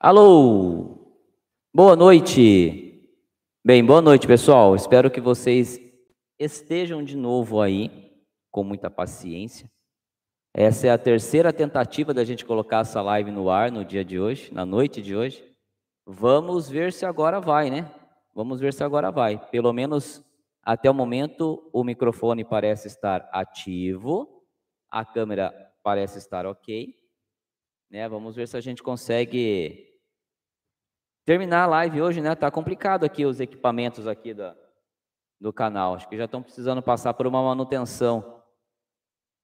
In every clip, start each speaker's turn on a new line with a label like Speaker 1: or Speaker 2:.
Speaker 1: Alô! Boa noite! Bem, boa noite, pessoal. Espero que vocês estejam de novo aí, com muita paciência. Essa é a terceira tentativa da gente colocar essa live no ar no dia de hoje, na noite de hoje. Vamos ver se agora vai, né? Vamos ver se agora vai. Pelo menos até o momento, o microfone parece estar ativo, a câmera parece estar ok. Né? Vamos ver se a gente consegue terminar a live hoje, né? Tá complicado aqui os equipamentos aqui da, do canal. Acho que já estão precisando passar por uma manutenção.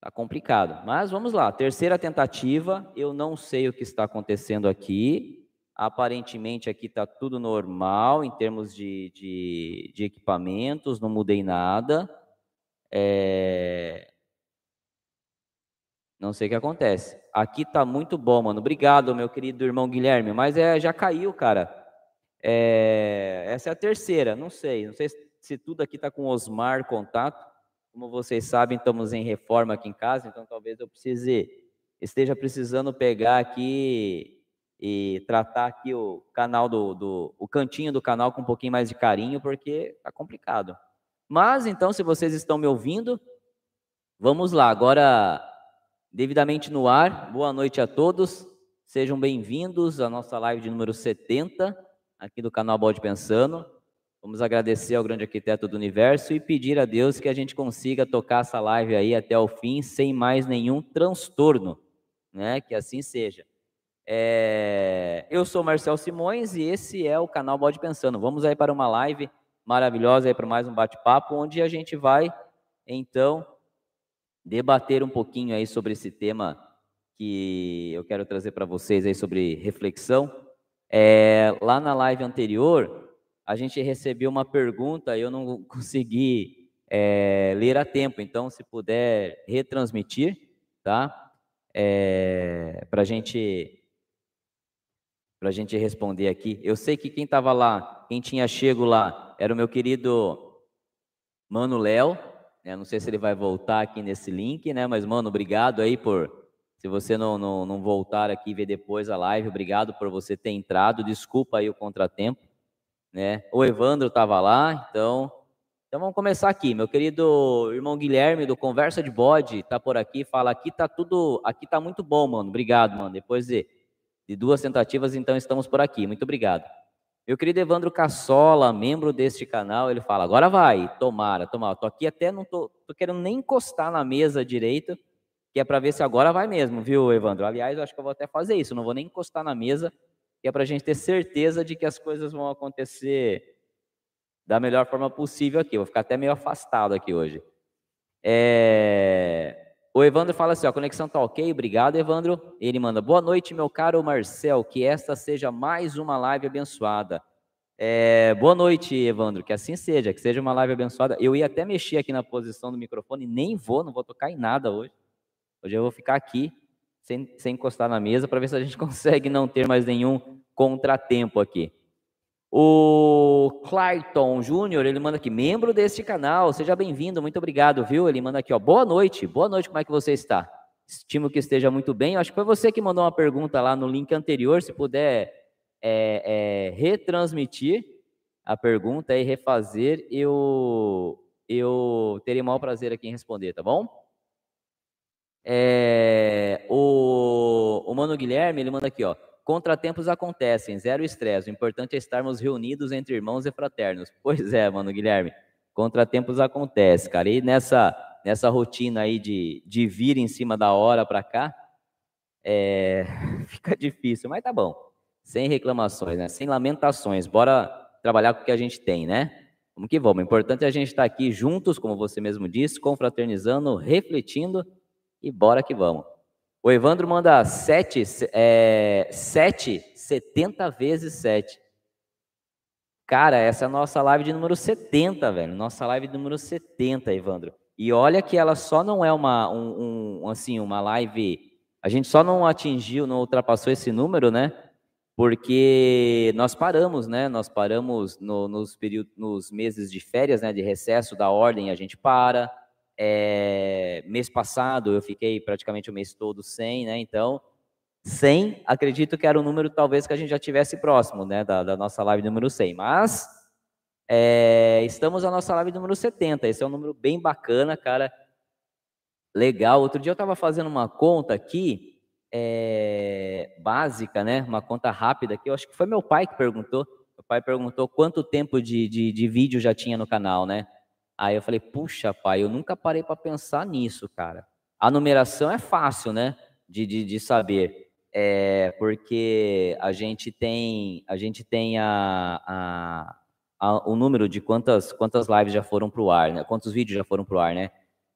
Speaker 1: Tá complicado. Mas vamos lá. Terceira tentativa. Eu não sei o que está acontecendo aqui. Aparentemente aqui está tudo normal em termos de, de, de equipamentos. Não mudei nada. É... Não sei o que acontece. Aqui tá muito bom, mano. Obrigado, meu querido irmão Guilherme. Mas é, já caiu, cara. É, essa é a terceira. Não sei. Não sei se tudo aqui tá com Osmar contato. Como vocês sabem, estamos em reforma aqui em casa, então talvez eu precise esteja precisando pegar aqui e tratar aqui o canal do, do o cantinho do canal com um pouquinho mais de carinho, porque tá complicado. Mas então, se vocês estão me ouvindo, vamos lá. Agora devidamente no ar. Boa noite a todos. Sejam bem-vindos à nossa live de número 70, aqui do canal Bode Pensando. Vamos agradecer ao grande arquiteto do universo e pedir a Deus que a gente consiga tocar essa live aí até o fim, sem mais nenhum transtorno, né? Que assim seja. É... Eu sou Marcel Simões e esse é o canal Bode Pensando. Vamos aí para uma live maravilhosa aí para mais um bate-papo, onde a gente vai, então, debater um pouquinho aí sobre esse tema que eu quero trazer para vocês aí sobre reflexão. É, lá na live anterior, a gente recebeu uma pergunta e eu não consegui é, ler a tempo, então se puder retransmitir, tá? É, para gente para a gente responder aqui. Eu sei que quem estava lá, quem tinha chego lá, era o meu querido Mano Léo, né? Não sei se ele vai voltar aqui nesse link, né? Mas, mano, obrigado aí por. Se você não, não, não voltar aqui e ver depois a live, obrigado por você ter entrado. Desculpa aí o contratempo. Né? O Evandro estava lá, então. Então vamos começar aqui. Meu querido irmão Guilherme, do Conversa de Bode, está por aqui, fala: aqui tá tudo. Aqui tá muito bom, mano. Obrigado, mano. Depois de, de duas tentativas, então estamos por aqui. Muito obrigado. Meu querido Evandro Cassola, membro deste canal, ele fala: agora vai, tomara, tomara. Tô aqui até não tô, tô querendo nem encostar na mesa direito, que é para ver se agora vai mesmo, viu, Evandro? Aliás, eu acho que eu vou até fazer isso, não vou nem encostar na mesa, que é para a gente ter certeza de que as coisas vão acontecer da melhor forma possível aqui. Vou ficar até meio afastado aqui hoje. É... O Evandro fala assim: ó, a conexão tá ok, obrigado, Evandro. Ele manda: boa noite, meu caro Marcel, que esta seja mais uma live abençoada. É, boa noite, Evandro, que assim seja, que seja uma live abençoada. Eu ia até mexer aqui na posição do microfone, nem vou, não vou tocar em nada hoje. Hoje eu vou ficar aqui, sem, sem encostar na mesa, para ver se a gente consegue não ter mais nenhum contratempo aqui. O Clayton Júnior, ele manda aqui, membro deste canal, seja bem-vindo, muito obrigado, viu? Ele manda aqui, ó, boa noite, boa noite, como é que você está? Estimo que esteja muito bem. Eu acho que foi você que mandou uma pergunta lá no link anterior, se puder é, é, retransmitir a pergunta e refazer, eu, eu terei o maior prazer aqui em responder, tá bom? É, o, o Mano Guilherme, ele manda aqui, ó, Contratempos acontecem, zero estresse. O importante é estarmos reunidos entre irmãos e fraternos. Pois é, mano, Guilherme. Contratempos acontecem, cara. E nessa, nessa rotina aí de, de vir em cima da hora para cá, é, fica difícil, mas tá bom. Sem reclamações, né? Sem lamentações. Bora trabalhar com o que a gente tem, né? Vamos que vamos. O importante é a gente estar aqui juntos, como você mesmo disse, confraternizando, refletindo e bora que vamos. O Evandro manda 7, é, 7, 70 vezes 7. Cara, essa é a nossa live de número 70, velho. Nossa live de número 70, Evandro. E olha que ela só não é uma, um, um, assim, uma live. A gente só não atingiu, não ultrapassou esse número, né? Porque nós paramos, né? Nós paramos no, nos, períodos, nos meses de férias, né? De recesso da ordem, a gente para. É, mês passado eu fiquei praticamente o mês todo sem, né? Então 100, acredito que era um número talvez que a gente já tivesse próximo, né, da, da nossa live número 100. Mas é, estamos na nossa live número 70. Esse é um número bem bacana, cara. Legal. Outro dia eu estava fazendo uma conta aqui, é, básica, né? Uma conta rápida aqui. Eu acho que foi meu pai que perguntou. Meu pai perguntou quanto tempo de, de, de vídeo já tinha no canal, né? Aí eu falei, puxa, pai, eu nunca parei para pensar nisso, cara. A numeração é fácil, né? De, de, de saber. É, porque a gente tem, a gente tem a, a, a, o número de quantas, quantas lives já foram para o ar, né? Quantos vídeos já foram para o ar, né?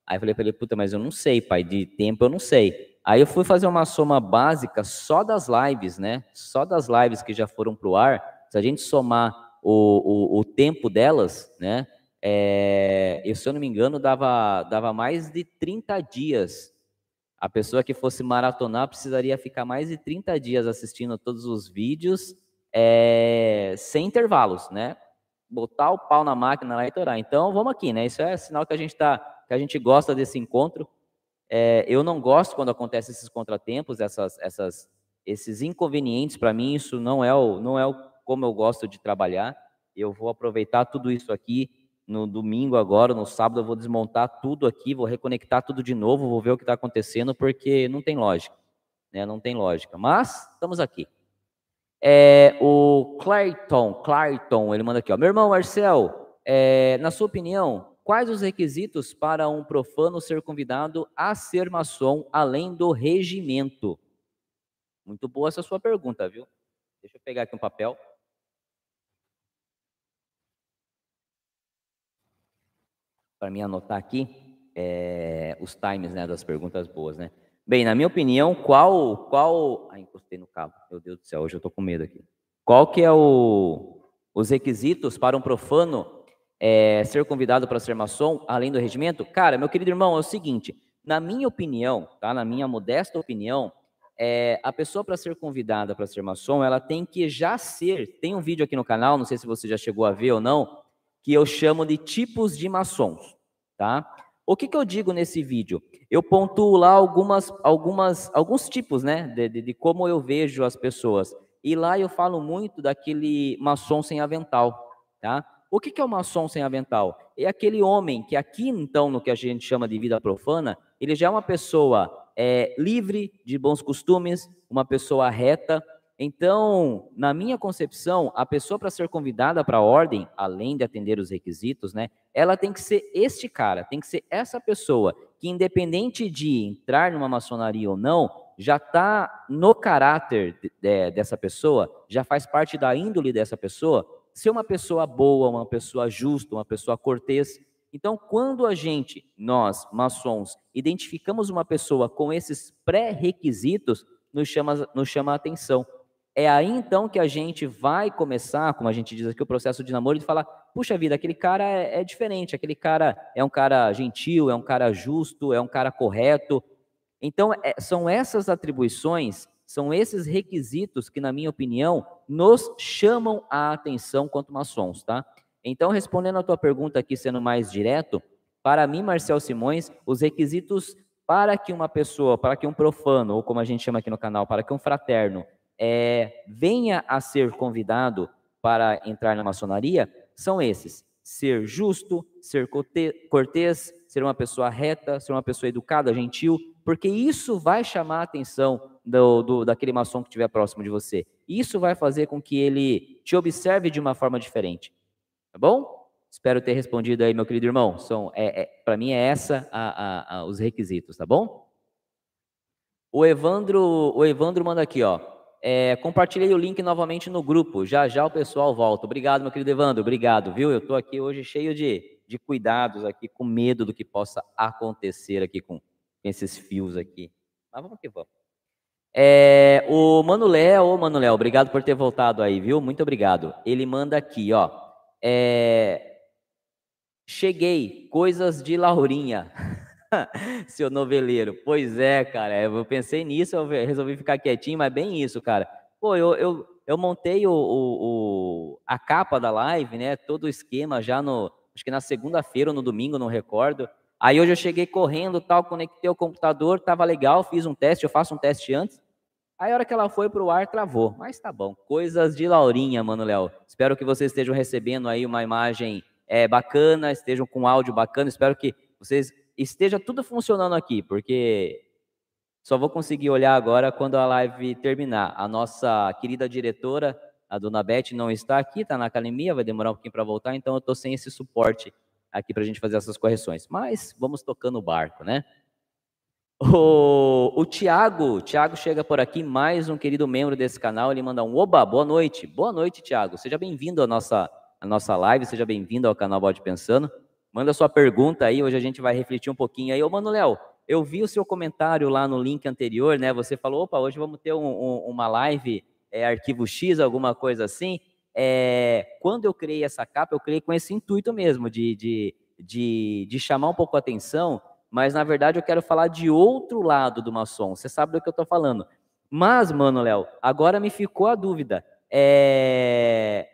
Speaker 1: Aí eu falei para ele, puta, mas eu não sei, pai, de tempo eu não sei. Aí eu fui fazer uma soma básica só das lives, né? Só das lives que já foram para o ar. Se a gente somar o, o, o tempo delas, né? É, eu, se eu não me engano, dava, dava mais de 30 dias. A pessoa que fosse maratonar precisaria ficar mais de 30 dias assistindo todos os vídeos é, sem intervalos, né? Botar o pau na máquina lá e torar. Então, vamos aqui, né? Isso é sinal que a gente tá, que a gente gosta desse encontro. É, eu não gosto quando acontecem esses contratempos, essas, essas, esses inconvenientes. Para mim, isso não é o, não é o como eu gosto de trabalhar. Eu vou aproveitar tudo isso aqui no domingo agora, no sábado eu vou desmontar tudo aqui, vou reconectar tudo de novo, vou ver o que está acontecendo, porque não tem lógica, né? Não tem lógica. Mas estamos aqui. É, o Clarton, Clarton, ele manda aqui, ó. Meu irmão Marcel, é, na sua opinião, quais os requisitos para um profano ser convidado a ser maçom, além do regimento? Muito boa essa sua pergunta, viu? Deixa eu pegar aqui um papel. Para mim anotar aqui é, os times né, das perguntas boas, né? Bem, na minha opinião, qual, qual... Ah, encostei no cabo. Meu Deus do céu, hoje eu tô com medo aqui. Qual que é o, os requisitos para um profano é, ser convidado para ser maçom, além do regimento? Cara, meu querido irmão, é o seguinte, na minha opinião, tá? Na minha modesta opinião, é, a pessoa para ser convidada para ser maçom, ela tem que já ser. Tem um vídeo aqui no canal, não sei se você já chegou a ver ou não, que eu chamo de tipos de maçons, tá? O que, que eu digo nesse vídeo? Eu pontuo lá algumas, algumas, alguns tipos, né, de, de, de como eu vejo as pessoas. E lá eu falo muito daquele maçom sem avental, tá? O que, que é o maçom sem avental? É aquele homem que aqui, então, no que a gente chama de vida profana, ele já é uma pessoa é, livre de bons costumes, uma pessoa reta, então, na minha concepção, a pessoa para ser convidada para a ordem, além de atender os requisitos, né, ela tem que ser este cara, tem que ser essa pessoa que, independente de entrar numa maçonaria ou não, já está no caráter de, dessa pessoa, já faz parte da índole dessa pessoa, ser uma pessoa boa, uma pessoa justa, uma pessoa cortês. Então, quando a gente, nós, maçons, identificamos uma pessoa com esses pré-requisitos, nos chama, nos chama a atenção. É aí então que a gente vai começar, como a gente diz aqui, o processo de namoro, de falar: puxa vida, aquele cara é, é diferente, aquele cara é um cara gentil, é um cara justo, é um cara correto. Então, é, são essas atribuições, são esses requisitos que, na minha opinião, nos chamam a atenção quanto maçons, tá? Então, respondendo a tua pergunta aqui, sendo mais direto, para mim, Marcel Simões, os requisitos para que uma pessoa, para que um profano, ou como a gente chama aqui no canal, para que um fraterno é, venha a ser convidado para entrar na maçonaria são esses: ser justo, ser cortês, ser uma pessoa reta, ser uma pessoa educada, gentil, porque isso vai chamar a atenção do, do, daquele maçom que estiver próximo de você. Isso vai fazer com que ele te observe de uma forma diferente. Tá bom? Espero ter respondido aí, meu querido irmão. São, é, é Para mim, é essa a, a, a, os requisitos, tá bom? O Evandro, o Evandro manda aqui, ó. É, compartilhei o link novamente no grupo. Já já o pessoal volta. Obrigado, meu querido Evandro. Obrigado, viu? Eu estou aqui hoje cheio de, de cuidados aqui, com medo do que possa acontecer aqui com esses fios aqui. Mas vamos que vamos. É, o Manuléo, ô obrigado por ter voltado aí, viu? Muito obrigado. Ele manda aqui, ó. É, cheguei, coisas de Laurinha. Seu noveleiro. Pois é, cara. Eu pensei nisso, eu resolvi ficar quietinho, mas bem isso, cara. Pô, eu, eu, eu montei o, o, o, a capa da live, né? Todo o esquema já no. Acho que na segunda-feira ou no domingo, não recordo. Aí hoje eu cheguei correndo, tal, conectei o computador, tava legal, fiz um teste, eu faço um teste antes. Aí a hora que ela foi para o ar, travou. Mas tá bom. Coisas de Laurinha, mano, Léo. Espero que vocês estejam recebendo aí uma imagem é, bacana, estejam com áudio bacana. Espero que vocês esteja tudo funcionando aqui, porque só vou conseguir olhar agora quando a live terminar. A nossa querida diretora, a dona Beth, não está aqui, está na academia, vai demorar um pouquinho para voltar, então eu estou sem esse suporte aqui para a gente fazer essas correções. Mas vamos tocando o barco, né? O, o Tiago, Tiago chega por aqui, mais um querido membro desse canal, ele manda um oba, boa noite. Boa noite, Tiago. Seja bem-vindo à nossa, à nossa live, seja bem-vindo ao canal Bode Pensando. Manda sua pergunta aí, hoje a gente vai refletir um pouquinho aí. Ô, Mano Léo, eu vi o seu comentário lá no link anterior, né? Você falou, opa, hoje vamos ter um, um, uma live, é, arquivo X, alguma coisa assim. É, quando eu criei essa capa, eu criei com esse intuito mesmo, de, de, de, de chamar um pouco a atenção mas na verdade eu quero falar de outro lado do maçom. Você sabe do que eu estou falando. Mas, mano, Léo, agora me ficou a dúvida. É...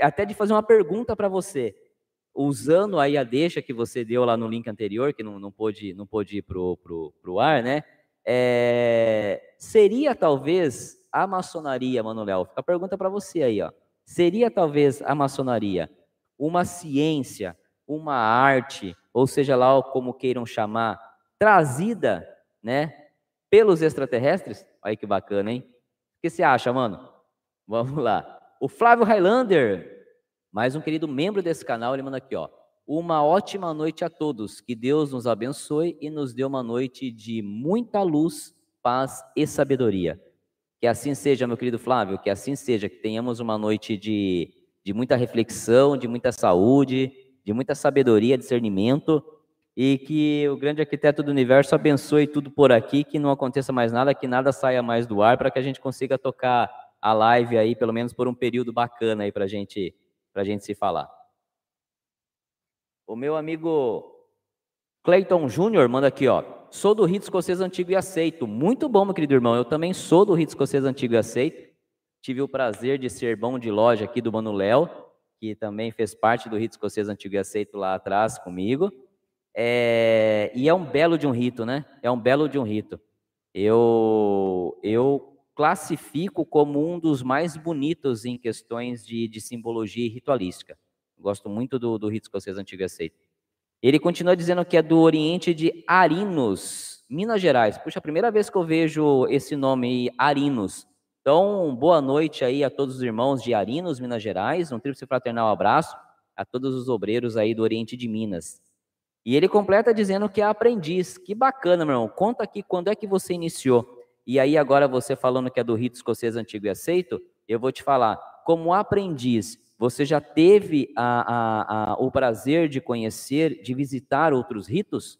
Speaker 1: Até de fazer uma pergunta para você. Usando aí a deixa que você deu lá no link anterior, que não, não pôde, não pôde ir pro, pro ar, né? É... Seria talvez a maçonaria? Fica a pergunta para você aí, ó. Seria talvez a maçonaria uma ciência, uma arte, ou seja lá como queiram chamar, trazida, né, pelos extraterrestres? Olha que bacana, hein? O que você acha, mano? Vamos lá. O Flávio Highlander, mais um querido membro desse canal, ele manda aqui, ó. Uma ótima noite a todos. Que Deus nos abençoe e nos dê uma noite de muita luz, paz e sabedoria. Que assim seja, meu querido Flávio, que assim seja, que tenhamos uma noite de, de muita reflexão, de muita saúde, de muita sabedoria, discernimento, e que o grande arquiteto do universo abençoe tudo por aqui, que não aconteça mais nada, que nada saia mais do ar, para que a gente consiga tocar a live aí, pelo menos por um período bacana aí para gente, a gente se falar. O meu amigo Clayton Júnior manda aqui, ó. Sou do rito escocês antigo e aceito. Muito bom, meu querido irmão. Eu também sou do rito escocês antigo e aceito. Tive o prazer de ser bom de loja aqui do Mano Léo que também fez parte do rito escocês antigo e aceito lá atrás comigo. É, e é um belo de um rito, né? É um belo de um rito. Eu, eu classifico como um dos mais bonitos em questões de, de simbologia e ritualística. Gosto muito do, do rito escocês antigo aceito. Ele continua dizendo que é do Oriente de Arinos, Minas Gerais. Puxa, a primeira vez que eu vejo esse nome aí, Arinos. Então, boa noite aí a todos os irmãos de Arinos, Minas Gerais, um tríplice fraternal abraço a todos os obreiros aí do Oriente de Minas. E ele completa dizendo que é aprendiz. Que bacana, meu irmão. Conta aqui quando é que você iniciou. E aí agora você falando que é do rito escocês antigo e aceito, eu vou te falar, como aprendiz, você já teve a, a, a, o prazer de conhecer, de visitar outros ritos?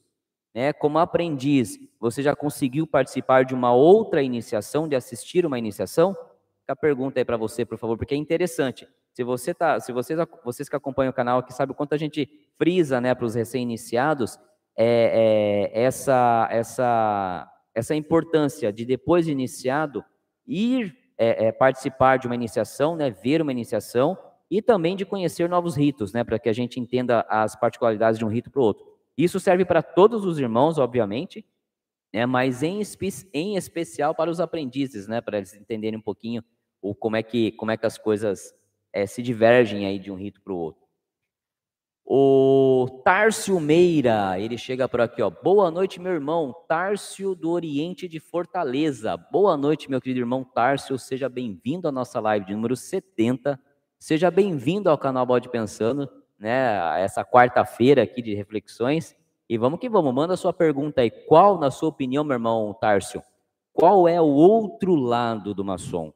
Speaker 1: Né? Como aprendiz, você já conseguiu participar de uma outra iniciação, de assistir uma iniciação? Fica a pergunta aí para você, por favor, porque é interessante. Se você tá, se vocês, vocês que acompanham o canal aqui sabem o quanto a gente frisa, né, para os recém-iniciados, é, é, essa, essa, essa importância de depois de iniciado ir é, é, participar de uma iniciação, né, ver uma iniciação e também de conhecer novos ritos, né, para que a gente entenda as particularidades de um rito para o outro. Isso serve para todos os irmãos, obviamente, né, mas em, espe em especial para os aprendizes, né, para eles entenderem um pouquinho o, como, é que, como é que as coisas é, se divergem aí de um rito para o outro. O Tárcio Meira, ele chega por aqui, ó. Boa noite, meu irmão. Tárcio do Oriente de Fortaleza. Boa noite, meu querido irmão Tárcio. Seja bem-vindo à nossa live de número 70. Seja bem-vindo ao canal Bode Pensando né, essa quarta-feira aqui de reflexões. E vamos que vamos, manda sua pergunta aí. Qual, na sua opinião, meu irmão Tárcio, qual é o outro lado do maçom?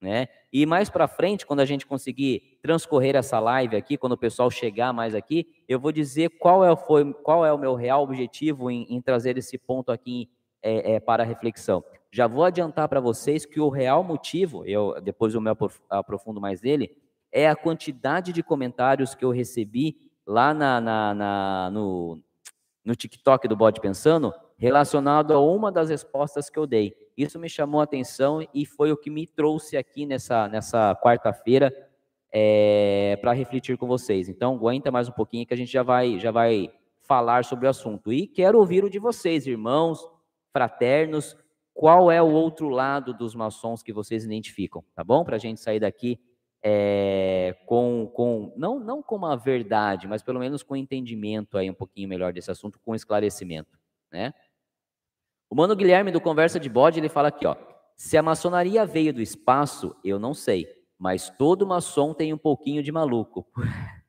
Speaker 1: Né? E mais para frente, quando a gente conseguir transcorrer essa live aqui, quando o pessoal chegar mais aqui, eu vou dizer qual é, foi, qual é o meu real objetivo em, em trazer esse ponto aqui é, é, para reflexão. Já vou adiantar para vocês que o real motivo, eu depois eu me aprofundo mais nele, é a quantidade de comentários que eu recebi lá na, na, na, no, no TikTok do Bode Pensando, relacionado a uma das respostas que eu dei. Isso me chamou a atenção e foi o que me trouxe aqui nessa, nessa quarta-feira é, para refletir com vocês. Então, aguenta mais um pouquinho que a gente já vai, já vai falar sobre o assunto. E quero ouvir o de vocês, irmãos, fraternos, qual é o outro lado dos maçons que vocês identificam, tá bom? Para a gente sair daqui é, com, com não, não com uma verdade, mas pelo menos com entendimento aí um pouquinho melhor desse assunto, com esclarecimento, né? O Mano Guilherme do Conversa de Bode, ele fala aqui, ó, se a maçonaria veio do espaço, eu não sei, mas todo maçom tem um pouquinho de maluco.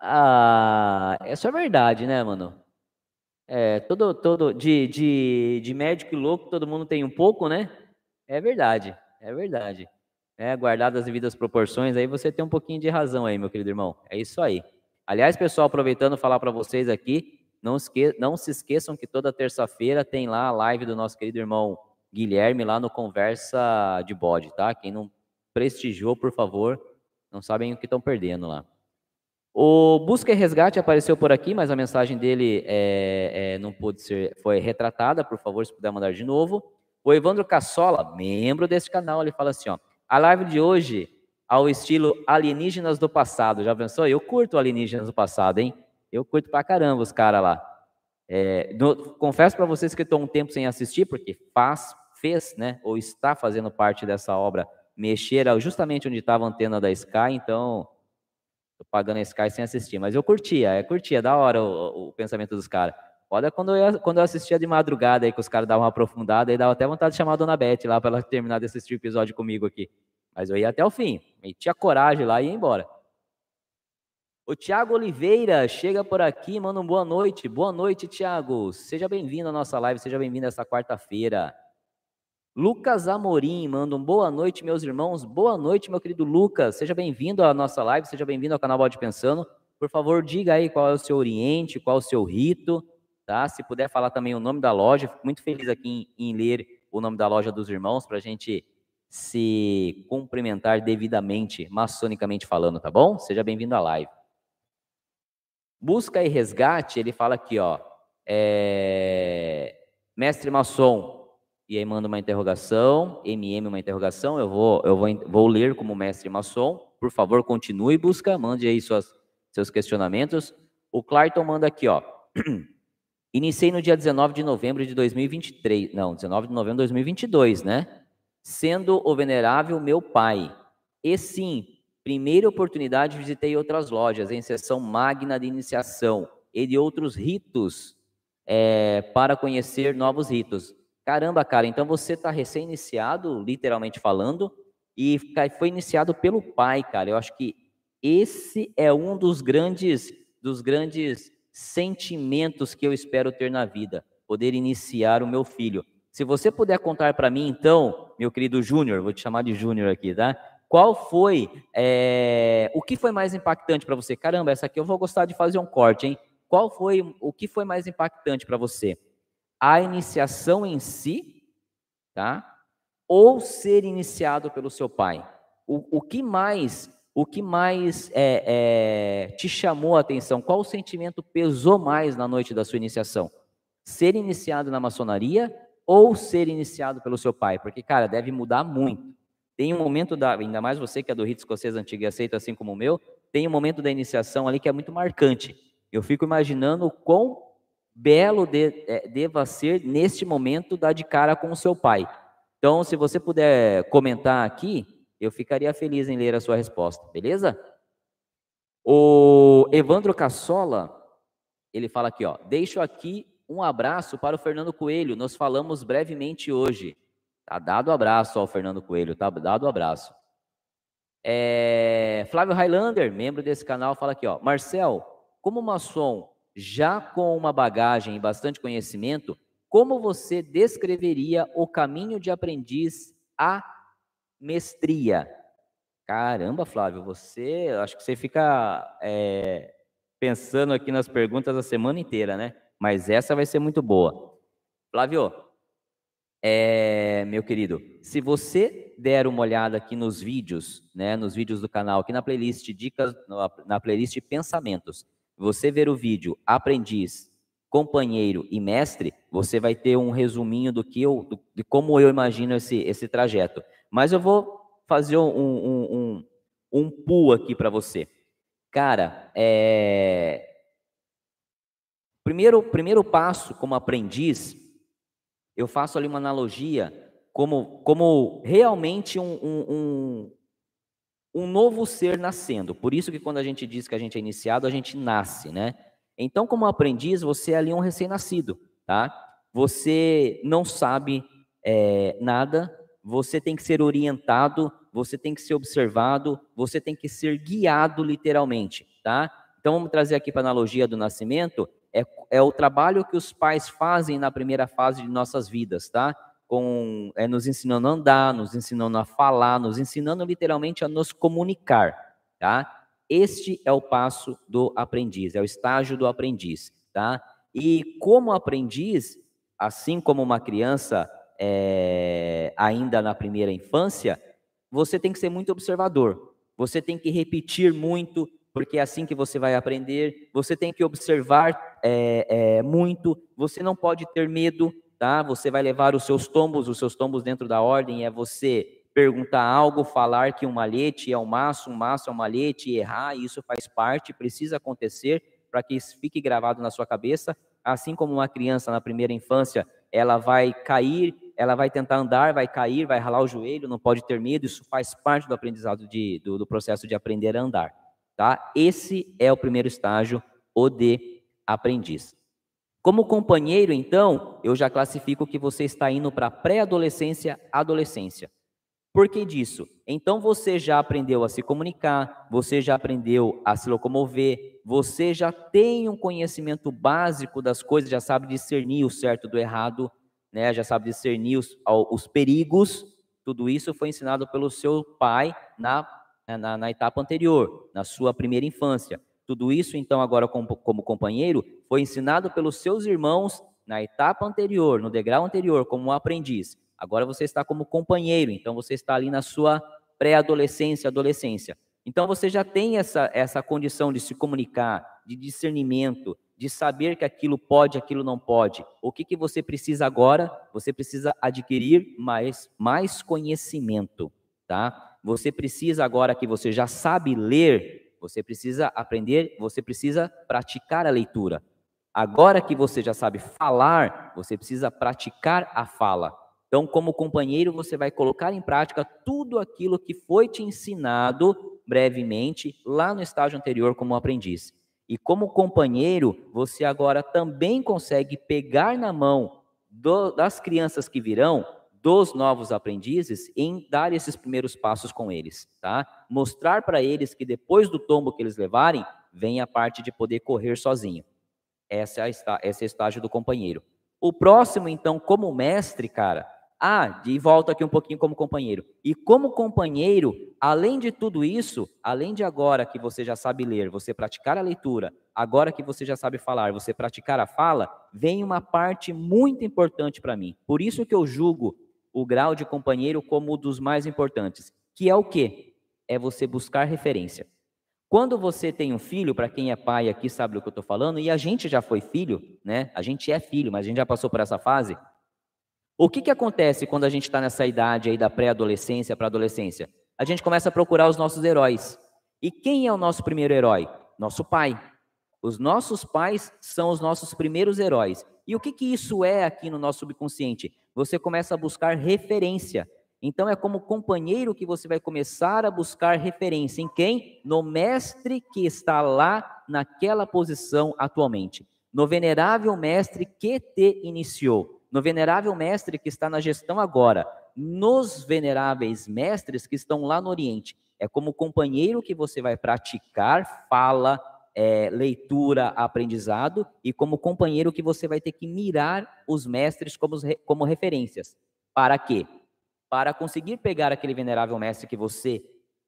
Speaker 1: ah, isso é verdade, né, mano? É, todo, todo, de, de, de médico e louco, todo mundo tem um pouco, né? É verdade, é verdade. É, guardadas as devidas proporções, aí você tem um pouquinho de razão aí, meu querido irmão. É isso aí. Aliás, pessoal, aproveitando falar para vocês aqui, não, esque não se esqueçam que toda terça-feira tem lá a live do nosso querido irmão Guilherme lá no Conversa de Bode, tá? Quem não prestigiou, por favor, não sabem o que estão perdendo lá. O Busca e Resgate apareceu por aqui, mas a mensagem dele é, é, não pôde ser, foi retratada, por favor, se puder mandar de novo. O Evandro Cassola, membro desse canal, ele fala assim, ó, a live de hoje ao estilo alienígenas do passado, já pensou? Eu curto alienígenas do passado, hein? Eu curto pra caramba os caras lá. É, no, confesso para vocês que estou um tempo sem assistir, porque faz, fez, né, ou está fazendo parte dessa obra, mexer justamente onde estava a antena da Sky, então Tô pagando a Sky sem assistir, mas eu curtia, é curtia, da hora o, o pensamento dos caras. Olha quando eu, quando eu assistia de madrugada aí, que os caras davam uma aprofundada, aí dava até vontade de chamar a Dona Beth lá para ela terminar de assistir o episódio comigo aqui. Mas eu ia até o fim, tinha coragem lá e ia embora. O Tiago Oliveira chega por aqui, manda um boa noite. Boa noite, Tiago. Seja bem-vindo à nossa live, seja bem-vindo essa quarta-feira. Lucas Amorim manda um boa noite, meus irmãos. Boa noite, meu querido Lucas. Seja bem-vindo à nossa live, seja bem-vindo ao canal Bode Pensando. Por favor, diga aí qual é o seu oriente, qual é o seu rito, tá? Se puder falar também o nome da loja, fico muito feliz aqui em, em ler o nome da loja dos irmãos para a gente se cumprimentar devidamente, maçonicamente falando, tá bom? Seja bem-vindo à live. Busca e resgate, ele fala aqui, ó, é... mestre maçom, e aí manda uma interrogação, MM uma interrogação, eu vou, eu vou, vou ler como mestre maçom, por favor, continue busca, mande aí suas, seus questionamentos. O Clarton manda aqui, ó, iniciei no dia 19 de novembro de 2023, não, 19 de novembro de 2022, né? Sendo o venerável meu pai. E sim, primeira oportunidade visitei outras lojas, em sessão magna de iniciação e de outros ritos é, para conhecer novos ritos. Caramba, cara, então você está recém-iniciado, literalmente falando, e foi iniciado pelo pai, cara. Eu acho que esse é um dos grandes, dos grandes sentimentos que eu espero ter na vida, poder iniciar o meu filho. Se você puder contar para mim, então, meu querido Júnior, vou te chamar de Júnior aqui, tá? Qual foi, é, o que foi mais impactante para você? Caramba, essa aqui eu vou gostar de fazer um corte, hein? Qual foi, o que foi mais impactante para você? A iniciação em si, tá? Ou ser iniciado pelo seu pai. O, o que mais, o que mais é, é, te chamou a atenção? Qual sentimento pesou mais na noite da sua iniciação? Ser iniciado na maçonaria ou ser iniciado pelo seu pai? Porque, cara, deve mudar muito. Tem um momento da, ainda mais você que é do rito escocês antigo e aceita assim como o meu, tem um momento da iniciação ali que é muito marcante. Eu fico imaginando o quão belo de, é, deva ser neste momento dar de cara com o seu pai. Então, se você puder comentar aqui, eu ficaria feliz em ler a sua resposta, beleza? O Evandro Cassola, ele fala aqui, ó, deixo aqui um abraço para o Fernando Coelho, nós falamos brevemente hoje. Tá dado abraço ao Fernando Coelho, tá dado abraço. É, Flávio Highlander, membro desse canal, fala aqui, ó, Marcel, como maçom, já com uma bagagem e bastante conhecimento, como você descreveria o caminho de aprendiz à mestria? Caramba, Flávio, você, acho que você fica é, pensando aqui nas perguntas a semana inteira, né? Mas essa vai ser muito boa. Flávio, é, meu querido, se você der uma olhada aqui nos vídeos, né, nos vídeos do canal, aqui na playlist dicas, na playlist pensamentos, você ver o vídeo aprendiz, companheiro e mestre, você vai ter um resuminho do que eu, do, de como eu imagino esse, esse trajeto. Mas eu vou fazer um, um, um, um pull aqui para você. Cara, é... primeiro, primeiro passo como aprendiz, eu faço ali uma analogia como, como realmente um, um, um, novo ser nascendo. Por isso que quando a gente diz que a gente é iniciado, a gente nasce, né? Então, como aprendiz, você é ali um recém-nascido, tá? Você não sabe é, nada, você tem que ser orientado, você tem que ser observado, você tem que ser guiado literalmente, tá? Então, vamos trazer aqui para a analogia do nascimento, é, é o trabalho que os pais fazem na primeira fase de nossas vidas, tá? Com, é, nos ensinando a andar, nos ensinando a falar, nos ensinando literalmente a nos comunicar, tá? Este é o passo do aprendiz, é o estágio do aprendiz, tá? E como aprendiz, assim como uma criança é, ainda na primeira infância, você tem que ser muito observador. Você tem que repetir muito, porque é assim que você vai aprender. Você tem que observar é, é, muito. Você não pode ter medo, tá? Você vai levar os seus tombos, os seus tombos dentro da ordem é você perguntar algo, falar que um malhete é um maço, um maço é um malhete, errar, isso faz parte, precisa acontecer para que isso fique gravado na sua cabeça. Assim como uma criança na primeira infância, ela vai cair, ela vai tentar andar, vai cair, vai ralar o joelho, não pode ter medo, isso faz parte do aprendizado de, do, do processo de aprender a andar. Tá? Esse é o primeiro estágio, o de aprendiz. Como companheiro, então, eu já classifico que você está indo para pré-adolescência, adolescência. Por que disso? Então você já aprendeu a se comunicar, você já aprendeu a se locomover, você já tem um conhecimento básico das coisas, já sabe discernir o certo do errado, né? já sabe discernir os, os perigos. Tudo isso foi ensinado pelo seu pai na né, na, na etapa anterior, na sua primeira infância. Tudo isso, então, agora como, como companheiro, foi ensinado pelos seus irmãos na etapa anterior, no degrau anterior, como um aprendiz. Agora você está como companheiro, então você está ali na sua pré-adolescência, adolescência. Então você já tem essa, essa condição de se comunicar, de discernimento, de saber que aquilo pode, aquilo não pode. O que, que você precisa agora? Você precisa adquirir mais, mais conhecimento, tá? você precisa, agora que você já sabe ler, você precisa aprender, você precisa praticar a leitura. Agora que você já sabe falar, você precisa praticar a fala. Então, como companheiro, você vai colocar em prática tudo aquilo que foi te ensinado brevemente lá no estágio anterior como aprendiz. E como companheiro, você agora também consegue pegar na mão do, das crianças que virão dos novos aprendizes em dar esses primeiros passos com eles, tá? Mostrar para eles que depois do tombo que eles levarem, vem a parte de poder correr sozinho. Essa é a, esse é o estágio do companheiro. O próximo, então, como mestre, cara, ah, de volta aqui um pouquinho como companheiro. E como companheiro, além de tudo isso, além de agora que você já sabe ler, você praticar a leitura, agora que você já sabe falar, você praticar a fala, vem uma parte muito importante para mim. Por isso que eu julgo o grau de companheiro como um dos mais importantes, que é o quê? É você buscar referência. Quando você tem um filho, para quem é pai aqui sabe do que eu estou falando, e a gente já foi filho, né? A gente é filho, mas a gente já passou por essa fase. O que, que acontece quando a gente está nessa idade aí da pré-adolescência para adolescência? A gente começa a procurar os nossos heróis. E quem é o nosso primeiro herói? Nosso pai. Os nossos pais são os nossos primeiros heróis. E o que, que isso é aqui no nosso subconsciente? Você começa a buscar referência. Então é como companheiro que você vai começar a buscar referência em quem? No mestre que está lá naquela posição atualmente. No venerável mestre que te iniciou. No venerável mestre que está na gestão agora. Nos veneráveis mestres que estão lá no Oriente. É como companheiro que você vai praticar fala, é, leitura, aprendizado, e como companheiro que você vai ter que mirar os mestres como, como referências. Para quê? Para conseguir pegar aquele venerável mestre que você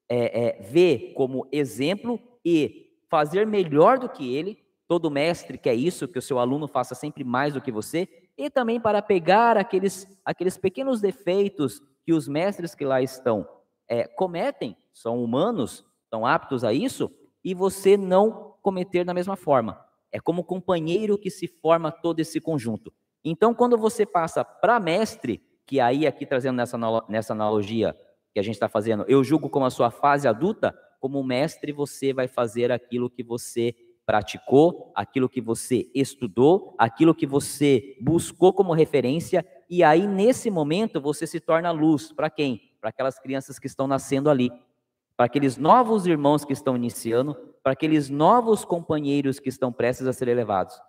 Speaker 1: é, é, vê como exemplo e fazer melhor do que ele. Todo mestre quer isso, que o seu aluno faça sempre mais do que você, e também para pegar aqueles, aqueles pequenos defeitos que os mestres que lá estão é, cometem, são humanos, estão aptos a isso, e você não cometer da mesma forma. É como companheiro que se forma todo esse conjunto. Então, quando você passa para mestre, que aí aqui trazendo nessa, nessa analogia que a gente está fazendo, eu julgo como a sua fase adulta, como mestre você vai fazer aquilo que você praticou, aquilo que você estudou, aquilo que você buscou como referência E aí, nesse momento, você se torna luz. Para quem? Para aquelas crianças que estão nascendo ali. Para aqueles novos irmãos que estão iniciando. Para aqueles novos companheiros que estão prestes a ser elevados.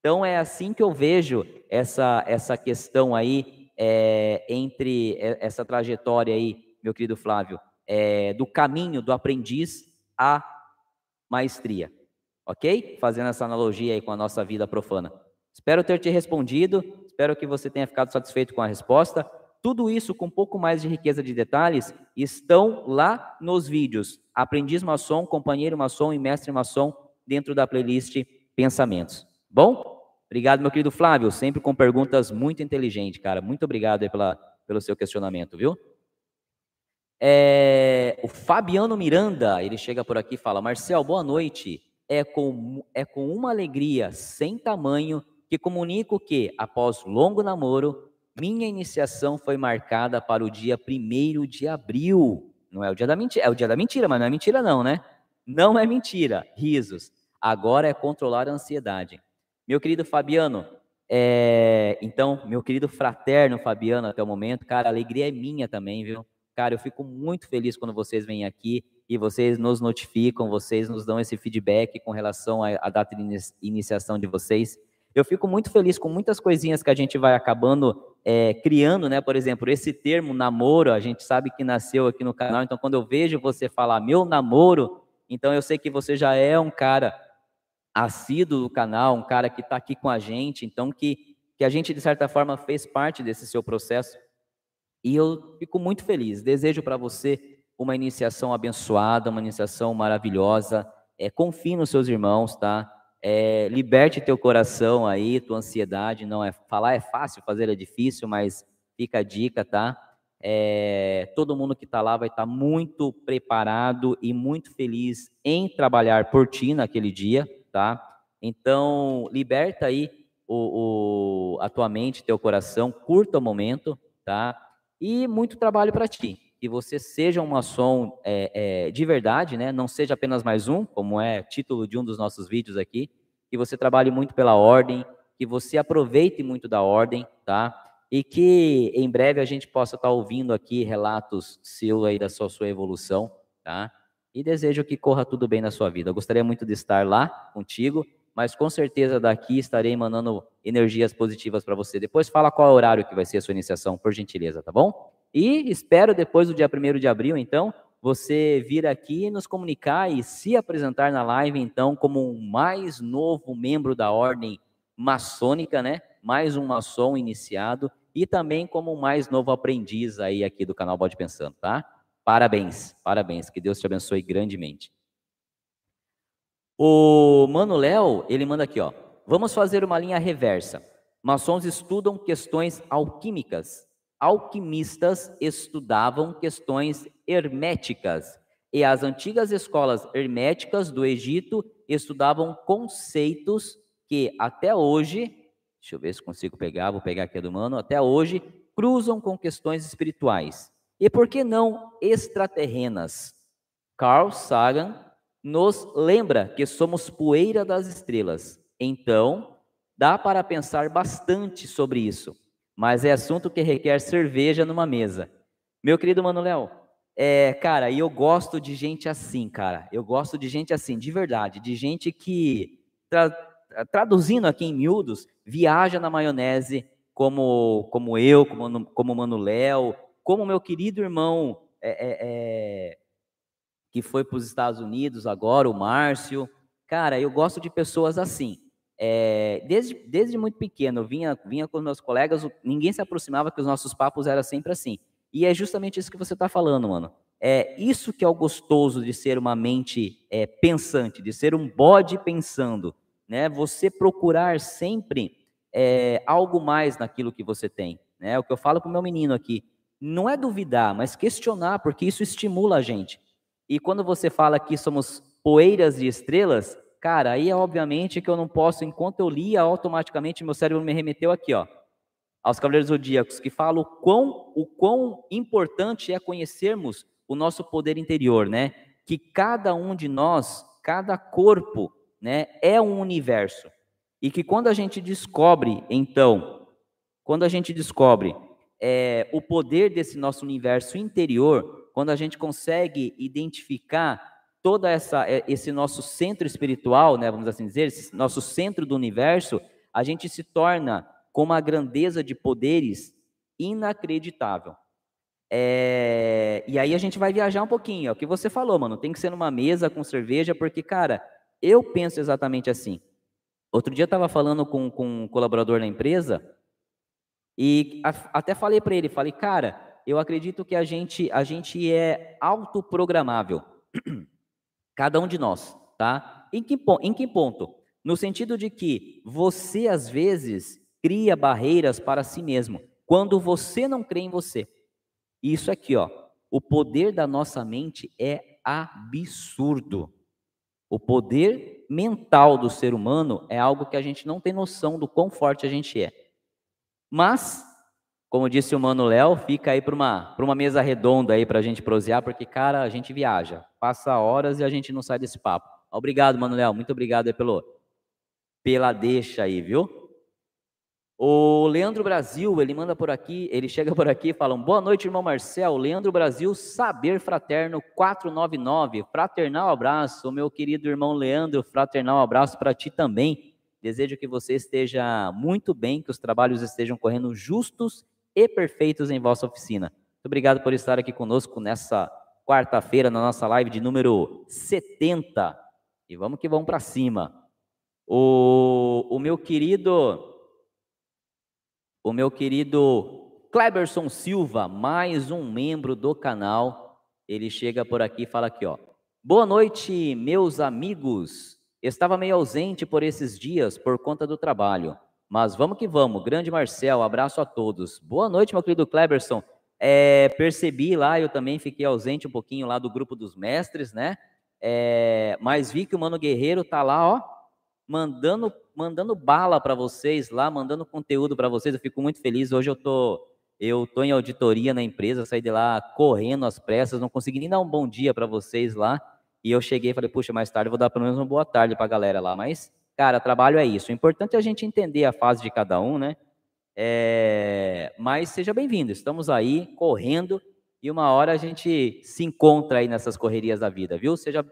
Speaker 1: Então, é assim que eu vejo essa, essa questão aí, é, entre essa trajetória aí, meu querido Flávio, é, do caminho do aprendiz à maestria. Ok? Fazendo essa analogia aí com a nossa vida profana. Espero ter te respondido, espero que você tenha ficado satisfeito com a resposta. Tudo isso com um pouco mais de riqueza de detalhes estão lá nos vídeos. Aprendiz maçom, companheiro maçom e mestre maçom dentro da playlist Pensamentos. Bom? Obrigado, meu querido Flávio, sempre com perguntas muito inteligentes, cara. Muito obrigado aí pela, pelo seu questionamento, viu? É, o Fabiano Miranda, ele chega por aqui e fala: Marcel, boa noite. É com, é com uma alegria sem tamanho que comunico que, após longo namoro, minha iniciação foi marcada para o dia 1 de abril. Não é o dia da mentira, é o dia da mentira, mas não é mentira, não, né? Não é mentira. Risos. Agora é controlar a ansiedade. Meu querido Fabiano, é, então, meu querido fraterno Fabiano, até o momento, cara, a alegria é minha também, viu? Cara, eu fico muito feliz quando vocês vêm aqui e vocês nos notificam, vocês nos dão esse feedback com relação à data de iniciação de vocês. Eu fico muito feliz com muitas coisinhas que a gente vai acabando é, criando, né? Por exemplo, esse termo namoro, a gente sabe que nasceu aqui no canal, então quando eu vejo você falar meu namoro, então eu sei que você já é um cara assíduo do canal, um cara que está aqui com a gente, então que, que a gente, de certa forma, fez parte desse seu processo. E eu fico muito feliz. Desejo para você uma iniciação abençoada, uma iniciação maravilhosa. É, confie nos seus irmãos, tá? É, liberte teu coração aí, tua ansiedade. Não é falar é fácil, fazer é difícil, mas fica a dica, tá? É, todo mundo que está lá vai estar tá muito preparado e muito feliz em trabalhar por ti naquele dia, tá? Então, liberta aí o, o, a tua mente, teu coração, curta o momento, tá? E muito trabalho para ti. Que você seja um maçom é, é, de verdade, né? Não seja apenas mais um, como é título de um dos nossos vídeos aqui. Que você trabalhe muito pela ordem, que você aproveite muito da ordem, tá? E que em breve a gente possa estar tá ouvindo aqui relatos seu aí da sua, sua evolução, tá? e desejo que corra tudo bem na sua vida. Eu gostaria muito de estar lá contigo, mas com certeza daqui estarei mandando energias positivas para você. Depois fala qual é o horário que vai ser a sua iniciação, por gentileza, tá bom? E espero depois do dia 1 de abril, então, você vir aqui nos comunicar e se apresentar na live, então, como um mais novo membro da ordem maçônica, né? Mais um maçom iniciado e também como um mais novo aprendiz aí aqui do canal Bode Pensando, tá? Parabéns, parabéns, que Deus te abençoe grandemente. O Mano Léo, ele manda aqui, ó. Vamos fazer uma linha reversa. Maçons estudam questões alquímicas. Alquimistas estudavam questões herméticas. E as antigas escolas herméticas do Egito estudavam conceitos que até hoje, deixa eu ver se consigo pegar, vou pegar aqui do Mano, até hoje cruzam com questões espirituais. E por que não extraterrenas? Carl Sagan nos lembra que somos poeira das estrelas. Então, dá para pensar bastante sobre isso, mas é assunto que requer cerveja numa mesa. Meu querido Manuel, é, cara, e eu gosto de gente assim, cara. Eu gosto de gente assim, de verdade, de gente que, tra traduzindo aqui em miúdos, viaja na maionese, como, como eu, como, como Manuel, como meu querido irmão é, é, é, que foi para os Estados Unidos agora, o Márcio. Cara, eu gosto de pessoas assim. É, desde, desde muito pequeno, eu vinha, vinha com meus colegas, ninguém se aproximava, que os nossos papos eram sempre assim. E é justamente isso que você está falando, mano. É isso que é o gostoso de ser uma mente é, pensante, de ser um bode pensando, né? Você procurar sempre é, algo mais naquilo que você tem, né? O que eu falo para o meu menino aqui, não é duvidar, mas questionar, porque isso estimula a gente. E quando você fala que somos poeiras de estrelas, cara, aí é obviamente que eu não posso, enquanto eu lia, automaticamente meu cérebro me remeteu aqui, ó, aos Cavaleiros Zodíacos, que fala o quão, o quão importante é conhecermos o nosso poder interior, né? Que cada um de nós, cada corpo, né, é um universo. E que quando a gente descobre, então, quando a gente descobre é, o poder desse nosso universo interior, quando a gente consegue identificar toda essa é, esse nosso centro espiritual, né, vamos assim dizer, esse nosso centro do universo, a gente se torna com uma grandeza de poderes inacreditável. É, e aí a gente vai viajar um pouquinho, é o que você falou, mano, tem que ser numa mesa com cerveja, porque, cara, eu penso exatamente assim. Outro dia eu estava falando com, com um colaborador na empresa e a, até falei para ele, falei, cara, eu acredito que a gente, a gente é autoprogramável. Cada um de nós, tá? Em que, em que ponto? No sentido de que você, às vezes, cria barreiras para si mesmo, quando você não crê em você. Isso aqui, ó, o poder da nossa mente é absurdo. O poder mental do ser humano é algo que a gente não tem noção do quão forte a gente é. Mas, como disse o Mano Léo, fica aí para uma, uma mesa redonda aí para a gente prosear, porque, cara, a gente viaja, passa horas e a gente não sai desse papo. Obrigado, Mano Léo, muito obrigado aí pelo, pela deixa aí, viu? O Leandro Brasil, ele manda por aqui, ele chega por aqui e fala: Boa noite, irmão Marcel. Leandro Brasil, Saber Fraterno 499. Fraternal abraço, meu querido irmão Leandro. Fraternal abraço para ti também. Desejo que você esteja muito bem, que os trabalhos estejam correndo justos e perfeitos em vossa oficina. Muito obrigado por estar aqui conosco nessa quarta-feira, na nossa live de número 70. E vamos que vamos para cima. O, o meu querido o meu querido Kleberson Silva, mais um membro do canal. Ele chega por aqui e fala aqui, ó. Boa noite, meus amigos. Estava meio ausente por esses dias por conta do trabalho. Mas vamos que vamos. Grande Marcel, abraço a todos. Boa noite, meu querido Kleberson. É, percebi lá, eu também fiquei ausente um pouquinho lá do grupo dos mestres, né? É, mas vi que o Mano Guerreiro tá lá, ó, mandando mandando bala para vocês lá, mandando conteúdo para vocês. Eu fico muito feliz. Hoje eu tô eu tô em auditoria na empresa, saí de lá correndo às pressas, não consegui nem dar um bom dia para vocês lá. E eu cheguei e falei, puxa, mais tarde eu vou dar pelo menos uma boa tarde para a galera lá. Mas, cara, trabalho é isso. O importante é a gente entender a fase de cada um, né? É... Mas seja bem-vindo. Estamos aí correndo e uma hora a gente se encontra aí nessas correrias da vida, viu? Seja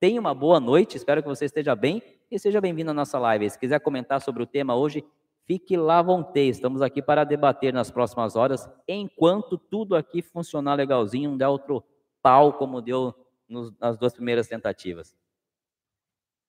Speaker 1: tenha uma boa noite, espero que você esteja bem e seja bem-vindo à nossa live. Se quiser comentar sobre o tema hoje, fique lá à vontade. Estamos aqui para debater nas próximas horas, enquanto tudo aqui funcionar legalzinho, não der outro pau como deu nos, nas duas primeiras tentativas.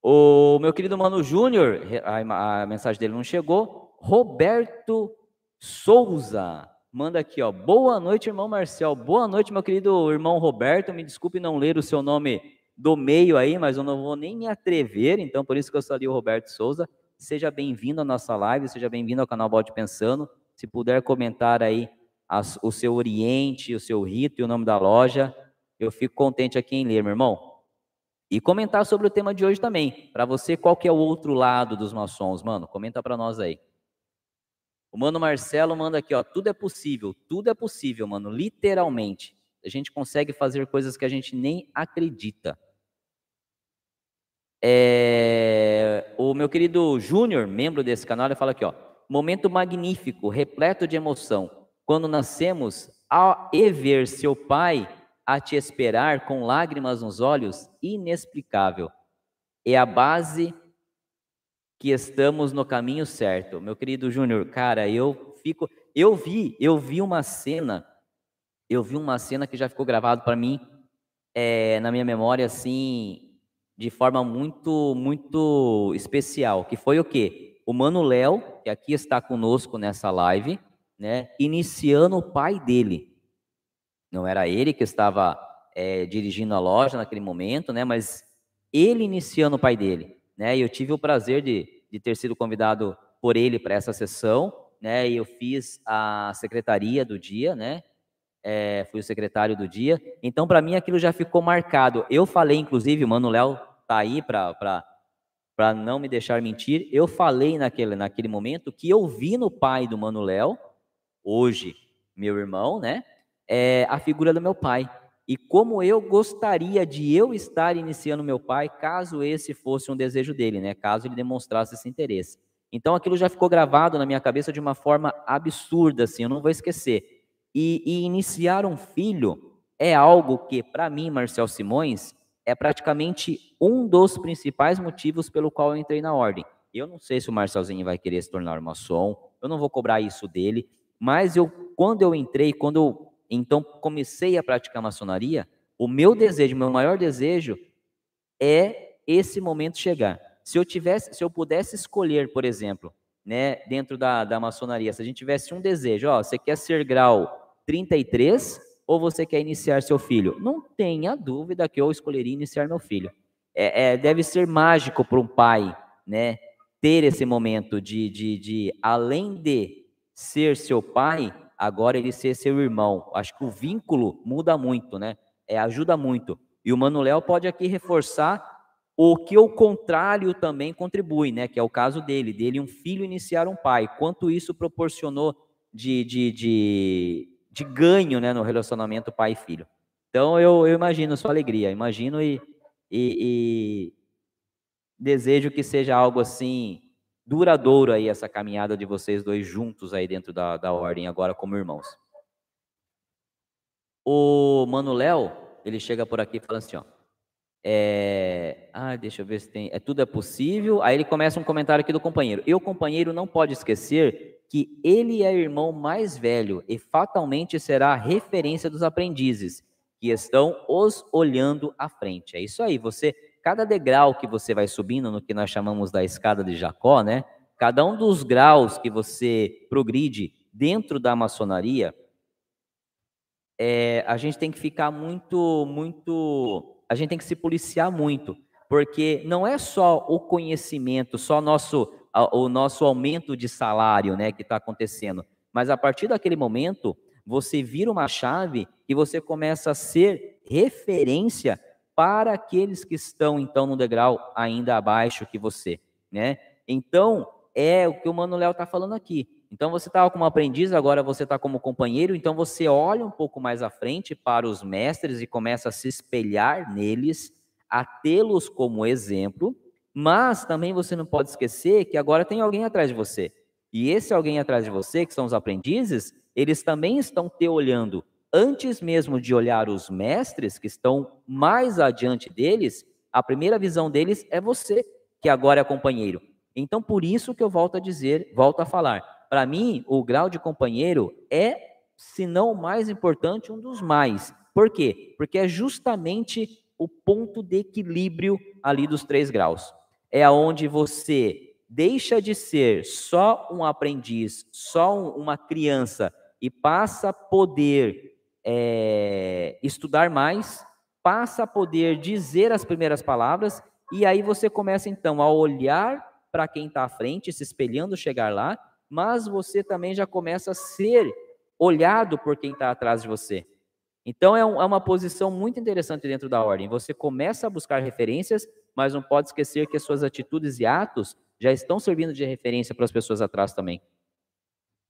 Speaker 1: O meu querido Mano Júnior, a, a mensagem dele não chegou. Roberto Souza manda aqui, ó. Boa noite, irmão Marcel. Boa noite, meu querido irmão Roberto. Me desculpe não ler o seu nome do meio aí, mas eu não vou nem me atrever, então por isso que eu sou ali o Roberto Souza. Seja bem-vindo à nossa live, seja bem-vindo ao canal Bote Pensando. Se puder comentar aí as, o seu Oriente, o seu rito e o nome da loja, eu fico contente aqui em ler, meu irmão. E comentar sobre o tema de hoje também. Para você, qual que é o outro lado dos maçons, mano? Comenta para nós aí. O mano Marcelo manda aqui, ó, tudo é possível, tudo é possível, mano, literalmente. A gente consegue fazer coisas que a gente nem acredita. É, o meu querido Júnior, membro desse canal, ele fala aqui, ó, momento magnífico, repleto de emoção. Quando nascemos, ao e ver seu pai a te esperar com lágrimas nos olhos, inexplicável. É a base que estamos no caminho certo. Meu querido Júnior, cara, eu fico, eu vi, eu vi uma cena, eu vi uma cena que já ficou gravado para mim é, na minha memória assim de forma muito, muito especial, que foi o quê? O Mano Léo, que aqui está conosco nessa live, né, iniciando o pai dele. Não era ele que estava é, dirigindo a loja naquele momento, né, mas ele iniciando o pai dele. Né, e eu tive o prazer de, de ter sido convidado por ele para essa sessão, né, e eu fiz a secretaria do dia, né, é, fui o secretário do dia. Então, para mim, aquilo já ficou marcado. Eu falei, inclusive, Mano Léo está aí para não me deixar mentir, eu falei naquele, naquele momento que eu vi no pai do Mano Léo, hoje meu irmão, né, é, a figura do meu pai. E como eu gostaria de eu estar iniciando meu pai, caso esse fosse um desejo dele, né, caso ele demonstrasse esse interesse. Então aquilo já ficou gravado na minha cabeça de uma forma absurda, assim, eu não vou esquecer. E, e iniciar um filho é algo que, para mim, Marcel Simões, é praticamente um dos principais motivos pelo qual eu entrei na ordem. Eu não sei se o Marcelzinho vai querer se tornar maçom, eu não vou cobrar isso dele, mas eu, quando eu entrei, quando eu então comecei a praticar maçonaria, o meu desejo, meu maior desejo é esse momento chegar. Se eu tivesse, se eu pudesse escolher, por exemplo, né, dentro da, da maçonaria, se a gente tivesse um desejo, ó, você quer ser grau 33 ou você quer iniciar seu filho? Não tenha dúvida que eu escolheria iniciar meu filho. É, é deve ser mágico para um pai, né, ter esse momento de, de, de, além de ser seu pai, agora ele ser seu irmão. Acho que o vínculo muda muito, né? É, ajuda muito. E o Manuel pode aqui reforçar o que o contrário também contribui, né? Que é o caso dele, dele um filho iniciar um pai. Quanto isso proporcionou de, de, de, de ganho, né, no relacionamento pai e filho. Então eu, eu imagino sua alegria, imagino e, e, e desejo que seja algo assim duradouro aí essa caminhada de vocês dois juntos aí dentro da, da ordem agora como irmãos. O Mano Léo, ele chega por aqui e fala assim, ó, é, ah, deixa eu ver se tem. É tudo é possível. Aí ele começa um comentário aqui do companheiro. E o companheiro não pode esquecer que ele é irmão mais velho e fatalmente será a referência dos aprendizes que estão os olhando à frente. É isso aí. Você, cada degrau que você vai subindo no que nós chamamos da escada de Jacó, né? Cada um dos graus que você progride dentro da maçonaria, é, a gente tem que ficar muito, muito a gente tem que se policiar muito, porque não é só o conhecimento, só nosso, o nosso aumento de salário né, que está acontecendo, mas a partir daquele momento, você vira uma chave e você começa a ser referência para aqueles que estão, então, no degrau ainda abaixo que você, né? Então, é o que o Mano Léo está falando aqui. Então você estava como aprendiz, agora você está como companheiro, então você olha um pouco mais à frente para os mestres e começa a se espelhar neles, a tê-los como exemplo, mas também você não pode esquecer que agora tem alguém atrás de você. E esse alguém atrás de você, que são os aprendizes, eles também estão te olhando. Antes mesmo de olhar os mestres que estão mais adiante deles, a primeira visão deles é você, que agora é companheiro. Então, por isso que eu volto a dizer, volto a falar para mim, o grau de companheiro é, se não o mais importante, um dos mais. Por quê? Porque é justamente o ponto de equilíbrio ali dos três graus. É aonde você deixa de ser só um aprendiz, só um, uma criança e passa a poder é, estudar mais, passa a poder dizer as primeiras palavras e aí você começa então a olhar para quem está à frente, se espelhando chegar lá mas você também já começa a ser olhado por quem está atrás de você. Então é, um, é, uma posição muito interessante dentro da ordem. Você começa a buscar referências, mas não pode esquecer que as suas atitudes e atos já estão servindo de referência para as pessoas atrás também.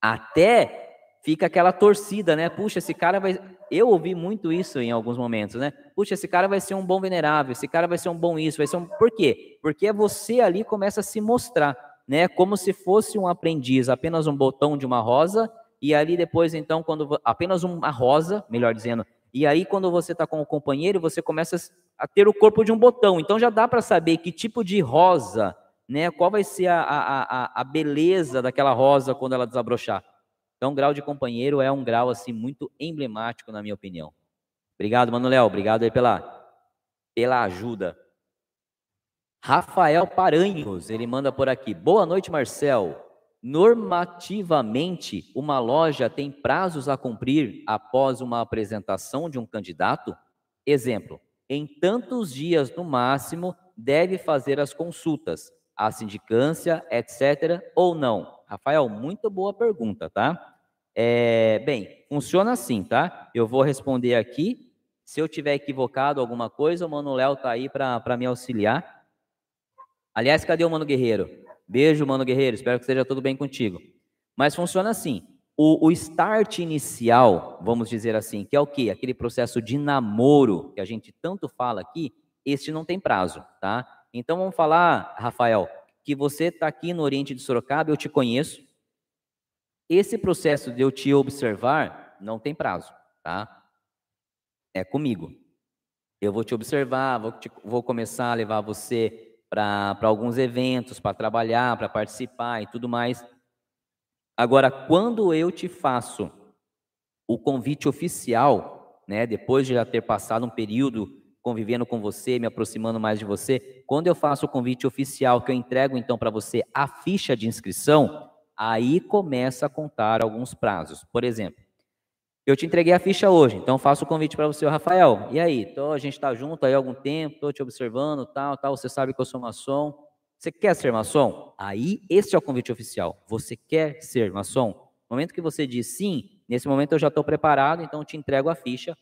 Speaker 1: Até fica aquela torcida, né? Puxa, esse cara vai. Eu ouvi muito isso em alguns momentos, né? Puxa, esse cara vai ser um bom venerável, esse cara vai ser um bom isso, vai ser um. Por quê? Porque você ali começa a se mostrar né, como se fosse um aprendiz, apenas um botão de uma rosa, e ali depois, então, quando apenas uma rosa, melhor dizendo, e aí quando você está com o companheiro, você começa a ter o corpo de um botão. Então já dá para saber que tipo de rosa, né, qual vai ser a, a, a, a beleza daquela rosa quando ela desabrochar. Então, grau de companheiro é um grau assim muito emblemático, na minha opinião. Obrigado, Manuel. Obrigado aí pela, pela ajuda. Rafael Paranhos, ele manda por aqui. Boa noite, Marcel. Normativamente, uma loja tem prazos a cumprir após uma apresentação de um candidato? Exemplo: em tantos dias no máximo deve fazer as consultas, a sindicância, etc. ou não? Rafael, muito boa pergunta, tá? É, bem, funciona assim, tá? Eu vou responder aqui. Se eu tiver equivocado alguma coisa, o Mano Léo tá aí para me auxiliar. Aliás, cadê o Mano Guerreiro? Beijo, Mano Guerreiro. Espero que esteja tudo bem contigo. Mas funciona assim. O, o start inicial, vamos dizer assim, que é o quê? Aquele processo de namoro que a gente tanto fala aqui, este não tem prazo, tá? Então vamos falar, Rafael, que você está aqui no Oriente de Sorocaba, eu te conheço. Esse processo de eu te observar não tem prazo, tá? É comigo. Eu vou te observar, vou, te, vou começar a levar você para alguns eventos, para trabalhar, para participar e tudo mais. Agora, quando eu te faço o convite oficial, né, depois de já ter passado um período convivendo com você, me aproximando mais de você, quando eu faço o convite oficial, que eu entrego então para você a ficha de inscrição, aí começa a contar alguns prazos. Por exemplo, eu te entreguei a ficha hoje, então faço o convite para você, Rafael. E aí, tô, a gente está junto aí há algum tempo, estou te observando, tal, tal. Você sabe que eu sou maçom. Você quer ser maçom? Aí, esse é o convite oficial. Você quer ser maçom? No momento que você diz sim, nesse momento eu já estou preparado, então te entrego a ficha.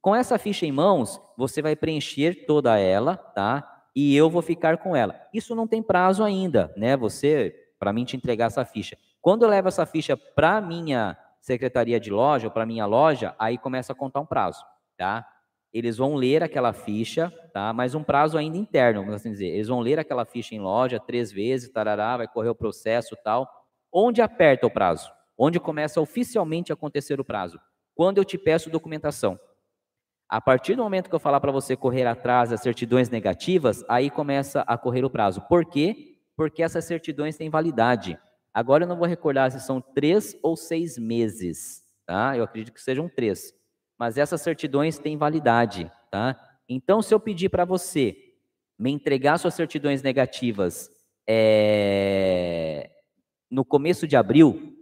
Speaker 1: Com essa ficha em mãos, você vai preencher toda ela, tá? E eu vou ficar com ela. Isso não tem prazo ainda, né? Você, para mim, te entregar essa ficha. Quando eu levo essa ficha para minha secretaria de loja ou para minha loja, aí começa a contar um prazo, tá? Eles vão ler aquela ficha, tá? Mas um prazo ainda interno, vamos assim dizer. Eles vão ler aquela ficha em loja três vezes, tarará, vai correr o processo tal. Onde aperta o prazo? Onde começa oficialmente a acontecer o prazo? Quando eu te peço documentação. A partir do momento que eu falar para você correr atrás das certidões negativas, aí começa a correr o prazo. Por quê? Porque essas certidões têm validade. Agora eu não vou recordar se são três ou seis meses, tá? Eu acredito que sejam três. Mas essas certidões têm validade, tá? Então, se eu pedir para você me entregar suas certidões negativas é, no começo de abril,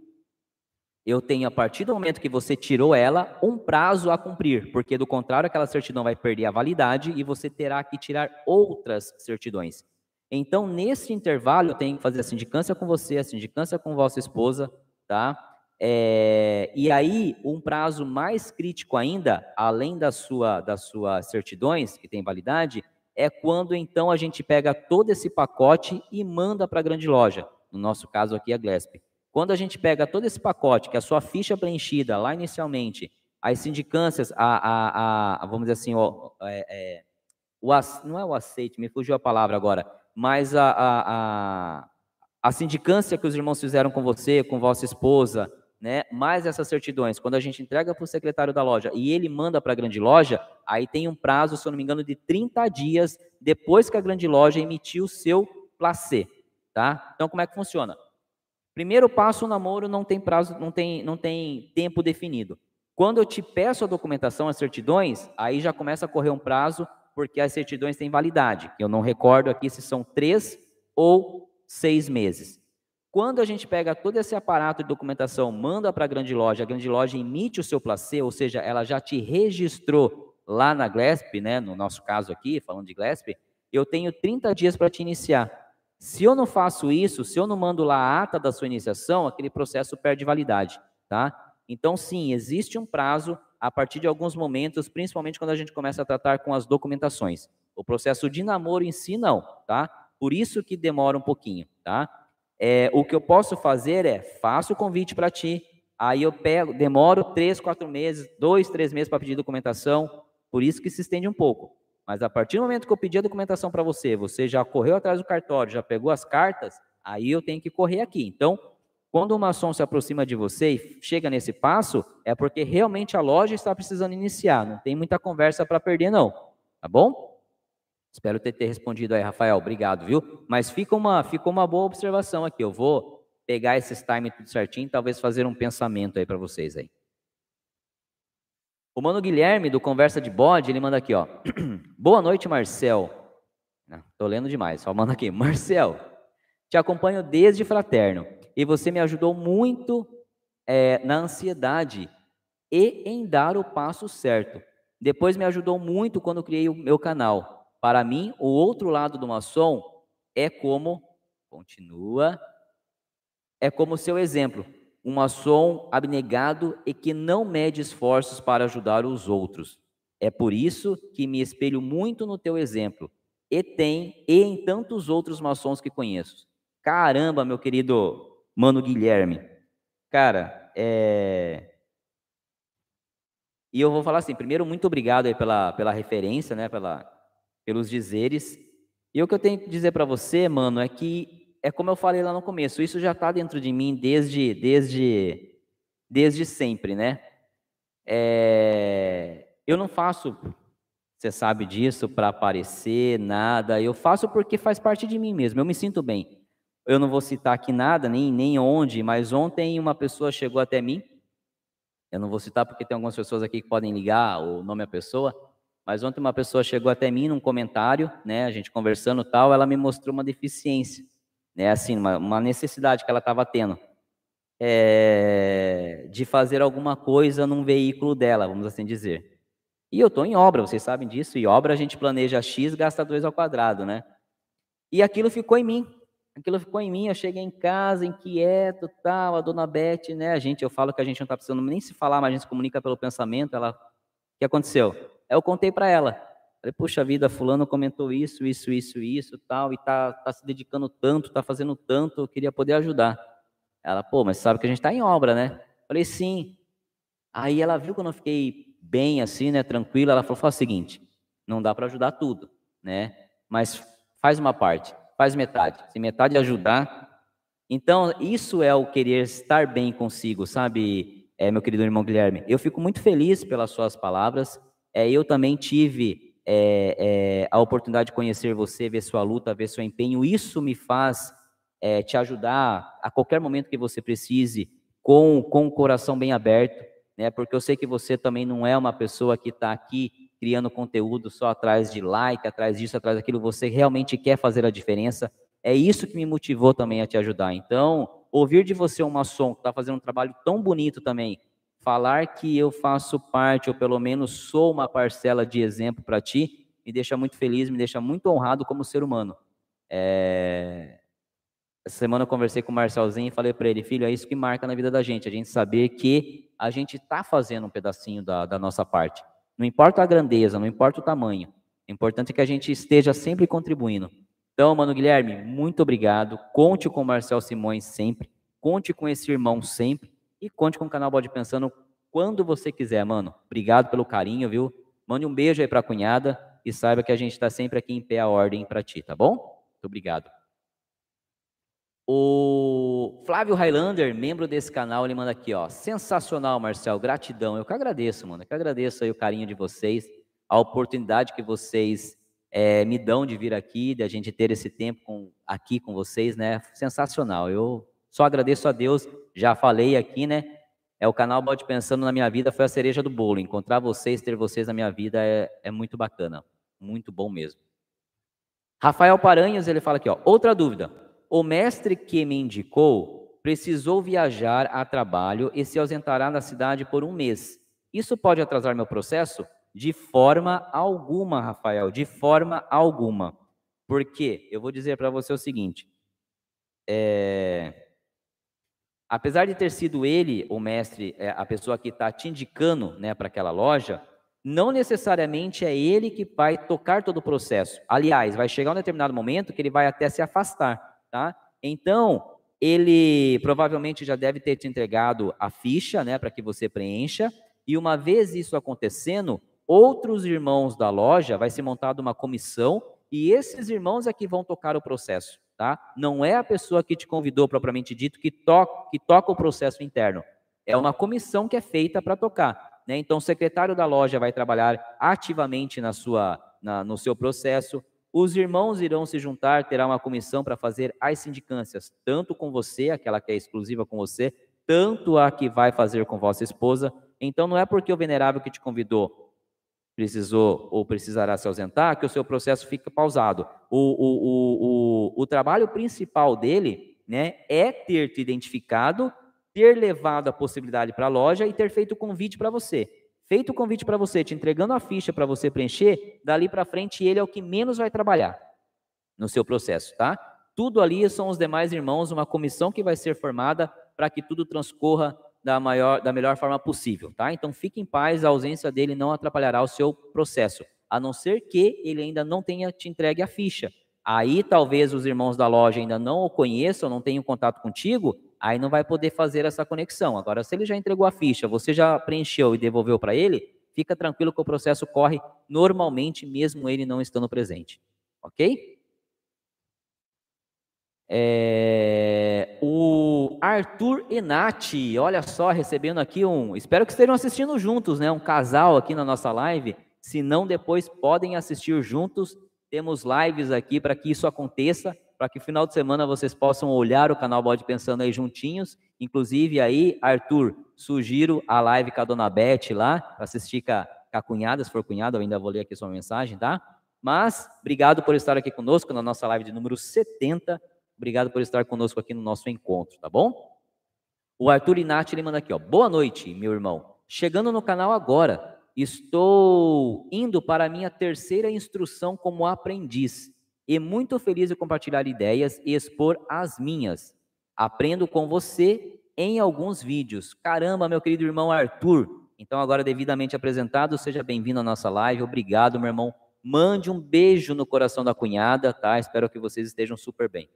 Speaker 1: eu tenho, a partir do momento que você tirou ela, um prazo a cumprir, porque do contrário, aquela certidão vai perder a validade e você terá que tirar outras certidões. Então, nesse intervalo, eu tenho que fazer a sindicância com você, a sindicância com vossa esposa, tá? É, e aí, um prazo mais crítico ainda, além da sua, das suas certidões, que tem validade, é quando então a gente pega todo esse pacote e manda para a grande loja. No nosso caso aqui, a Glesp. Quando a gente pega todo esse pacote, que é a sua ficha preenchida lá inicialmente, as sindicâncias, a, a, a vamos dizer assim, é, é, o, não é o aceite, me fugiu a palavra agora, mas a, a, a, a sindicância que os irmãos fizeram com você, com vossa esposa, né, mais essas certidões, quando a gente entrega para o secretário da loja e ele manda para a grande loja, aí tem um prazo, se eu não me engano, de 30 dias depois que a grande loja emitiu o seu placê, tá? Então, como é que funciona? Primeiro passo, o namoro não tem prazo, não tem, não tem tempo definido. Quando eu te peço a documentação, as certidões, aí já começa a correr um prazo porque as certidões têm validade. Eu não recordo aqui se são três ou seis meses. Quando a gente pega todo esse aparato de documentação, manda para a grande loja, a grande loja emite o seu placê, ou seja, ela já te registrou lá na Glesp, né, no nosso caso aqui, falando de Glesp, eu tenho 30 dias para te iniciar. Se eu não faço isso, se eu não mando lá a ata da sua iniciação, aquele processo perde validade, tá? Então, sim, existe um prazo a partir de alguns momentos, principalmente quando a gente começa a tratar com as documentações. O processo de namoro em si, não, tá? Por isso que demora um pouquinho, tá? É, o que eu posso fazer é, faço o convite para ti, aí eu pego, demoro três, quatro meses, dois, três meses para pedir documentação, por isso que se estende um pouco. Mas a partir do momento que eu pedi a documentação para você, você já correu atrás do cartório, já pegou as cartas, aí eu tenho que correr aqui. Então, quando o maçom se aproxima de você e chega nesse passo, é porque realmente a loja está precisando iniciar. Não tem muita conversa para perder, não. Tá bom? Espero ter, ter respondido aí, Rafael. Obrigado, viu? Mas fica uma, fica uma boa observação aqui. Eu vou pegar esses times tudo certinho talvez fazer um pensamento aí para vocês aí. O mano Guilherme, do Conversa de Bode, ele manda aqui, ó. Boa noite, Marcel. Estou lendo demais, só manda aqui. Marcel, te acompanho desde fraterno e você me ajudou muito é, na ansiedade e em dar o passo certo. Depois me ajudou muito quando criei o meu canal. Para mim, o outro lado do maçom é como, continua, é como seu exemplo, um maçom abnegado e que não mede esforços para ajudar os outros. É por isso que me espelho muito no teu exemplo, e tem e em tantos outros maçons que conheço. Caramba, meu querido Mano Guilherme. Cara, é... E eu vou falar assim, primeiro, muito obrigado aí pela, pela referência, né, pela, pelos dizeres. E o que eu tenho que dizer para você, mano, é que é como eu falei lá no começo, isso já está dentro de mim desde, desde, desde sempre, né? É, eu não faço, você sabe disso, para aparecer, nada. Eu faço porque faz parte de mim mesmo. Eu me sinto bem. Eu não vou citar aqui nada, nem, nem onde, mas ontem uma pessoa chegou até mim. Eu não vou citar porque tem algumas pessoas aqui que podem ligar o nome da pessoa. Mas ontem uma pessoa chegou até mim num comentário, né, a gente conversando tal, ela me mostrou uma deficiência, né, assim, uma, uma necessidade que ela estava tendo é, de fazer alguma coisa num veículo dela, vamos assim dizer. E eu estou em obra, vocês sabem disso, e obra a gente planeja X, gasta 2 ao quadrado, né? E aquilo ficou em mim, aquilo ficou em mim, eu cheguei em casa, inquieto, tal, a dona Beth, né, a gente, eu falo que a gente não está precisando nem se falar, mas a gente se comunica pelo pensamento, ela, o que aconteceu? Eu contei para ela. Falei, puxa vida, fulano comentou isso, isso, isso, isso, tal, e tá, tá se dedicando tanto, tá fazendo tanto, eu queria poder ajudar. Ela, pô, mas sabe que a gente está em obra, né? Falei, sim. Aí ela viu que eu não fiquei bem assim, né, tranquila, ela falou, fala o seguinte, não dá para ajudar tudo, né? Mas faz uma parte, faz metade. Se metade ajudar, então isso é o querer estar bem consigo, sabe, é, meu querido irmão Guilherme? Eu fico muito feliz pelas suas palavras, é, eu também tive é, é, a oportunidade de conhecer você, ver sua luta, ver seu empenho. Isso me faz é, te ajudar a qualquer momento que você precise, com, com o coração bem aberto, né? Porque eu sei que você também não é uma pessoa que está aqui criando conteúdo só atrás de like, atrás disso, atrás daquilo. Você realmente quer fazer a diferença. É isso que me motivou também a te ajudar. Então, ouvir de você uma som que está fazendo um trabalho tão bonito também, falar que eu faço parte, ou pelo menos sou uma parcela de exemplo para ti, me deixa muito feliz, me deixa muito honrado como ser humano. É... Essa semana eu conversei com o Marcelzinho e falei para ele, filho, é isso que marca na vida da gente, a gente saber que a gente está fazendo um pedacinho da, da nossa parte. Não importa a grandeza, não importa o tamanho, é importante que a gente esteja sempre contribuindo. Então, mano Guilherme, muito obrigado. Conte com o Marcel Simões sempre. Conte com esse irmão sempre. E conte com o canal Bode Pensando quando você quiser, mano. Obrigado pelo carinho, viu? Mande um beijo aí pra cunhada e saiba que a gente está sempre aqui em pé a ordem para ti, tá bom? Muito obrigado. O Flávio Highlander, membro desse canal, ele manda aqui, ó. Sensacional, Marcel. Gratidão. Eu que agradeço, mano. Eu que agradeço aí o carinho de vocês, a oportunidade que vocês é, me dão de vir aqui, de a gente ter esse tempo com, aqui com vocês, né? Sensacional. Eu só agradeço a Deus, já falei aqui, né? É o canal Bode Pensando na minha vida, foi a cereja do bolo. Encontrar vocês, ter vocês na minha vida é, é muito bacana. Muito bom mesmo. Rafael Paranhos, ele fala aqui, ó. Outra dúvida. O mestre que me indicou precisou viajar a trabalho e se ausentará da cidade por um mês. Isso pode atrasar meu processo? De forma alguma, Rafael, de forma alguma. Por quê? Eu vou dizer para você o seguinte. É, apesar de ter sido ele, o mestre, é, a pessoa que está te indicando né, para aquela loja, não necessariamente é ele que vai tocar todo o processo. Aliás, vai chegar um determinado momento que ele vai até se afastar, tá? Então, ele provavelmente já deve ter te entregado a ficha, né, para que você preencha, e uma vez isso acontecendo, outros irmãos da loja vai ser montada uma comissão e esses irmãos é que vão tocar o processo tá? Não é a pessoa que te convidou propriamente dito que, to que toca o processo interno. É uma comissão que é feita para tocar. Né? Então, o secretário da loja vai trabalhar ativamente na sua, na, no seu processo. Os irmãos irão se juntar, terá uma comissão para fazer as sindicâncias, tanto com você, aquela que é exclusiva com você, tanto a que vai fazer com vossa esposa. Então, não é porque o venerável que te convidou precisou ou precisará se ausentar, que o seu processo fica pausado. O, o, o, o, o trabalho principal dele né, é ter te identificado, ter levado a possibilidade para a loja e ter feito o convite para você. Feito o convite para você, te entregando a ficha para você preencher, dali para frente ele é o que menos vai trabalhar no seu processo, tá? Tudo ali são os demais irmãos, uma comissão que vai ser formada para que tudo transcorra da, maior, da melhor forma possível, tá? Então fique em paz, a ausência dele não atrapalhará o seu processo, a não ser que ele ainda não tenha te entregue a ficha. Aí talvez os irmãos da loja ainda não o conheçam, não tenham contato contigo, aí não vai poder fazer essa conexão. Agora, se ele já entregou a ficha, você já preencheu e devolveu para ele, fica tranquilo que o processo corre normalmente, mesmo ele não estando presente. Ok? É, o Arthur Enati, olha só, recebendo aqui um. Espero que estejam assistindo juntos, né? Um casal aqui na nossa live. Se não, depois podem assistir juntos. Temos lives aqui para que isso aconteça, para que final de semana vocês possam olhar o canal Bode Pensando aí juntinhos. Inclusive aí, Arthur, sugiro a live com a dona Beth lá, para assistir com a, com a cunhada, se for cunhada, eu ainda vou ler aqui sua mensagem, tá? Mas, obrigado por estar aqui conosco na nossa live de número 70 Obrigado por estar conosco aqui no nosso encontro, tá bom? O Arthur Inati ele manda aqui, ó. Boa noite, meu irmão. Chegando no canal agora, estou indo para a minha terceira instrução como aprendiz e muito feliz de compartilhar ideias e expor as minhas. Aprendo com você em alguns vídeos. Caramba, meu querido irmão Arthur. Então, agora devidamente apresentado, seja bem-vindo à nossa live. Obrigado, meu irmão. Mande um beijo no coração da cunhada, tá? Espero que vocês estejam super bem.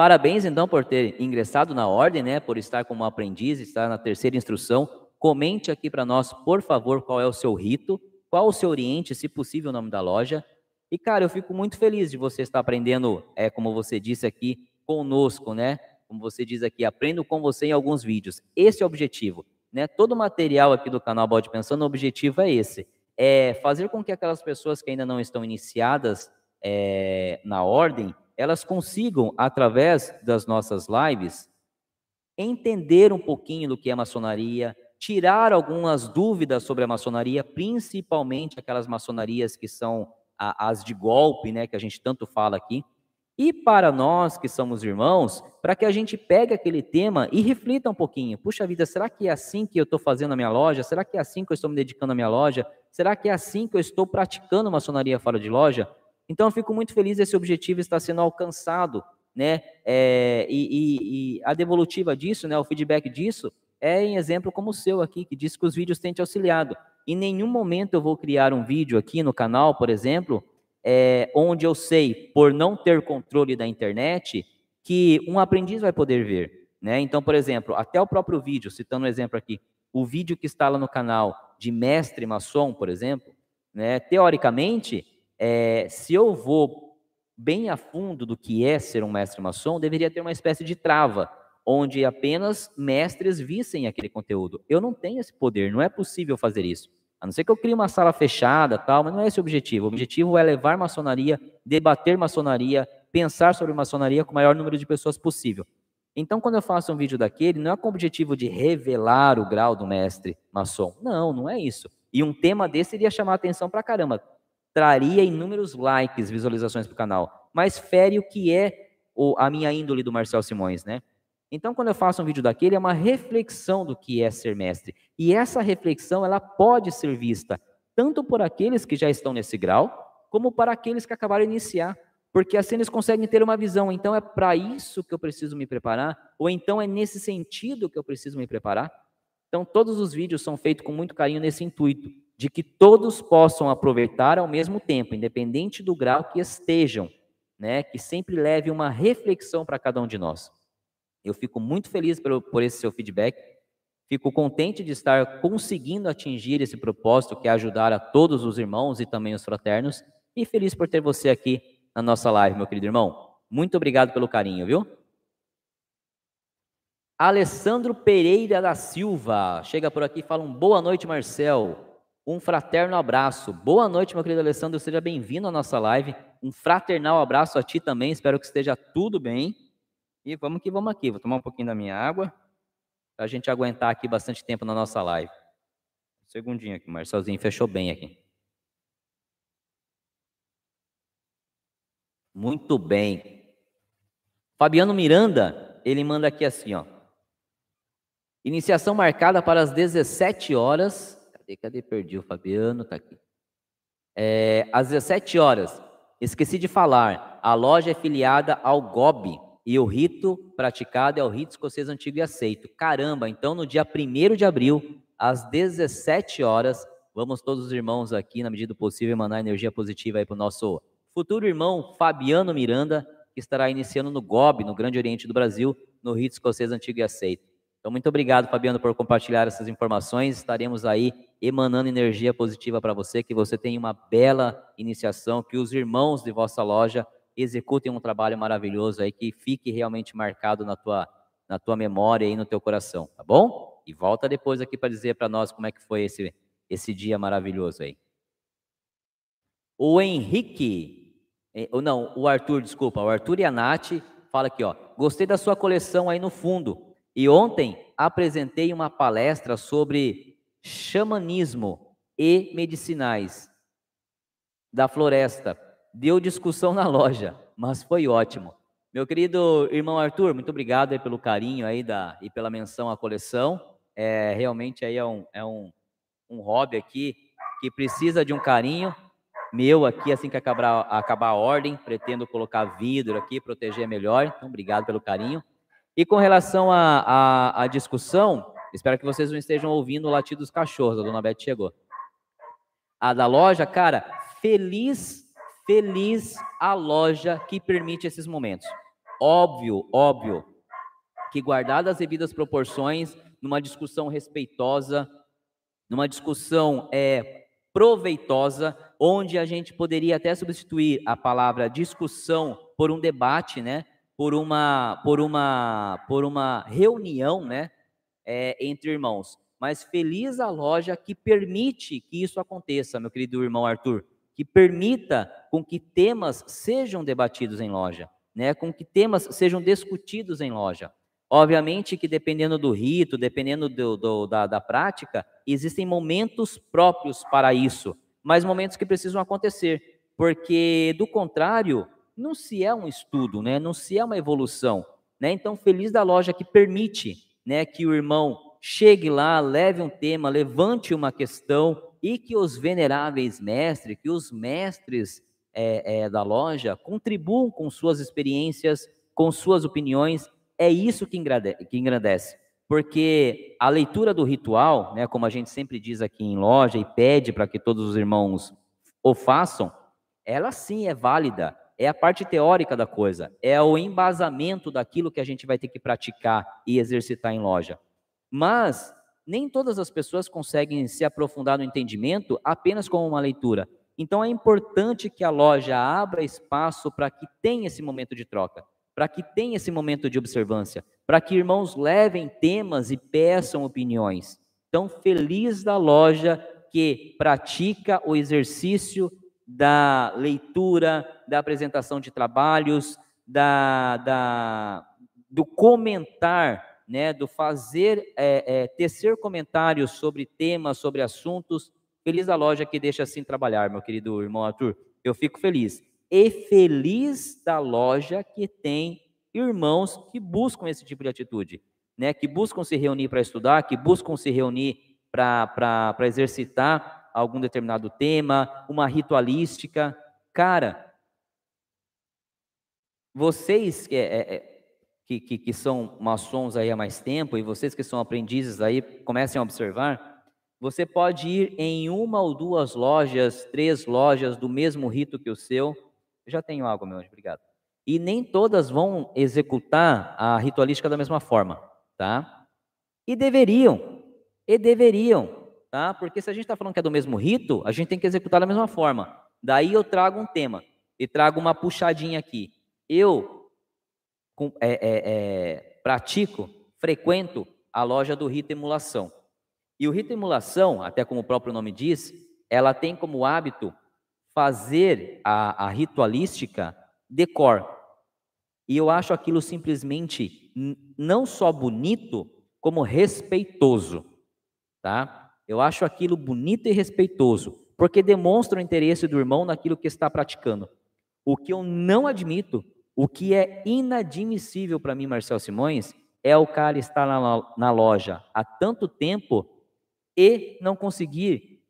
Speaker 1: Parabéns, então, por ter ingressado na ordem, né? Por estar como aprendiz, estar na terceira instrução. Comente aqui para nós, por favor, qual é o seu rito, qual o seu oriente, se possível, o nome da loja. E, cara, eu fico muito feliz de você estar aprendendo, é como você disse aqui, conosco, né? Como você diz aqui, aprendo com você em alguns vídeos. Esse é o objetivo, né? Todo o material aqui do canal Bode Pensando, o objetivo é esse. É fazer com que aquelas pessoas que ainda não estão iniciadas é, na ordem, elas consigam, através das nossas lives, entender um pouquinho do que é maçonaria, tirar algumas dúvidas sobre a maçonaria, principalmente aquelas maçonarias que são as de golpe, né, que a gente tanto fala aqui. E para nós que somos irmãos, para que a gente pegue aquele tema e reflita um pouquinho. Puxa vida, será que é assim que eu estou fazendo a minha loja? Será que é assim que eu estou me dedicando à minha loja? Será que é assim que eu estou praticando maçonaria fora de loja? Então, eu fico muito feliz esse objetivo está sendo alcançado, né? É, e, e, e, a devolutiva disso, né, o feedback disso, é em exemplo como o seu aqui, que diz que os vídeos têm te auxiliado. Em nenhum momento eu vou criar um vídeo aqui no canal, por exemplo, é, onde eu sei, por não ter controle da internet, que um aprendiz vai poder ver. Né? Então, por exemplo, até o próprio vídeo, citando um exemplo aqui, o vídeo que está lá no canal de mestre maçom, por exemplo, né, teoricamente, é, se eu vou bem a fundo do que é ser um mestre maçom, deveria ter uma espécie de trava, onde apenas mestres vissem aquele conteúdo. Eu não tenho esse poder, não é possível fazer isso. A não ser que eu crie uma sala fechada, tal, mas não é esse o objetivo. O objetivo é levar maçonaria, debater maçonaria, pensar sobre maçonaria com o maior número de pessoas possível. Então, quando eu faço um vídeo daquele, não é com o objetivo de revelar o grau do mestre maçom. Não, não é isso. E um tema desse iria chamar atenção pra caramba traria inúmeros likes, visualizações para o canal, mas fere o que é o, a minha índole do Marcel Simões, né? Então, quando eu faço um vídeo daquele, é uma reflexão do que é ser mestre. E essa reflexão, ela pode ser vista tanto por aqueles que já estão nesse grau, como para aqueles que acabaram de iniciar. Porque assim eles conseguem ter uma visão. Então, é para isso que eu preciso me preparar? Ou então é nesse sentido que eu preciso me preparar? Então, todos os vídeos são feitos com muito carinho nesse intuito de que todos possam aproveitar ao mesmo tempo, independente do grau que estejam, né? Que sempre leve uma reflexão para cada um de nós. Eu fico muito feliz por, por esse seu feedback. Fico contente de estar conseguindo atingir esse propósito, que é ajudar a todos os irmãos e também os fraternos. E feliz por ter você aqui na nossa live, meu querido irmão. Muito obrigado pelo carinho, viu? Alessandro Pereira da Silva chega por aqui e fala um boa noite, Marcel. Um fraterno abraço. Boa noite, meu querido Alessandro. Seja bem-vindo à nossa live. Um fraternal abraço a ti também. Espero que esteja tudo bem. E vamos que vamos aqui. Vou tomar um pouquinho da minha água para a gente aguentar aqui bastante tempo na nossa live. Um segundinho aqui, Marcelzinho fechou bem aqui. Muito bem. Fabiano Miranda, ele manda aqui assim, ó. Iniciação marcada para as 17 horas Cadê, cadê? Perdi o Fabiano, tá aqui. É, às 17 horas, esqueci de falar, a loja é filiada ao GOB e o rito praticado é o rito escocês antigo e aceito. Caramba, então no dia 1 de abril, às 17 horas, vamos todos os irmãos aqui, na medida do possível, mandar energia positiva aí para o nosso futuro irmão Fabiano Miranda, que estará iniciando no GOB, no Grande Oriente do Brasil, no rito escocês antigo e aceito. Então, muito obrigado, Fabiano, por compartilhar essas informações. Estaremos aí emanando energia positiva para você, que você tenha uma bela iniciação, que os irmãos de vossa loja executem um trabalho maravilhoso aí que fique realmente marcado na tua, na tua memória e no teu coração, tá bom? E volta depois aqui para dizer para nós como é que foi esse, esse dia maravilhoso aí. O Henrique, eh, ou não, o Arthur, desculpa, o Arthur e a Nath fala aqui, ó. Gostei da sua coleção aí no fundo. E ontem apresentei uma palestra sobre xamanismo e medicinais da floresta. Deu discussão na loja, mas foi ótimo. Meu querido irmão Arthur, muito obrigado pelo carinho aí da, e pela menção à coleção. É, realmente aí é um, é um, um hobby aqui que precisa de um carinho meu aqui, assim que acabar, acabar a ordem, pretendo colocar vidro aqui, proteger melhor. Então, obrigado pelo carinho. E com relação à discussão, espero que vocês não estejam ouvindo o latido dos cachorros. A dona Beth chegou. A da loja, cara, feliz, feliz a loja que permite esses momentos. Óbvio, óbvio, que guardadas as devidas proporções, numa discussão respeitosa, numa discussão é, proveitosa, onde a gente poderia até substituir a palavra discussão por um debate, né? Por uma, por uma, por uma reunião, né? É, entre irmãos. Mas feliz a loja que permite que isso aconteça, meu querido irmão Arthur, que permita com que temas sejam debatidos em loja, né? Com que temas sejam discutidos em loja. Obviamente que dependendo do rito, dependendo do, do, da, da prática, existem momentos próprios para isso, mas momentos que precisam acontecer, porque do contrário, não se é um estudo, né? não se é uma evolução. Né? Então, feliz da loja que permite né, que o irmão chegue lá, leve um tema, levante uma questão e que os veneráveis mestres, que os mestres é, é, da loja contribuam com suas experiências, com suas opiniões é isso que engrandece. Porque a leitura do ritual, né, como a gente sempre diz aqui em loja e pede para que todos os irmãos o façam, ela sim é válida, é a parte teórica da coisa, é o embasamento daquilo que a gente vai ter que praticar e exercitar em loja. Mas nem todas as pessoas conseguem se aprofundar no entendimento apenas com uma leitura. Então é importante que a loja abra espaço para que tenha esse momento de troca para que tenha esse momento de observância, para que irmãos levem temas e peçam opiniões. Então, feliz da loja que pratica o exercício da leitura, da apresentação de trabalhos, da, da do comentar, né, do fazer, é, é, tecer comentários sobre temas, sobre assuntos. Feliz da loja que deixa assim trabalhar, meu querido irmão Arthur. Eu fico feliz e feliz da loja que tem irmãos que buscam esse tipo de atitude, né? Que buscam se reunir para estudar, que buscam se reunir para exercitar algum determinado tema, uma ritualística. Cara, vocês é, é, é, que, que, que são maçons aí há mais tempo e vocês que são aprendizes aí, comecem a observar você pode ir em uma ou duas lojas, três lojas do mesmo rito que o seu, eu já tenho água, meu anjo, obrigado. E nem todas vão executar a ritualística da mesma forma, tá? E deveriam, e deveriam, tá? Porque se a gente está falando que é do mesmo rito, a gente tem que executar da mesma forma. Daí eu trago um tema e trago uma puxadinha aqui. Eu é, é, é, pratico, frequento a loja do rito emulação. E o rito emulação, até como o próprio nome diz, ela tem como hábito fazer a, a ritualística decor. E eu acho aquilo simplesmente não só bonito, como respeitoso, tá? Eu acho aquilo bonito e respeitoso, porque demonstra o interesse do irmão naquilo que está praticando. O que eu não admito, o que é inadmissível para mim, Marcel Simões, é o cara estar na, na loja há tanto tempo e não conseguir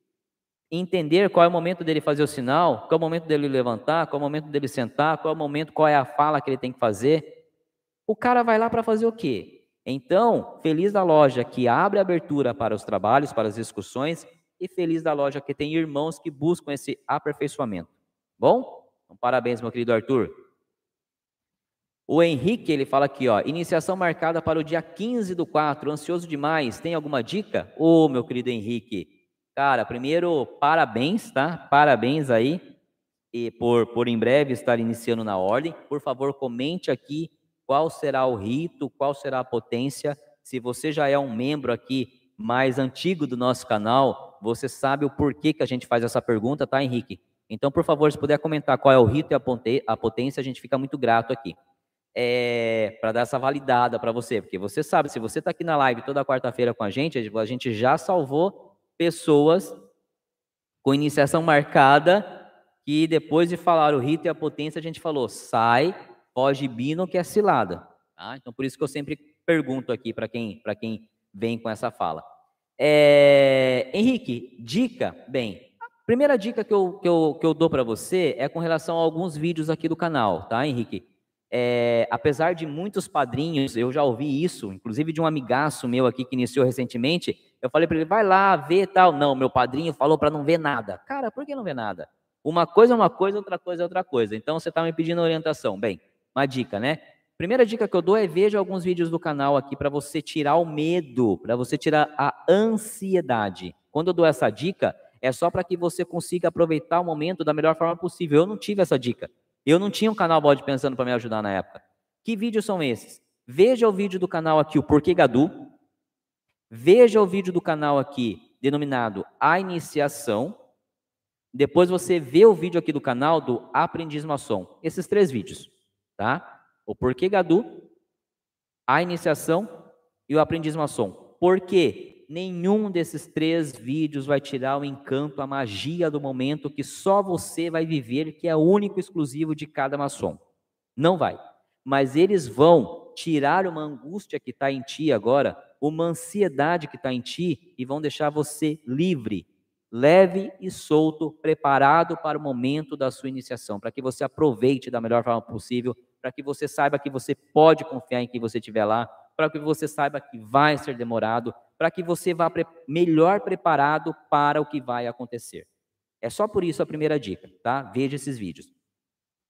Speaker 1: entender qual é o momento dele fazer o sinal, qual é o momento dele levantar, qual é o momento dele sentar, qual é o momento, qual é a fala que ele tem que fazer. O cara vai lá para fazer o quê? Então, feliz da loja que abre abertura para os trabalhos, para as discussões, e feliz da loja que tem irmãos que buscam esse aperfeiçoamento. Bom? Então, parabéns, meu querido Arthur. O Henrique, ele fala aqui, ó, iniciação marcada para o dia 15 do 4, ansioso demais, tem alguma dica? Ô, oh, meu querido Henrique, Cara, primeiro, parabéns, tá? Parabéns aí e por, por em breve estar iniciando na ordem. Por favor, comente aqui qual será o rito, qual será a potência. Se você já é um membro aqui mais antigo do nosso canal, você sabe o porquê que a gente faz essa pergunta, tá, Henrique? Então, por favor, se puder comentar qual é o rito e a potência, a gente fica muito grato aqui. É, para dar essa validada para você, porque você sabe, se você está aqui na live toda quarta-feira com a gente, a gente já salvou pessoas com iniciação marcada que depois de falar o rito e a potência, a gente falou, sai, foge bino que é cilada. Tá? Então, por isso que eu sempre pergunto aqui para quem, quem vem com essa fala. É, Henrique, dica, bem, primeira dica que eu, que eu, que eu dou para você é com relação a alguns vídeos aqui do canal, tá, Henrique? É, apesar de muitos padrinhos, eu já ouvi isso, inclusive de um amigaço meu aqui que iniciou recentemente, eu falei para ele, vai lá, vê tal. Não, meu padrinho falou para não ver nada. Cara, por que não ver nada? Uma coisa é uma coisa, outra coisa é outra coisa. Então você está me pedindo orientação. Bem, uma dica, né? Primeira dica que eu dou é veja alguns vídeos do canal aqui para você tirar o medo, para você tirar a ansiedade. Quando eu dou essa dica, é só para que você consiga aproveitar o momento da melhor forma possível. Eu não tive essa dica. Eu não tinha um canal Bode Pensando para me ajudar na época. Que vídeos são esses? Veja o vídeo do canal aqui, o Porquê Gadu. Veja o vídeo do canal aqui, denominado A Iniciação. Depois você vê o vídeo aqui do canal do Aprendiz Maçom. Esses três vídeos, tá? O porquê Gadu, a iniciação e o Aprendiz Maçom. Por quê? Nenhum desses três vídeos vai tirar o encanto, a magia do momento que só você vai viver, que é único e exclusivo de cada maçom. Não vai. Mas eles vão tirar uma angústia que está em ti agora, uma ansiedade que está em ti, e vão deixar você livre, leve e solto, preparado para o momento da sua iniciação, para que você aproveite da melhor forma possível, para que você saiba que você pode confiar em quem você estiver lá, para que você saiba que vai ser demorado, para que você vá pre melhor preparado para o que vai acontecer. É só por isso a primeira dica, tá? Veja esses vídeos.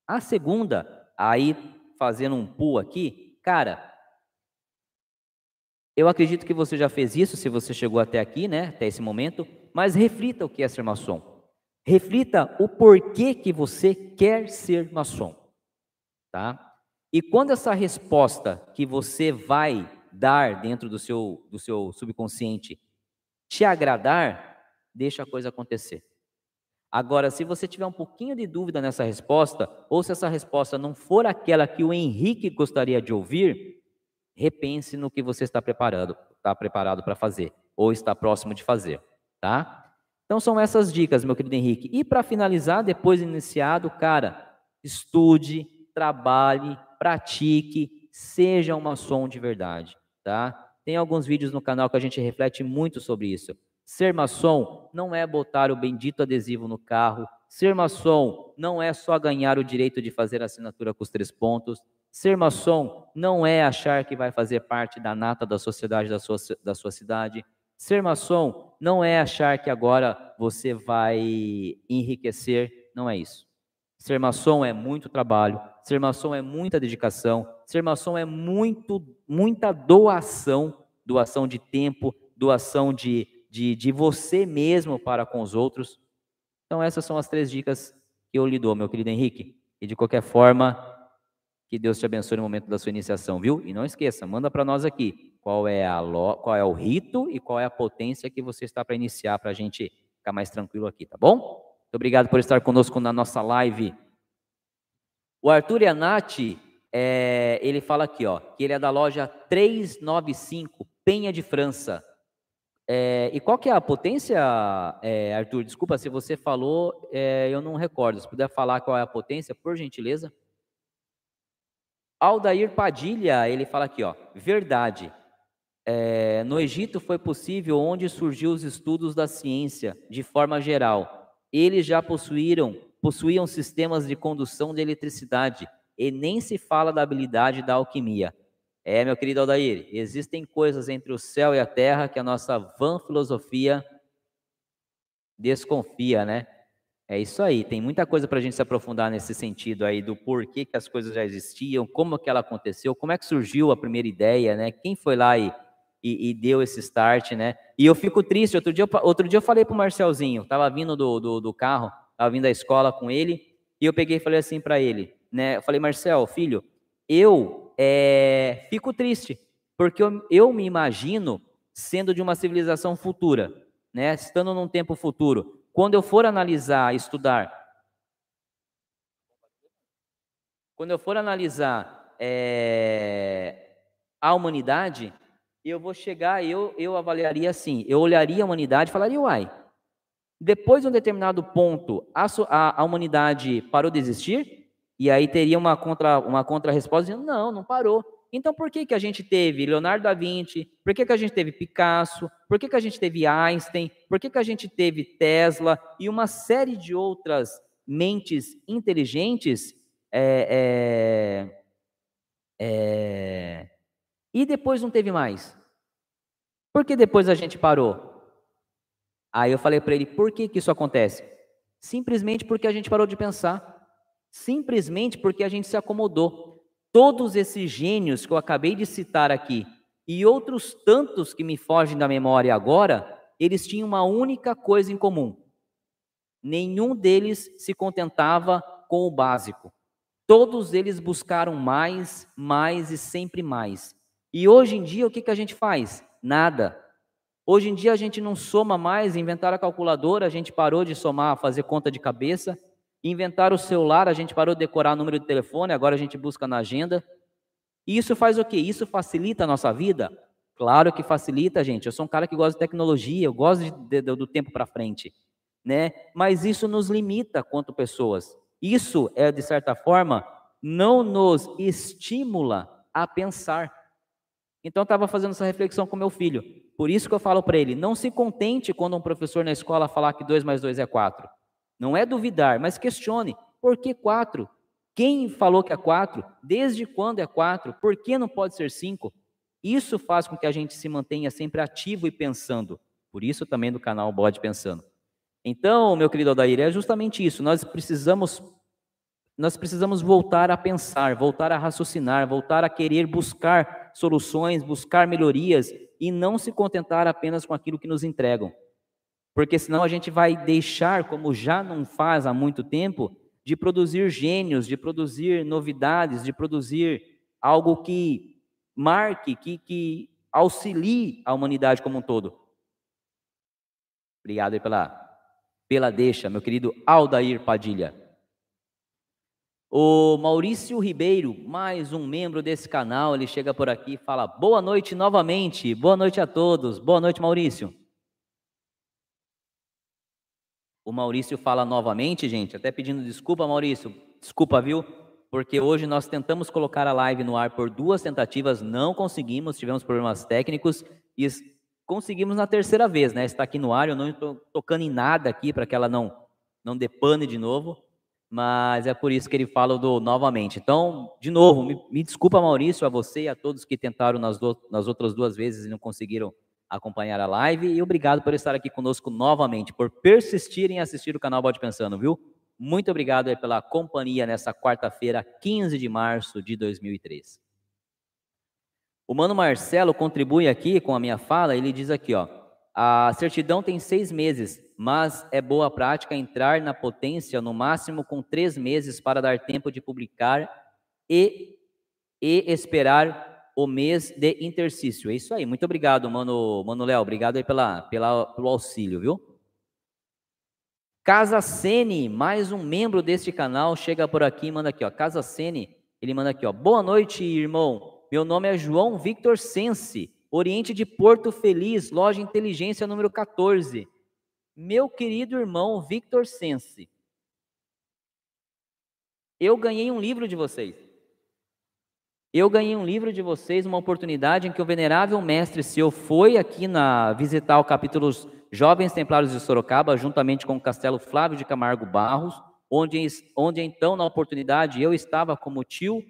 Speaker 1: A segunda, aí fazendo um pull aqui, cara, eu acredito que você já fez isso, se você chegou até aqui, né, até esse momento, mas reflita o que é ser maçom. Reflita o porquê que você quer ser maçom, tá? E quando essa resposta que você vai dar dentro do seu, do seu subconsciente te agradar, deixa a coisa acontecer. Agora, se você tiver um pouquinho de dúvida nessa resposta, ou se essa resposta não for aquela que o Henrique gostaria de ouvir, repense no que você está preparando, está preparado para fazer ou está próximo de fazer, tá? Então são essas dicas, meu querido Henrique. E para finalizar, depois de iniciado, cara, estude, trabalhe, pratique, seja uma som de verdade, tá? Tem alguns vídeos no canal que a gente reflete muito sobre isso. Ser maçom não é botar o bendito adesivo no carro. Ser maçom não é só ganhar o direito de fazer assinatura com os três pontos. Ser maçom não é achar que vai fazer parte da nata da sociedade da sua, da sua cidade. Ser maçom não é achar que agora você vai enriquecer. Não é isso. Ser maçom é muito trabalho. Ser maçom é muita dedicação. Ser maçom é muito, muita doação doação de tempo, doação de, de, de você mesmo para com os outros. Então, essas são as três dicas que eu lhe dou, meu querido Henrique. E de qualquer forma, que Deus te abençoe no momento da sua iniciação, viu? E não esqueça, manda para nós aqui qual é, a lo... qual é o rito e qual é a potência que você está para iniciar, para a gente ficar mais tranquilo aqui, tá bom? Muito obrigado por estar conosco na nossa live. O Arthur e a Nath, é, ele fala aqui, ó, que ele é da loja 395, Penha de França. É, e qual que é a potência, é, Arthur? Desculpa, se você falou, é, eu não recordo. Se puder falar qual é a potência, por gentileza. Aldair Padilha, ele fala aqui, ó, verdade. É, no Egito foi possível onde surgiu os estudos da ciência, de forma geral. Eles já possuíram, possuíam sistemas de condução de eletricidade, e nem se fala da habilidade da alquimia. É, meu querido Aldair, existem coisas entre o céu e a terra que a nossa vã filosofia desconfia, né? É isso aí, tem muita coisa para a gente se aprofundar nesse sentido aí do porquê que as coisas já existiam, como que ela aconteceu, como é que surgiu a primeira ideia, né? Quem foi lá e, e, e deu esse start, né? E eu fico triste, outro dia, outro dia eu falei pro Marcelzinho, tava vindo do, do, do carro, tava vindo da escola com ele, E eu peguei e falei assim para ele, né? Eu falei, Marcel, filho, eu é, fico triste, porque eu, eu me imagino sendo de uma civilização futura, né? Estando num tempo futuro. Quando eu for analisar, estudar, quando eu for analisar é, a humanidade, eu vou chegar, eu, eu avaliaria assim, eu olharia a humanidade e falaria, uai, depois de um determinado ponto, a, a, a humanidade parou de existir? E aí teria uma contra uma contra-resposta dizendo, não, não parou. Então por que, que a gente teve Leonardo da Vinci? Por que, que a gente teve Picasso? Por que, que a gente teve Einstein? Por que, que a gente teve Tesla? E uma série de outras mentes inteligentes é, é, é, e depois não teve mais. Por que depois a gente parou? Aí eu falei para ele, por que, que isso acontece? Simplesmente porque a gente parou de pensar. Simplesmente porque a gente se acomodou. Todos esses gênios que eu acabei de citar aqui e outros tantos que me fogem da memória agora, eles tinham uma única coisa em comum. Nenhum deles se contentava com o básico. Todos eles buscaram mais, mais e sempre mais. E hoje em dia, o que, que a gente faz? Nada. Hoje em dia a gente não soma mais, inventar a calculadora, a gente parou de somar, fazer conta de cabeça. Inventar o celular, a gente parou de decorar o número de telefone, agora a gente busca na agenda. E isso faz o quê? Isso facilita a nossa vida? Claro que facilita, gente. Eu sou um cara que gosta de tecnologia, eu gosto de, de, do tempo para frente, né? Mas isso nos limita quanto pessoas. Isso é de certa forma não nos estimula a pensar. Então, eu estava fazendo essa reflexão com meu filho. Por isso que eu falo para ele: não se contente quando um professor na escola falar que 2 mais 2 é 4. Não é duvidar, mas questione: por que 4? Quem falou que é 4? Desde quando é 4? Por que não pode ser 5? Isso faz com que a gente se mantenha sempre ativo e pensando. Por isso também do canal Bode Pensando. Então, meu querido Aldair, é justamente isso. Nós precisamos nós precisamos voltar a pensar, voltar a raciocinar, voltar a querer buscar soluções, buscar melhorias e não se contentar apenas com aquilo que nos entregam. Porque senão a gente vai deixar, como já não faz há muito tempo, de produzir gênios, de produzir novidades, de produzir algo que marque, que, que auxilie a humanidade como um todo. Obrigado aí pela, pela deixa, meu querido Aldair Padilha. O Maurício Ribeiro, mais um membro desse canal, ele chega por aqui e fala: Boa noite novamente, boa noite a todos. Boa noite, Maurício. O Maurício fala novamente, gente, até pedindo desculpa, Maurício. Desculpa, viu? Porque hoje nós tentamos colocar a live no ar por duas tentativas, não conseguimos, tivemos problemas técnicos e conseguimos na terceira vez, né? Está aqui no ar, eu não estou tocando em nada aqui para que ela não, não depane de novo mas é por isso que ele fala do novamente. Então, de novo, me, me desculpa, Maurício, a você e a todos que tentaram nas, do, nas outras duas vezes e não conseguiram acompanhar a live. E obrigado por estar aqui conosco novamente, por persistir em assistir o canal Bode Pensando, viu? Muito obrigado pela companhia nessa quarta-feira, 15 de março de 2003. O Mano Marcelo contribui aqui com a minha fala, ele diz aqui, ó, a certidão tem seis meses, mas é boa prática entrar na potência no máximo com três meses para dar tempo de publicar e, e esperar o mês de interstício. É isso aí. Muito obrigado, mano, mano Léo. Obrigado aí pela, pela, pelo auxílio, viu? Casa Sene, mais um membro deste canal, chega por aqui e manda aqui, ó. Casa Sene, ele manda aqui, ó. Boa noite, irmão. Meu nome é João Victor Sense. Oriente de Porto Feliz, loja Inteligência número 14. Meu querido irmão Victor Sense, eu ganhei um livro de vocês. Eu ganhei um livro de vocês, uma oportunidade em que o venerável mestre seu foi aqui na visitar o capítulo Jovens Templários de Sorocaba, juntamente com o Castelo Flávio de Camargo Barros, onde, onde então, na oportunidade, eu estava como tio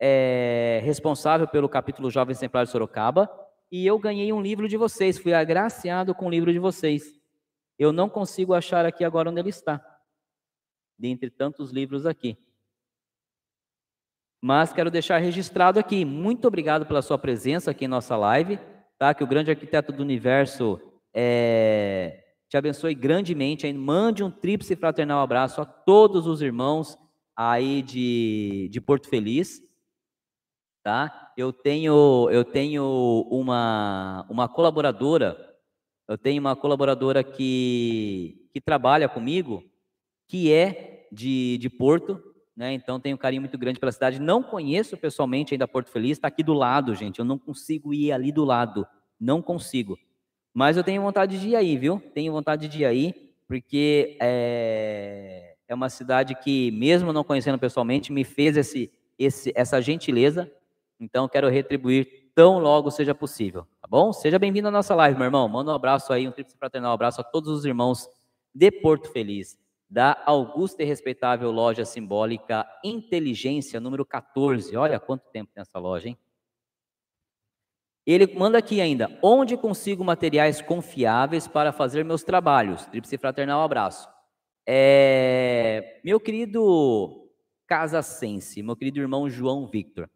Speaker 1: é, responsável pelo capítulo Jovens Templários de Sorocaba, e eu ganhei um livro de vocês, fui agraciado com o livro de vocês. Eu não consigo achar aqui agora onde ele está, dentre tantos livros aqui. Mas quero deixar registrado aqui. Muito obrigado pela sua presença aqui em nossa live, tá? Que o grande arquiteto do universo é, te abençoe grandemente. Mande um tríplice fraternal abraço a todos os irmãos aí de, de Porto Feliz, tá? Eu tenho eu tenho uma uma colaboradora, eu tenho uma colaboradora que que trabalha comigo, que é de, de Porto, né? Então tenho um carinho muito grande pela cidade. Não conheço pessoalmente ainda Porto Feliz, está aqui do lado, gente. Eu não consigo ir ali do lado, não consigo. Mas eu tenho vontade de ir aí, viu? Tenho vontade de ir aí, porque é, é uma cidade que, mesmo não conhecendo pessoalmente, me fez esse, esse, essa gentileza. Então quero retribuir tão logo seja possível, tá bom? Seja bem-vindo à nossa live, meu irmão. Manda um abraço aí, um tríplice fraternal abraço a todos os irmãos de Porto Feliz da augusta e respeitável loja simbólica Inteligência, número 14. Olha quanto tempo tem essa loja, hein? Ele manda aqui ainda, onde consigo materiais confiáveis para fazer meus trabalhos? Tríplice fraternal abraço. É, meu querido Casa Sense, meu querido irmão João Victor.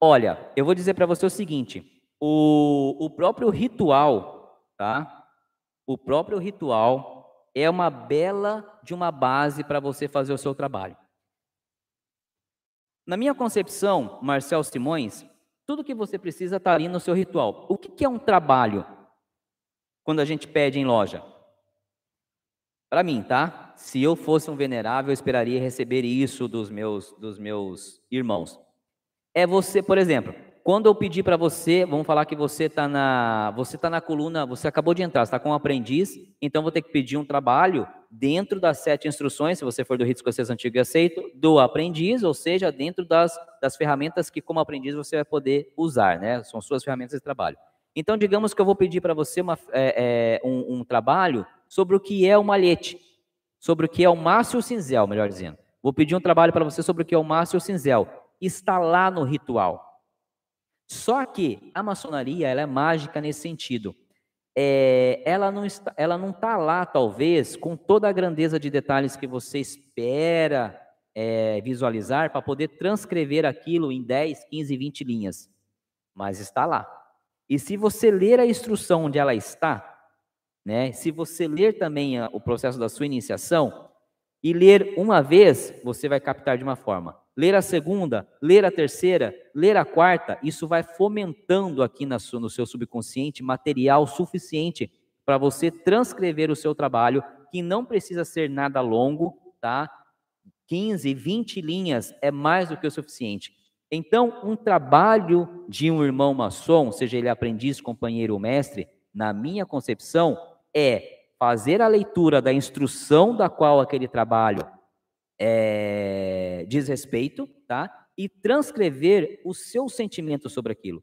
Speaker 1: Olha, eu vou dizer para você o seguinte, o, o próprio ritual, tá? O próprio ritual é uma bela de uma base para você fazer o seu trabalho. Na minha concepção, Marcel Simões, tudo que você precisa está ali no seu ritual. O que, que é um trabalho quando a gente pede em loja? Para mim, tá? Se eu fosse um venerável, eu esperaria receber isso dos meus, dos meus irmãos. É você, por exemplo, quando eu pedir para você, vamos falar que você está na, você tá na coluna, você acabou de entrar, está com um aprendiz, então vou ter que pedir um trabalho dentro das sete instruções, se você for do rito escocês antigo e aceito, do aprendiz, ou seja, dentro das, das ferramentas que como aprendiz você vai poder usar, né? São suas ferramentas de trabalho. Então, digamos que eu vou pedir para você uma, é, é, um, um, trabalho sobre o que é o malhete, sobre o que é o mácio cinzel, melhor dizendo. Vou pedir um trabalho para você sobre o que é o mácio cinzel. Está lá no ritual. Só que a maçonaria ela é mágica nesse sentido. É, ela não está, ela não está lá talvez com toda a grandeza de detalhes que você espera é, visualizar para poder transcrever aquilo em 10, 15, 20 linhas, mas está lá. E se você ler a instrução onde ela está, né, se você ler também a, o processo da sua iniciação e ler uma vez, você vai captar de uma forma ler a segunda, ler a terceira, ler a quarta, isso vai fomentando aqui no seu subconsciente material suficiente para você transcrever o seu trabalho, que não precisa ser nada longo, tá? 15, 20 linhas é mais do que o suficiente. Então, um trabalho de um irmão maçom, seja ele aprendiz, companheiro ou mestre, na minha concepção, é fazer a leitura da instrução da qual aquele trabalho é, diz respeito, tá? E transcrever o seu sentimento sobre aquilo.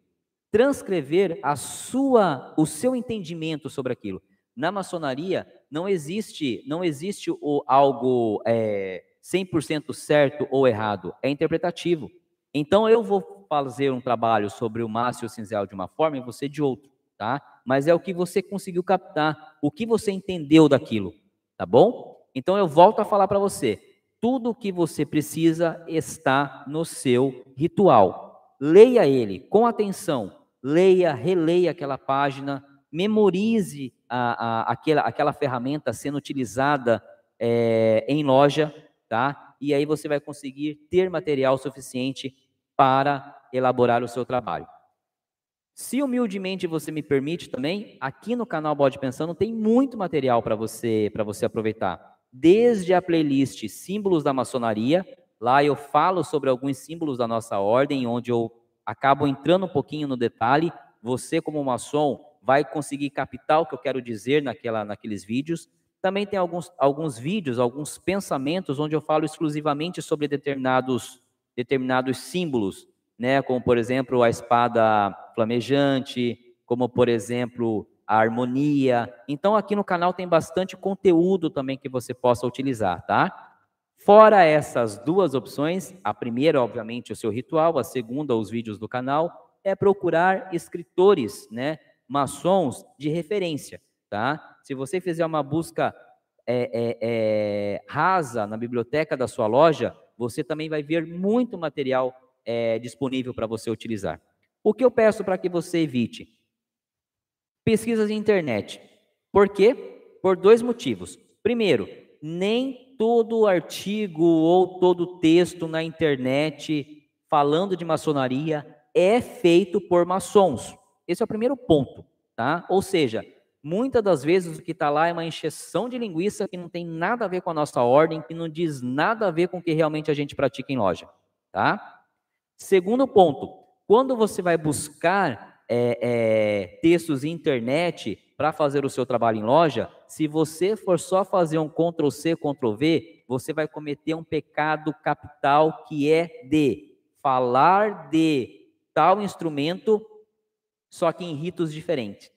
Speaker 1: Transcrever a sua, o seu entendimento sobre aquilo. Na maçonaria não existe, não existe o, algo é, 100% certo ou errado, é interpretativo. Então eu vou fazer um trabalho sobre o Márcio Cinzel de uma forma e você de outra, tá? Mas é o que você conseguiu captar, o que você entendeu daquilo, tá bom? Então eu volto a falar para você, tudo o que você precisa está no seu ritual. Leia ele com atenção. Leia, releia aquela página, memorize a, a, aquela, aquela ferramenta sendo utilizada é, em loja, tá? E aí você vai conseguir ter material suficiente para elaborar o seu trabalho. Se humildemente você me permite também, aqui no canal Bode Pensando tem muito material para você para você aproveitar desde a playlist Símbolos da Maçonaria. Lá eu falo sobre alguns símbolos da nossa ordem, onde eu acabo entrando um pouquinho no detalhe. Você, como maçom, vai conseguir captar o que eu quero dizer naquela, naqueles vídeos. Também tem alguns, alguns vídeos, alguns pensamentos, onde eu falo exclusivamente sobre determinados, determinados símbolos, né? como, por exemplo, a espada flamejante, como, por exemplo, a harmonia. Então, aqui no canal tem bastante conteúdo também que você possa utilizar, tá? Fora essas duas opções, a primeira, obviamente, o seu ritual, a segunda, os vídeos do canal, é procurar escritores, né, maçons de referência, tá? Se você fizer uma busca é, é, é, rasa na biblioteca da sua loja, você também vai ver muito material é, disponível para você utilizar. O que eu peço para que você evite? Pesquisas de internet. Por quê? Por dois motivos. Primeiro, nem todo artigo ou todo texto na internet falando de maçonaria é feito por maçons. Esse é o primeiro ponto, tá? Ou seja, muitas das vezes o que está lá é uma encheção de linguiça que não tem nada a ver com a nossa ordem, que não diz nada a ver com o que realmente a gente pratica em loja, tá? Segundo ponto, quando você vai buscar é, é, textos internet para fazer o seu trabalho em loja, se você for só fazer um Ctrl C, Ctrl V, você vai cometer um pecado capital que é de falar de tal instrumento, só que em ritos diferentes.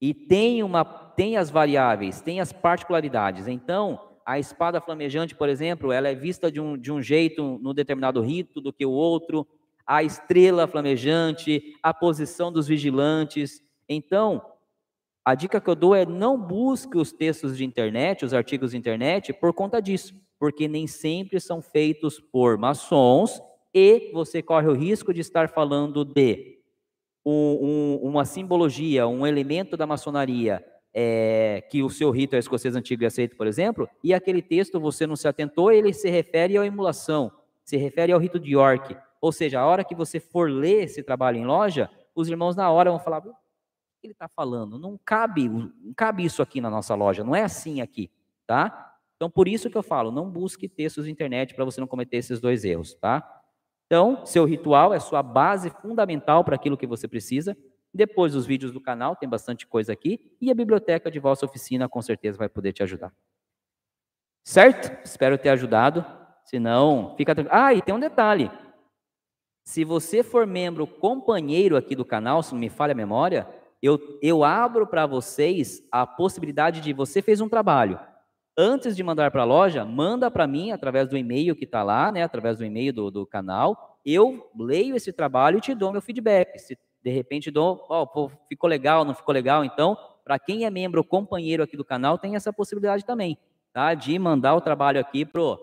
Speaker 1: E tem uma tem as variáveis, tem as particularidades. Então, a espada flamejante, por exemplo, ela é vista de um, de um jeito no determinado rito do que o outro. A estrela flamejante, a posição dos vigilantes. Então, a dica que eu dou é não busque os textos de internet, os artigos de internet, por conta disso, porque nem sempre são feitos por maçons e você corre o risco de estar falando de um, um, uma simbologia, um elemento da maçonaria é, que o seu rito é escocês antigo e aceito, por exemplo, e aquele texto você não se atentou, ele se refere à emulação, se refere ao rito de York. Ou seja, a hora que você for ler esse trabalho em loja, os irmãos na hora vão falar, ele está falando? Não cabe, não cabe isso aqui na nossa loja, não é assim aqui, tá? Então, por isso que eu falo, não busque textos de internet para você não cometer esses dois erros, tá? Então, seu ritual é sua base fundamental para aquilo que você precisa. Depois, os vídeos do canal, tem bastante coisa aqui. E a biblioteca de vossa oficina, com certeza, vai poder te ajudar. Certo? Espero ter ajudado. Se não, fica tranquilo. Ah, e tem um detalhe. Se você for membro companheiro aqui do canal, se não me falha a memória, eu, eu abro para vocês a possibilidade de você fez um trabalho. Antes de mandar para a loja, manda para mim através do e-mail que está lá, né, através do e-mail do, do canal. Eu leio esse trabalho e te dou meu feedback. Se de repente dou, ó, oh, ficou legal, não ficou legal, então, para quem é membro companheiro aqui do canal, tem essa possibilidade também, tá? De mandar o trabalho aqui pro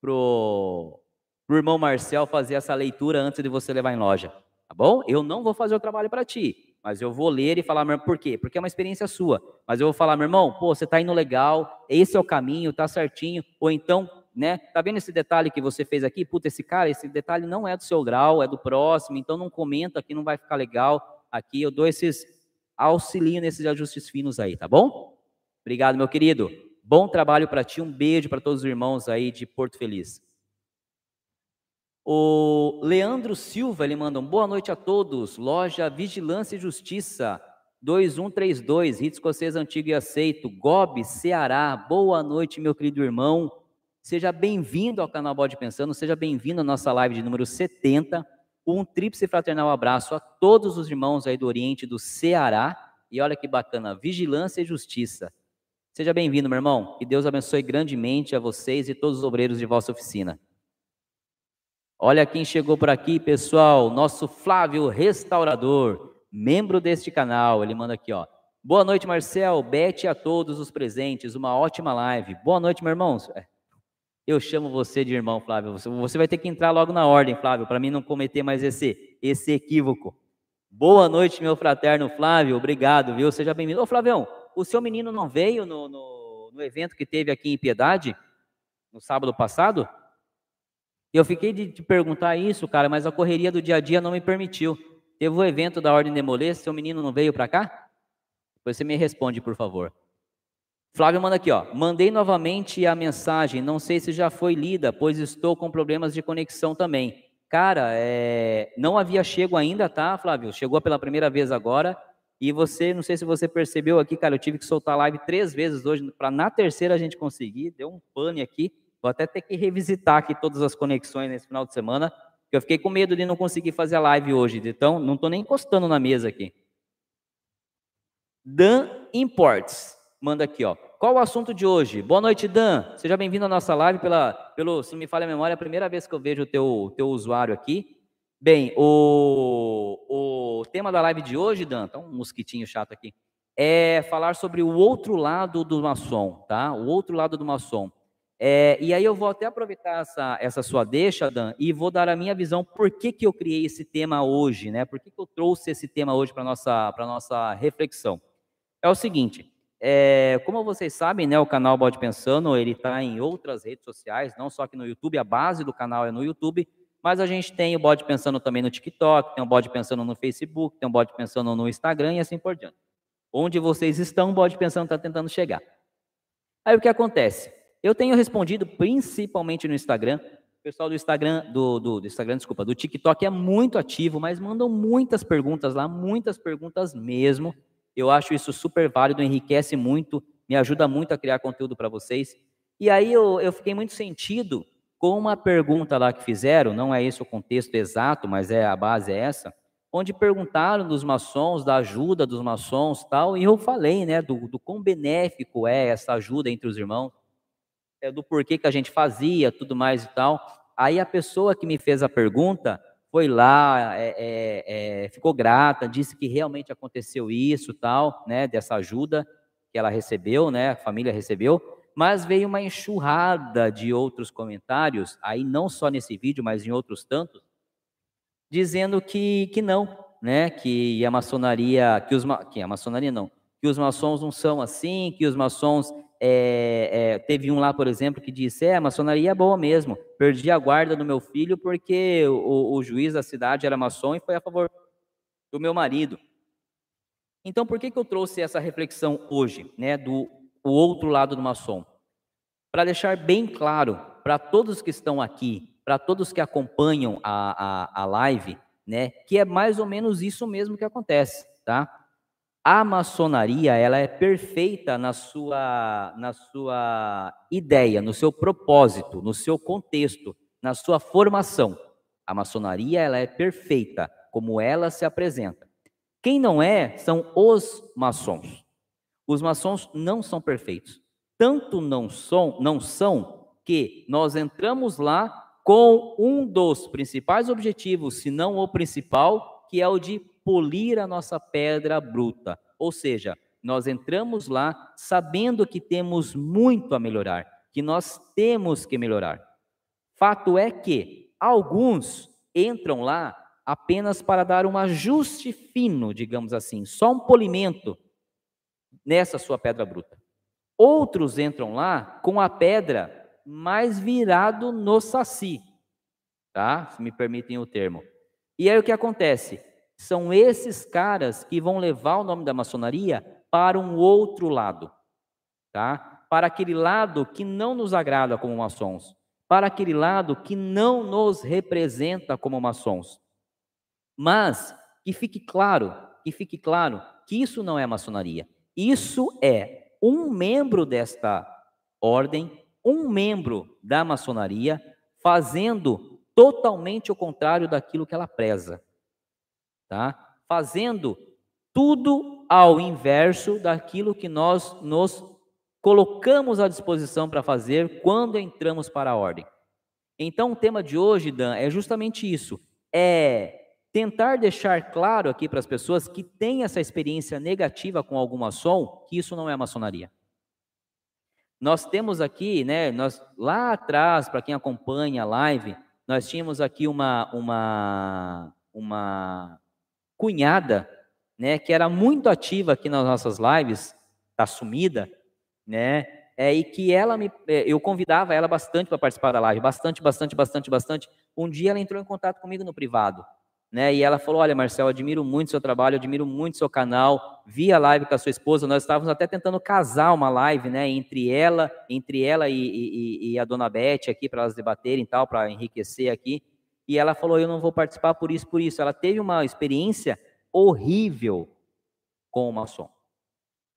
Speaker 1: pro, pro irmão Marcel fazer essa leitura antes de você levar em loja, tá bom? Eu não vou fazer o trabalho para ti. Mas eu vou ler e falar, por quê? Porque é uma experiência sua. Mas eu vou falar, meu irmão, pô, você está indo legal, esse é o caminho, tá certinho. Ou então, né, tá vendo esse detalhe que você fez aqui? Puta, esse cara, esse detalhe não é do seu grau, é do próximo, então não comenta aqui, não vai ficar legal. Aqui eu dou esses auxilio nesses ajustes finos aí, tá bom? Obrigado, meu querido. Bom trabalho para ti, um beijo para todos os irmãos aí de Porto Feliz. O Leandro Silva, ele manda um boa noite a todos. Loja Vigilância e Justiça, 2132, Rito Escocês Antigo e Aceito, Gobe, Ceará. Boa noite, meu querido irmão. Seja bem-vindo ao canal Bode Pensando, seja bem-vindo à nossa live de número 70. Um tríplice fraternal abraço a todos os irmãos aí do Oriente do Ceará. E olha que bacana, Vigilância e Justiça. Seja bem-vindo, meu irmão. Que Deus abençoe grandemente a vocês e todos os obreiros de vossa oficina. Olha quem chegou por aqui, pessoal. Nosso Flávio Restaurador, membro deste canal. Ele manda aqui, ó. Boa noite, Marcel. Bete a todos os presentes. Uma ótima live. Boa noite, meu irmão. É, eu chamo você de irmão, Flávio. Você vai ter que entrar logo na ordem, Flávio, para mim não cometer mais esse, esse equívoco. Boa noite, meu fraterno Flávio. Obrigado, viu? Seja bem-vindo. Ô, Flavião, o seu menino não veio no, no, no evento que teve aqui em Piedade, no sábado passado? Eu fiquei de te perguntar isso, cara, mas a correria do dia a dia não me permitiu. Teve o um evento da Ordem de Molê, seu menino não veio para cá? Depois você me responde, por favor. Flávio manda aqui, ó. Mandei novamente a mensagem, não sei se já foi lida, pois estou com problemas de conexão também. Cara, é... não havia chego ainda, tá, Flávio? Chegou pela primeira vez agora. E você, não sei se você percebeu aqui, cara, eu tive que soltar a live três vezes hoje, para na terceira a gente conseguir. Deu um pane aqui. Vou até ter que revisitar aqui todas as conexões nesse final de semana, eu fiquei com medo de não conseguir fazer a live hoje. Então, não estou nem encostando na mesa aqui. Dan Imports manda aqui, ó. Qual o assunto de hoje? Boa noite, Dan. Seja bem-vindo à nossa live. Pela, pelo, se me falha a memória, é a primeira vez que eu vejo o teu, teu usuário aqui. Bem, o, o tema da live de hoje, Dan, tá um mosquitinho chato aqui, é falar sobre o outro lado do maçom, tá? O outro lado do maçom. É, e aí eu vou até aproveitar essa, essa sua deixa, Dan, e vou dar a minha visão por que, que eu criei esse tema hoje, né? Por que, que eu trouxe esse tema hoje para a nossa, nossa reflexão? É o seguinte, é, como vocês sabem, né, o canal Bode Pensando, ele está em outras redes sociais, não só aqui no YouTube, a base do canal é no YouTube, mas a gente tem o Bode Pensando também no TikTok, tem o Bode Pensando no Facebook, tem o Bode Pensando no Instagram e assim por diante. Onde vocês estão, o Bode Pensando está tentando chegar. Aí o que acontece? Eu tenho respondido principalmente no Instagram, o pessoal do Instagram, do, do, do, Instagram, desculpa, do TikTok é muito ativo, mas mandam muitas perguntas lá, muitas perguntas mesmo. Eu acho isso super válido, enriquece muito, me ajuda muito a criar conteúdo para vocês. E aí eu, eu fiquei muito sentido com uma pergunta lá que fizeram, não é esse o contexto exato, mas é a base é essa, onde perguntaram dos maçons, da ajuda dos maçons tal, e eu falei, né, do, do quão benéfico é essa ajuda entre os irmãos, é, do porquê que a gente fazia, tudo mais e tal. Aí a pessoa que me fez a pergunta, foi lá, é, é, é, ficou grata, disse que realmente aconteceu isso, tal, né, dessa ajuda que ela recebeu, né, a família recebeu, mas veio uma enxurrada de outros comentários, aí não só nesse vídeo, mas em outros tantos, dizendo que, que não, né, que a maçonaria, que os que a maçonaria não, que os maçons não são assim, que os maçons é, é, teve um lá, por exemplo, que disse: É, a maçonaria é boa mesmo. Perdi a guarda do meu filho porque o, o juiz da cidade era maçom e foi a favor do meu marido. Então, por que, que eu trouxe essa reflexão hoje, né, do o outro lado do maçom? Para deixar bem claro para todos que estão aqui, para todos que acompanham a, a, a live, né, que é mais ou menos isso mesmo que acontece, tá? A maçonaria, ela é perfeita na sua, na sua ideia, no seu propósito, no seu contexto, na sua formação. A maçonaria, ela é perfeita como ela se apresenta. Quem não é são os maçons. Os maçons não são perfeitos. Tanto não são, não são que nós entramos lá com um dos principais objetivos, se não o principal, que é o de polir a nossa pedra bruta. Ou seja, nós entramos lá sabendo que temos muito a melhorar, que nós temos que melhorar. Fato é que alguns entram lá apenas para dar um ajuste fino, digamos assim, só um polimento nessa sua pedra bruta. Outros entram lá com a pedra mais virado no saci, tá? Se me permitem o termo. E aí o que acontece? São esses caras que vão levar o nome da maçonaria para um outro lado, tá? Para aquele lado que não nos agrada como maçons, para aquele lado que não nos representa como maçons. Mas que fique claro, que fique claro que isso não é maçonaria. Isso é um membro desta ordem, um membro da maçonaria fazendo totalmente o contrário daquilo que ela preza tá? Fazendo tudo ao inverso daquilo que nós nos colocamos à disposição para fazer quando entramos para a ordem. Então, o tema de hoje, Dan, é justamente isso: é tentar deixar claro aqui para as pessoas que têm essa experiência negativa com algum maçom, que isso não é maçonaria. Nós temos aqui, né, nós lá atrás, para quem acompanha a live, nós tínhamos aqui uma uma uma cunhada, né, que era muito ativa aqui nas nossas lives, tá sumida, né, é, e que ela me, é, eu convidava ela bastante para participar da live, bastante, bastante, bastante, bastante. Um dia ela entrou em contato comigo no privado, né, e ela falou, olha, Marcel, admiro muito seu trabalho, admiro muito seu canal, vi a live com a sua esposa, nós estávamos até tentando casar uma live, né, entre ela, entre ela e, e, e a dona Beth aqui, para elas debaterem e tal, para enriquecer aqui, e ela falou: Eu não vou participar por isso, por isso. Ela teve uma experiência horrível com o maçom.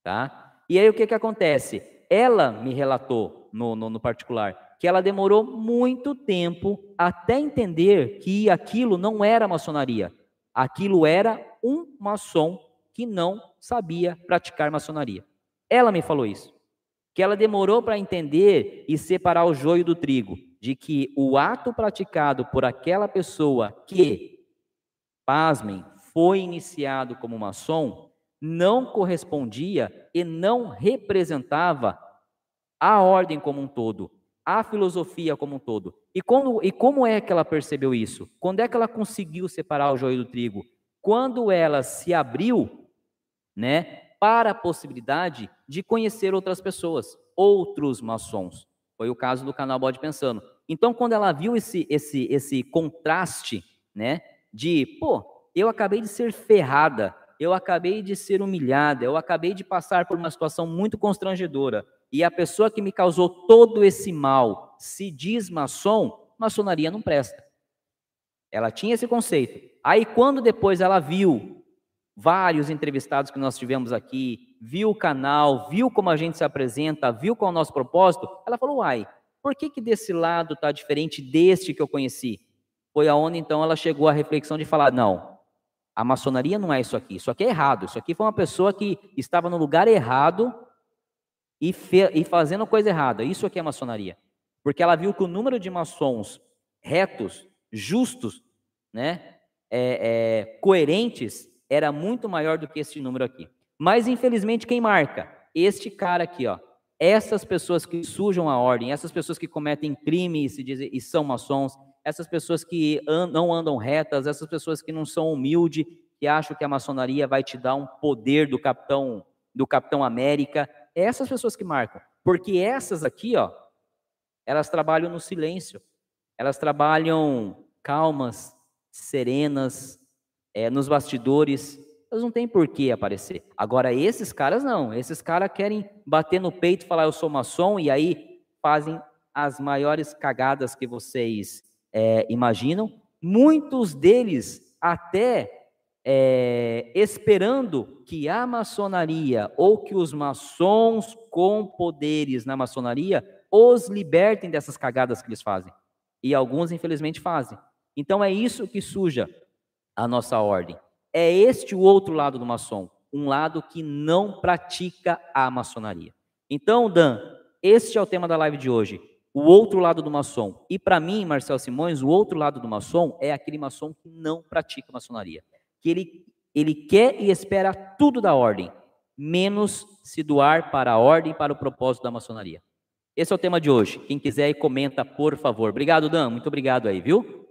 Speaker 1: Tá? E aí o que, que acontece? Ela me relatou, no, no, no particular, que ela demorou muito tempo até entender que aquilo não era maçonaria. Aquilo era um maçom que não sabia praticar maçonaria. Ela me falou isso. Que ela demorou para entender e separar o joio do trigo de que o ato praticado por aquela pessoa que, pasmem, foi iniciado como maçom, não correspondia e não representava a ordem como um todo, a filosofia como um todo. E, quando, e como é que ela percebeu isso? Quando é que ela conseguiu separar o joio do trigo? Quando ela se abriu, né, para a possibilidade de conhecer outras pessoas, outros maçons. Foi o caso do canal Bode Pensando. Então, quando ela viu esse, esse, esse contraste, né, de, pô, eu acabei de ser ferrada, eu acabei de ser humilhada, eu acabei de passar por uma situação muito constrangedora, e a pessoa que me causou todo esse mal se diz maçom, maçonaria não presta. Ela tinha esse conceito. Aí, quando depois ela viu vários entrevistados que nós tivemos aqui, viu o canal, viu como a gente se apresenta, viu qual é o nosso propósito, ela falou: uai, por que, que desse lado está diferente deste que eu conheci? Foi aonde então ela chegou à reflexão de falar: não, a maçonaria não é isso aqui, isso aqui é errado, isso aqui foi uma pessoa que estava no lugar errado e, e fazendo coisa errada, isso aqui é maçonaria. Porque ela viu que o número de maçons retos, justos, né, é, é, coerentes, era muito maior do que esse número aqui. Mas, infelizmente, quem marca? Este cara aqui, ó. Essas pessoas que sujam a ordem, essas pessoas que cometem crime e, se dizem, e são maçons, essas pessoas que and, não andam retas, essas pessoas que não são humildes, que acham que a maçonaria vai te dar um poder do capitão do capitão América, essas pessoas que marcam. Porque essas aqui, ó, elas trabalham no silêncio. Elas trabalham calmas, serenas, é, nos bastidores, elas não têm por que aparecer. Agora, esses caras não. Esses caras querem bater no peito e falar, eu sou maçom, e aí fazem as maiores cagadas que vocês é, imaginam. Muitos deles até é, esperando que a maçonaria ou que os maçons com poderes na maçonaria os libertem dessas cagadas que eles fazem. E alguns, infelizmente, fazem. Então é isso que suja a nossa ordem. É este o outro lado do maçom, um lado que não pratica a maçonaria. Então, Dan, este é o tema da live de hoje, o outro lado do maçom. E para mim, Marcel Simões, o outro lado do maçom é aquele maçom que não pratica maçonaria, que ele ele quer e espera tudo da ordem, menos se doar para a ordem, para o propósito da maçonaria. Esse é o tema de hoje. Quem quiser comenta, por favor. Obrigado, Dan. Muito obrigado aí, viu?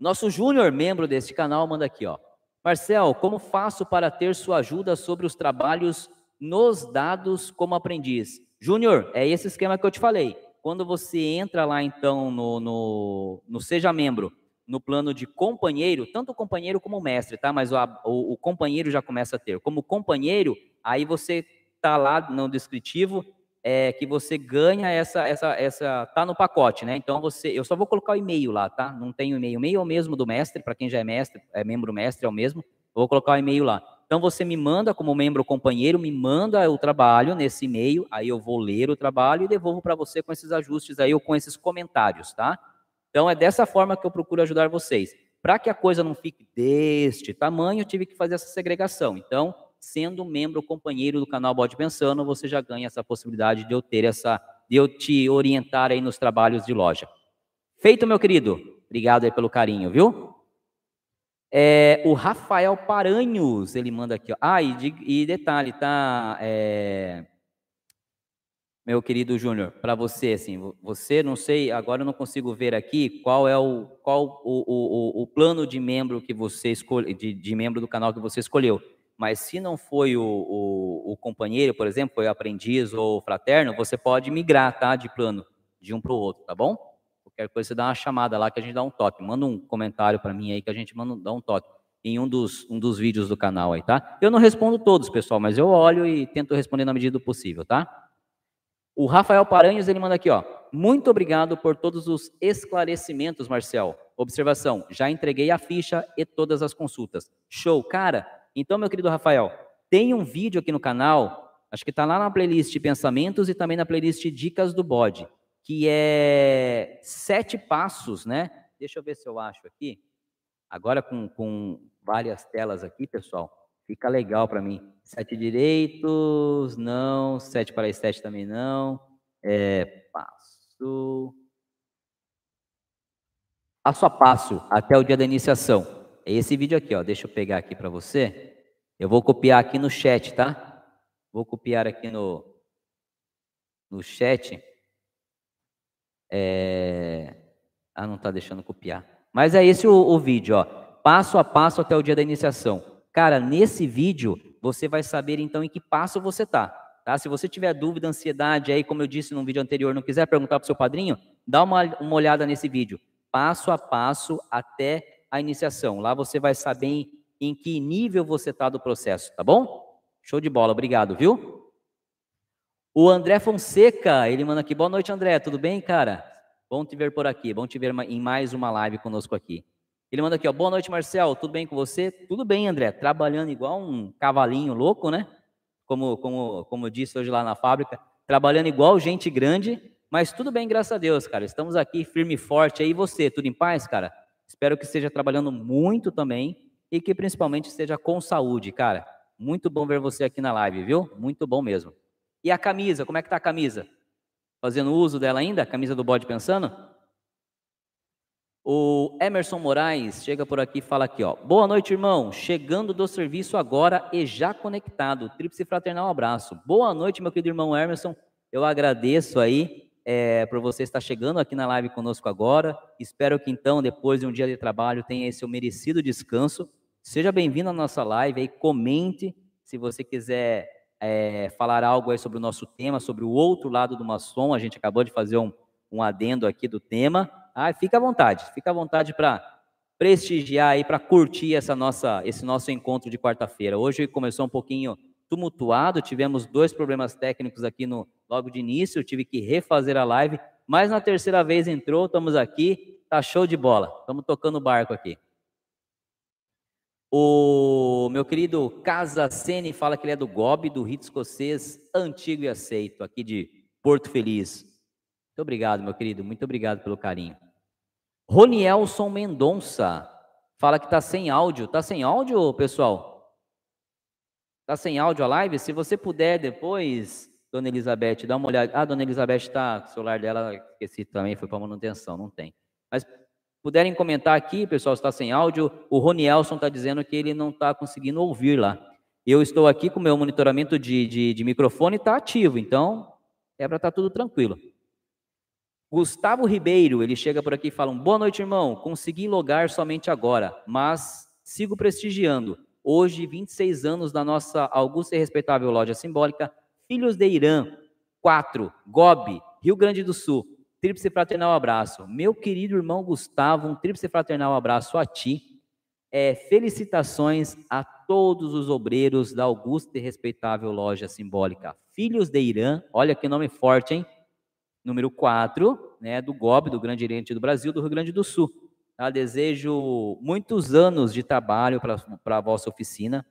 Speaker 1: Nosso Júnior, membro deste canal, manda aqui, ó. Marcel, como faço para ter sua ajuda sobre os trabalhos nos dados como aprendiz? Júnior, é esse esquema que eu te falei. Quando você entra lá, então, no, no, no Seja Membro, no plano de companheiro, tanto o companheiro como o mestre, tá? Mas o, o, o companheiro já começa a ter. Como companheiro, aí você tá lá no descritivo, é, que você ganha essa, essa, essa, tá no pacote, né? Então você, eu só vou colocar o e-mail lá, tá? Não tem o e-mail, o e-mail é o mesmo do mestre, para quem já é mestre, é membro mestre, é o mesmo. Eu vou colocar o e-mail lá. Então você me manda como membro companheiro, me manda o trabalho nesse e-mail, aí eu vou ler o trabalho e devolvo para você com esses ajustes aí ou com esses comentários, tá? Então é dessa forma que eu procuro ajudar vocês. Para que a coisa não fique deste tamanho, eu tive que fazer essa segregação. Então, sendo membro companheiro do canal Bode Pensando, você já ganha essa possibilidade de eu ter essa, de eu te orientar aí nos trabalhos de loja. Feito, meu querido. Obrigado aí pelo carinho, viu? É, o Rafael Paranhos, ele manda aqui. Ó. Ah, e, de, e detalhe, tá? É, meu querido Júnior, para você, assim, você, não sei, agora eu não consigo ver aqui qual é o, qual o, o, o plano de membro que você escolhe, de, de membro do canal que você escolheu mas se não foi o, o, o companheiro, por exemplo, foi aprendiz ou fraterno, você pode migrar, tá, de plano, de um para o outro, tá bom? Qualquer coisa, você dá uma chamada lá que a gente dá um toque. Manda um comentário para mim aí que a gente manda, dá um toque em um dos, um dos vídeos do canal aí, tá? Eu não respondo todos, pessoal, mas eu olho e tento responder na medida do possível, tá? O Rafael Paranhos, ele manda aqui, ó. Muito obrigado por todos os esclarecimentos, Marcel. Observação, já entreguei a ficha e todas as consultas. Show, cara. Então, meu querido Rafael, tem um vídeo aqui no canal, acho que está lá na playlist Pensamentos e também na playlist Dicas do Bode, que é sete passos, né? Deixa eu ver se eu acho aqui. Agora com, com várias telas aqui, pessoal, fica legal para mim. Sete direitos, não. Sete para sete também não. É, passo. Passo a passo até o dia da iniciação. É esse vídeo aqui, ó. Deixa eu pegar aqui para você. Eu vou copiar aqui no chat, tá? Vou copiar aqui no, no chat. É... Ah, não está deixando copiar. Mas é esse o, o vídeo, ó. Passo a passo até o dia da iniciação. Cara, nesse vídeo você vai saber então em que passo você está. Tá? Se você tiver dúvida, ansiedade, aí, como eu disse no vídeo anterior, não quiser perguntar para o seu padrinho, dá uma, uma olhada nesse vídeo, passo a passo até a iniciação. Lá você vai saber em, em que nível você está do processo, tá bom? Show de bola, obrigado, viu? O André Fonseca, ele manda aqui, boa noite, André, tudo bem, cara? Bom te ver por aqui, bom te ver em mais uma live conosco aqui. Ele manda aqui, ó, boa noite, Marcel, tudo bem com você? Tudo bem, André, trabalhando igual um cavalinho louco, né? Como, como, como eu disse hoje lá na fábrica, trabalhando igual gente grande, mas tudo bem, graças a Deus, cara. Estamos aqui firme e forte. Aí você, tudo em paz, cara? Espero que esteja trabalhando muito também e que principalmente esteja com saúde, cara. Muito bom ver você aqui na live, viu? Muito bom mesmo. E a camisa, como é que tá a camisa? Fazendo uso dela ainda? A camisa do bode pensando? O Emerson Moraes chega por aqui e fala aqui, ó. Boa noite, irmão. Chegando do serviço agora e já conectado. Tríplice fraternal abraço. Boa noite, meu querido irmão Emerson. Eu agradeço aí é, por você estar chegando aqui na live conosco agora. Espero que então, depois de um dia de trabalho, tenha esse seu merecido descanso. Seja bem-vindo à nossa live aí. Comente se você quiser é, falar algo aí sobre o nosso tema, sobre o outro lado do maçom. A gente acabou de fazer um, um adendo aqui do tema. Ah, fica à vontade, fica à vontade para prestigiar aí, para curtir essa nossa, esse nosso encontro de quarta-feira. Hoje começou um pouquinho tumultuado, tivemos dois problemas técnicos aqui no logo de início, eu tive que refazer a live, mas na terceira vez entrou, estamos aqui, tá show de bola. Estamos tocando o barco aqui. O meu querido Casa Sene fala que ele é do GOB, do rito escocês antigo e aceito, aqui de Porto Feliz. Obrigado, meu querido. Muito obrigado pelo carinho. Ronielson Mendonça fala que está sem áudio. Está sem áudio, pessoal? Está sem áudio a live? Se você puder depois, Dona Elizabeth, dá uma olhada. Ah, Dona Elizabeth está, o celular dela, esqueci também, foi para manutenção, não tem. Mas puderem comentar aqui, pessoal, está sem áudio. O Ronielson está dizendo que ele não está conseguindo ouvir lá. Eu estou aqui com o meu monitoramento de, de, de microfone está ativo, então é para estar tá tudo tranquilo. Gustavo Ribeiro, ele chega por aqui e fala: Boa noite, irmão. Consegui logar somente agora, mas sigo prestigiando. Hoje, 26 anos da nossa augusta e respeitável loja simbólica, Filhos de Irã, 4, Gobi, Rio Grande do Sul. Tríplice fraternal abraço. Meu querido irmão Gustavo, um tríplice fraternal abraço a ti. É, felicitações a todos os obreiros da augusta e respeitável loja simbólica Filhos de Irã. Olha que nome forte, hein? Número 4, né, do GOB, do Grande Oriente do Brasil, do Rio Grande do Sul. Tá? Desejo muitos anos de trabalho para a vossa oficina,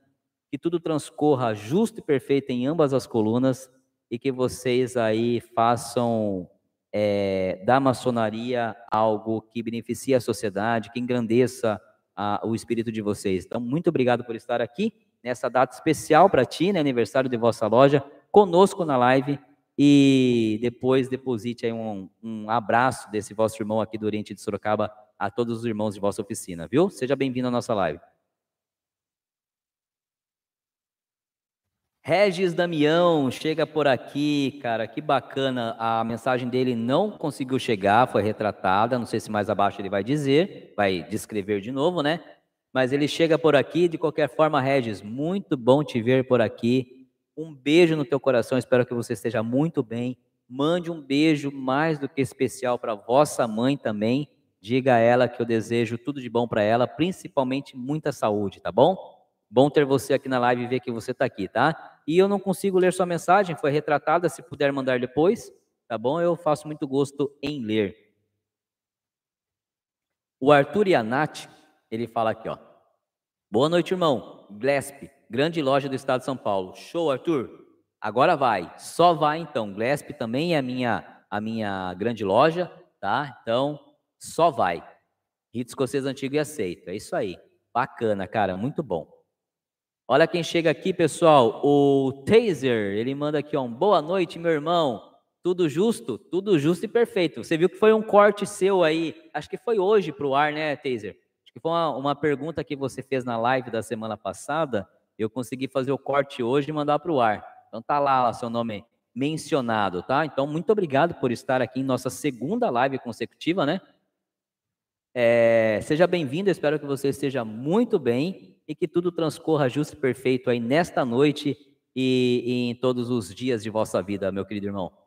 Speaker 1: que tudo transcorra justo e perfeito em ambas as colunas e que vocês aí façam é, da maçonaria algo que beneficie a sociedade, que engrandeça a, o espírito de vocês. Então, muito obrigado por estar aqui nessa data especial para ti, né, aniversário de vossa loja, conosco na live e depois deposite aí um, um abraço desse vosso irmão aqui do Oriente de Sorocaba a todos os irmãos de vossa oficina, viu? Seja bem-vindo à nossa live. Regis Damião chega por aqui, cara, que bacana. A mensagem dele não conseguiu chegar, foi retratada. Não sei se mais abaixo ele vai dizer, vai descrever de novo, né? Mas ele chega por aqui. De qualquer forma, Regis, muito bom te ver por aqui. Um beijo no teu coração, espero que você esteja muito bem. Mande um beijo mais do que especial para vossa mãe também. Diga a ela que eu desejo tudo de bom para ela, principalmente muita saúde, tá bom? Bom ter você aqui na live e ver que você está aqui, tá? E eu não consigo ler sua mensagem, foi retratada, se puder mandar depois, tá bom? Eu faço muito gosto em ler. O Arthur e a Nath, ele fala aqui, ó. Boa noite, irmão. Glesp, grande loja do estado de São Paulo. Show, Arthur. Agora vai. Só vai então. Glesp também é a minha, a minha grande loja, tá? Então, só vai. Rito escocês antigo e aceito. É isso aí. Bacana, cara. Muito bom. Olha quem chega aqui, pessoal. O Taser, ele manda aqui, ó, um boa noite, meu irmão. Tudo justo? Tudo justo e perfeito. Você viu que foi um corte seu aí, acho que foi hoje para o ar, né, Taser? Acho que foi uma, uma pergunta que você fez na live da semana passada eu consegui fazer o corte hoje e mandar para o ar. Então tá lá seu nome mencionado, tá? Então muito obrigado por estar aqui em nossa segunda live consecutiva, né? É, seja bem-vindo, espero que você esteja muito bem e que tudo transcorra justo e perfeito aí nesta noite e, e em todos os dias de vossa vida, meu querido irmão.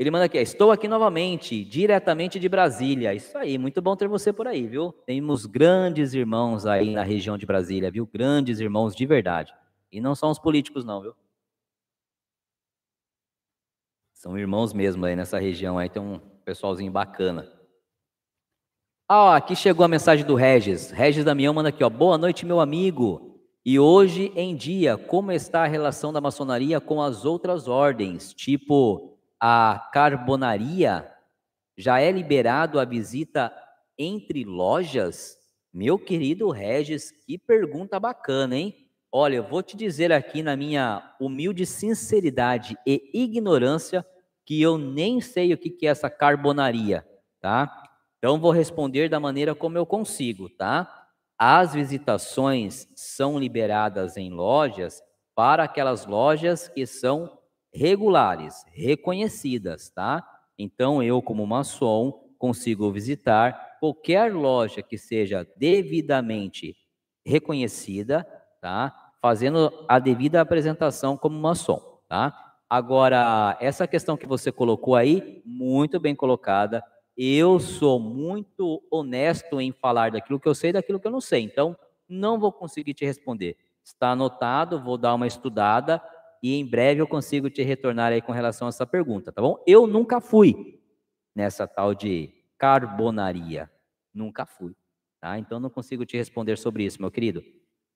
Speaker 1: Ele manda aqui, estou aqui novamente, diretamente de Brasília. Isso aí, muito bom ter você por aí, viu? Temos grandes irmãos aí na região de Brasília, viu? Grandes irmãos de verdade. E não são os políticos, não, viu? São irmãos mesmo aí nessa região, aí tem um pessoalzinho bacana. Ah, aqui chegou a mensagem do Regis. Regis Damião manda aqui, ó. Boa noite, meu amigo. E hoje em dia, como está a relação da maçonaria com as outras ordens, tipo a carbonaria? Já é liberado a visita entre lojas? Meu querido Regis, que pergunta bacana, hein? Olha, eu vou te dizer aqui na minha humilde sinceridade e ignorância que eu nem sei o que é essa carbonaria, tá? Então vou responder da maneira como eu consigo, tá? As visitações são liberadas em lojas para aquelas lojas que são regulares, reconhecidas, tá? Então eu como maçom consigo visitar qualquer loja que seja devidamente reconhecida, tá? Fazendo a devida apresentação como maçom, tá? Agora, essa questão que você colocou aí, muito bem colocada. Eu sou muito honesto em falar daquilo que eu sei e daquilo que eu não sei. Então, não vou conseguir te responder. Está anotado, vou dar uma estudada e em breve eu consigo te retornar aí com relação a essa pergunta, tá bom? Eu nunca fui nessa tal de carbonaria. Nunca fui, tá? Então não consigo te responder sobre isso, meu querido.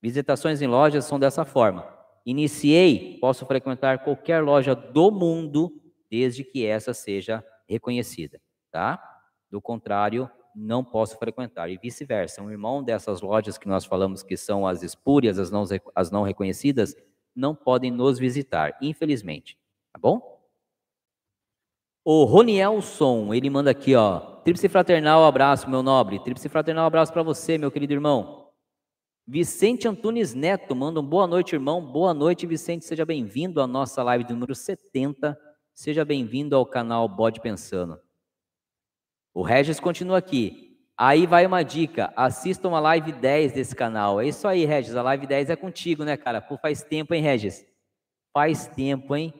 Speaker 1: Visitações em lojas são dessa forma. Iniciei, posso frequentar qualquer loja do mundo, desde que essa seja reconhecida, tá? Do contrário, não posso frequentar. E vice-versa. Um irmão dessas lojas que nós falamos que são as espúrias, as não, as não reconhecidas, não podem nos visitar, infelizmente. Tá bom? O Ronielson, ele manda aqui, ó. Tríplice fraternal, abraço, meu nobre. Tríplice fraternal, abraço para você, meu querido irmão. Vicente Antunes Neto, manda um boa noite, irmão. Boa noite, Vicente. Seja bem-vindo à nossa live número 70. Seja bem-vindo ao canal Bode Pensando. O Regis continua aqui. Aí vai uma dica: assistam a live 10 desse canal. É isso aí, Regis. A live 10 é contigo, né, cara? Pô, faz tempo, hein, Regis? Faz tempo, hein?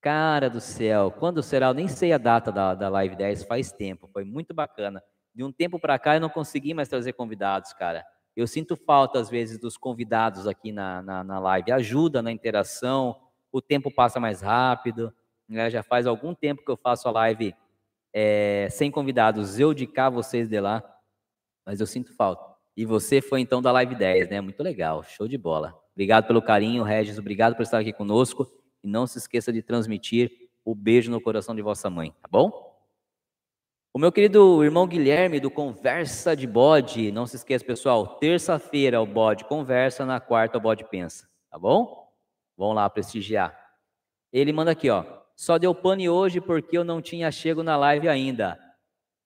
Speaker 1: Cara do céu, quando será? Eu nem sei a data da, da live 10, faz tempo. Foi muito bacana. De um tempo para cá eu não consegui mais trazer convidados, cara. Eu sinto falta, às vezes, dos convidados aqui na, na, na live. Ajuda na interação, o tempo passa mais rápido. Né? Já faz algum tempo que eu faço a live é, sem convidados, eu de cá, vocês de lá, mas eu sinto falta. E você foi então da Live 10, né? Muito legal, show de bola. Obrigado pelo carinho, Regis, obrigado por estar aqui conosco. E não se esqueça de transmitir o beijo no coração de vossa mãe, tá bom? O meu querido irmão Guilherme, do Conversa de Bode, não se esqueça, pessoal, terça-feira o bode conversa, na quarta o bode pensa, tá bom? Vamos lá prestigiar. Ele manda aqui, ó. Só deu pane hoje porque eu não tinha chego na live ainda.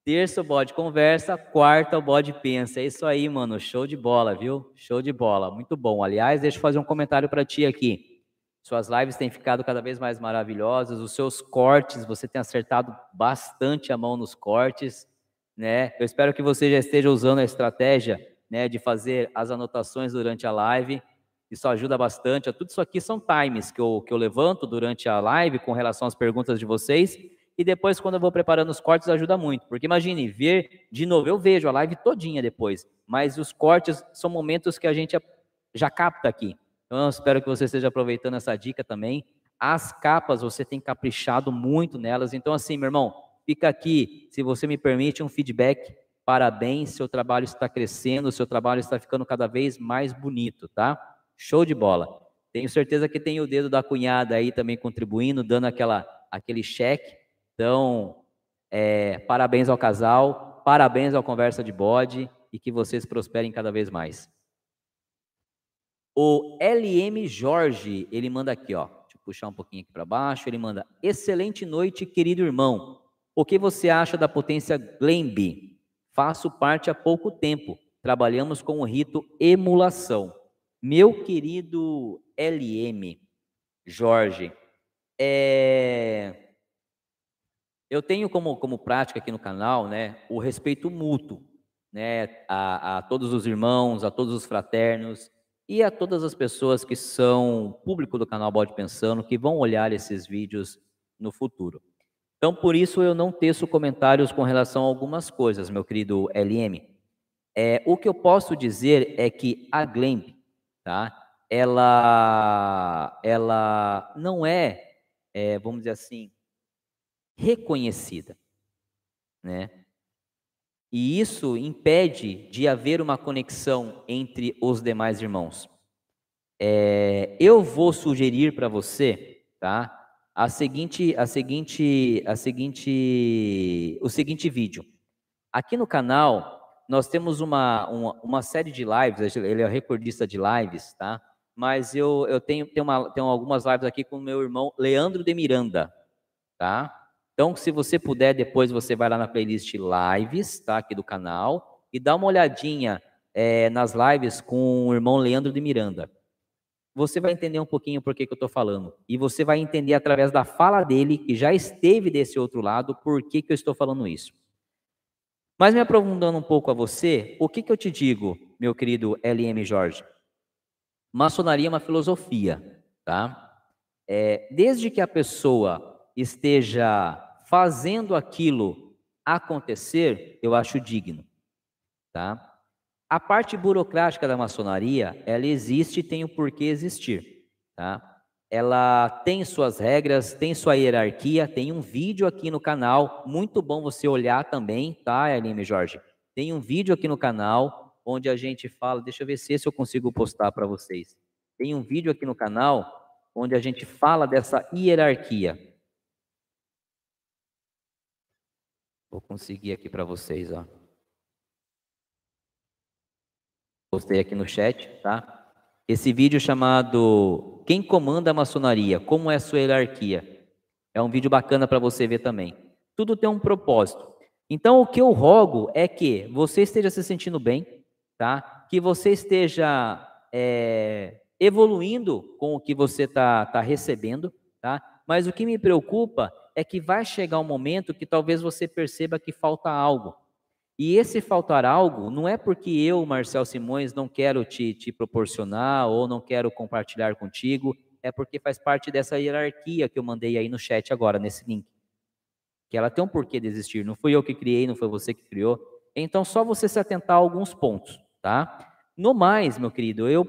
Speaker 1: Terça o bode conversa, quarta o bode pensa. É isso aí, mano. Show de bola, viu? Show de bola. Muito bom. Aliás, deixa eu fazer um comentário para ti aqui. Suas lives têm ficado cada vez mais maravilhosas. Os seus cortes, você tem acertado bastante a mão nos cortes, né? Eu espero que você já esteja usando a estratégia, né, de fazer as anotações durante a live. Isso ajuda bastante. Tudo isso aqui são times que eu, que eu levanto durante a live com relação às perguntas de vocês. E depois, quando eu vou preparando os cortes, ajuda muito. Porque imagine, ver de novo, eu vejo a live todinha depois. Mas os cortes são momentos que a gente já capta aqui. Então, eu espero que você esteja aproveitando essa dica também. As capas, você tem caprichado muito nelas. Então, assim, meu irmão, fica aqui, se você me permite, um feedback. Parabéns, seu trabalho está crescendo, seu trabalho está ficando cada vez mais bonito, tá? Show de bola. Tenho certeza que tem o dedo da cunhada aí também contribuindo, dando aquela, aquele cheque. Então, é, parabéns ao casal, parabéns ao Conversa de Bode e que vocês prosperem cada vez mais. O LM Jorge, ele manda aqui, ó. Deixa eu puxar um pouquinho aqui para baixo. Ele manda: Excelente noite, querido irmão. O que você acha da potência Glemby? Faço parte há pouco tempo. Trabalhamos com o rito emulação. Meu querido LM, Jorge, é... eu tenho como, como prática aqui no canal né, o respeito mútuo. né, a, a todos os irmãos, a todos os fraternos e a todas as pessoas que são público do canal Bode Pensando, que vão olhar esses vídeos no futuro. Então, por isso eu não teço comentários com relação a algumas coisas, meu querido LM. É, o que eu posso dizer é que a Glemp, tá? Ela, ela não é, é, vamos dizer assim, reconhecida, né? E isso impede de haver uma conexão entre os demais irmãos. É, eu vou sugerir para você, tá? A seguinte, a seguinte, a seguinte, o seguinte vídeo. Aqui no canal nós temos uma, uma, uma série de lives. Ele é recordista de lives, tá? Mas eu, eu tenho, tenho, uma, tenho algumas lives aqui com meu irmão Leandro de Miranda, tá? Então, se você puder, depois você vai lá na playlist Lives, tá? Aqui do canal, e dá uma olhadinha é, nas lives com o irmão Leandro de Miranda. Você vai entender um pouquinho por que, que eu estou falando. E você vai entender através da fala dele, que já esteve desse outro lado, por que, que eu estou falando isso. Mas me aprofundando um pouco a você, o que, que eu te digo, meu querido LM Jorge? Maçonaria é uma filosofia, tá? É, desde que a pessoa esteja fazendo aquilo acontecer, eu acho digno, tá? A parte burocrática da maçonaria, ela existe e tem o porquê existir, tá? Ela tem suas regras, tem sua hierarquia, tem um vídeo aqui no canal, muito bom você olhar também, tá, Aline Jorge? Tem um vídeo aqui no canal onde a gente fala, deixa eu ver se eu consigo postar para vocês. Tem um vídeo aqui no canal onde a gente fala dessa hierarquia, Vou conseguir aqui para vocês, ó. Postei aqui no chat, tá? Esse vídeo chamado Quem comanda a maçonaria? Como é a sua hierarquia? É um vídeo bacana para você ver também. Tudo tem um propósito. Então, o que eu rogo é que você esteja se sentindo bem, tá? Que você esteja é, evoluindo com o que você está tá recebendo, tá? Mas o que me preocupa é que vai chegar um momento que talvez você perceba que falta algo. E esse faltar algo não é porque eu, Marcel Simões, não quero te, te proporcionar ou não quero compartilhar contigo, é porque faz parte dessa hierarquia que eu mandei aí no chat agora, nesse link. Que ela tem um porquê de existir. Não fui eu que criei, não foi você que criou. Então, só você se atentar a alguns pontos, tá? No mais, meu querido, eu,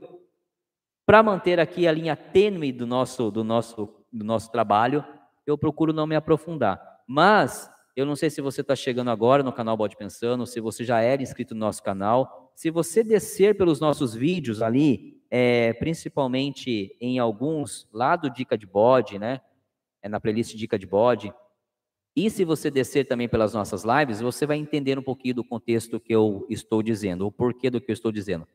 Speaker 1: para manter aqui a linha tênue do nosso, do nosso, do nosso trabalho, eu procuro não me aprofundar. Mas eu não sei se você está chegando agora no canal Bode Pensando, se você já era inscrito no nosso canal. Se você descer pelos nossos vídeos ali, é, principalmente em alguns lá do Dica de Bode, né? É na playlist Dica de Bode. E se você descer também pelas nossas lives, você vai entender um pouquinho do contexto que eu estou dizendo, o porquê do que eu estou dizendo.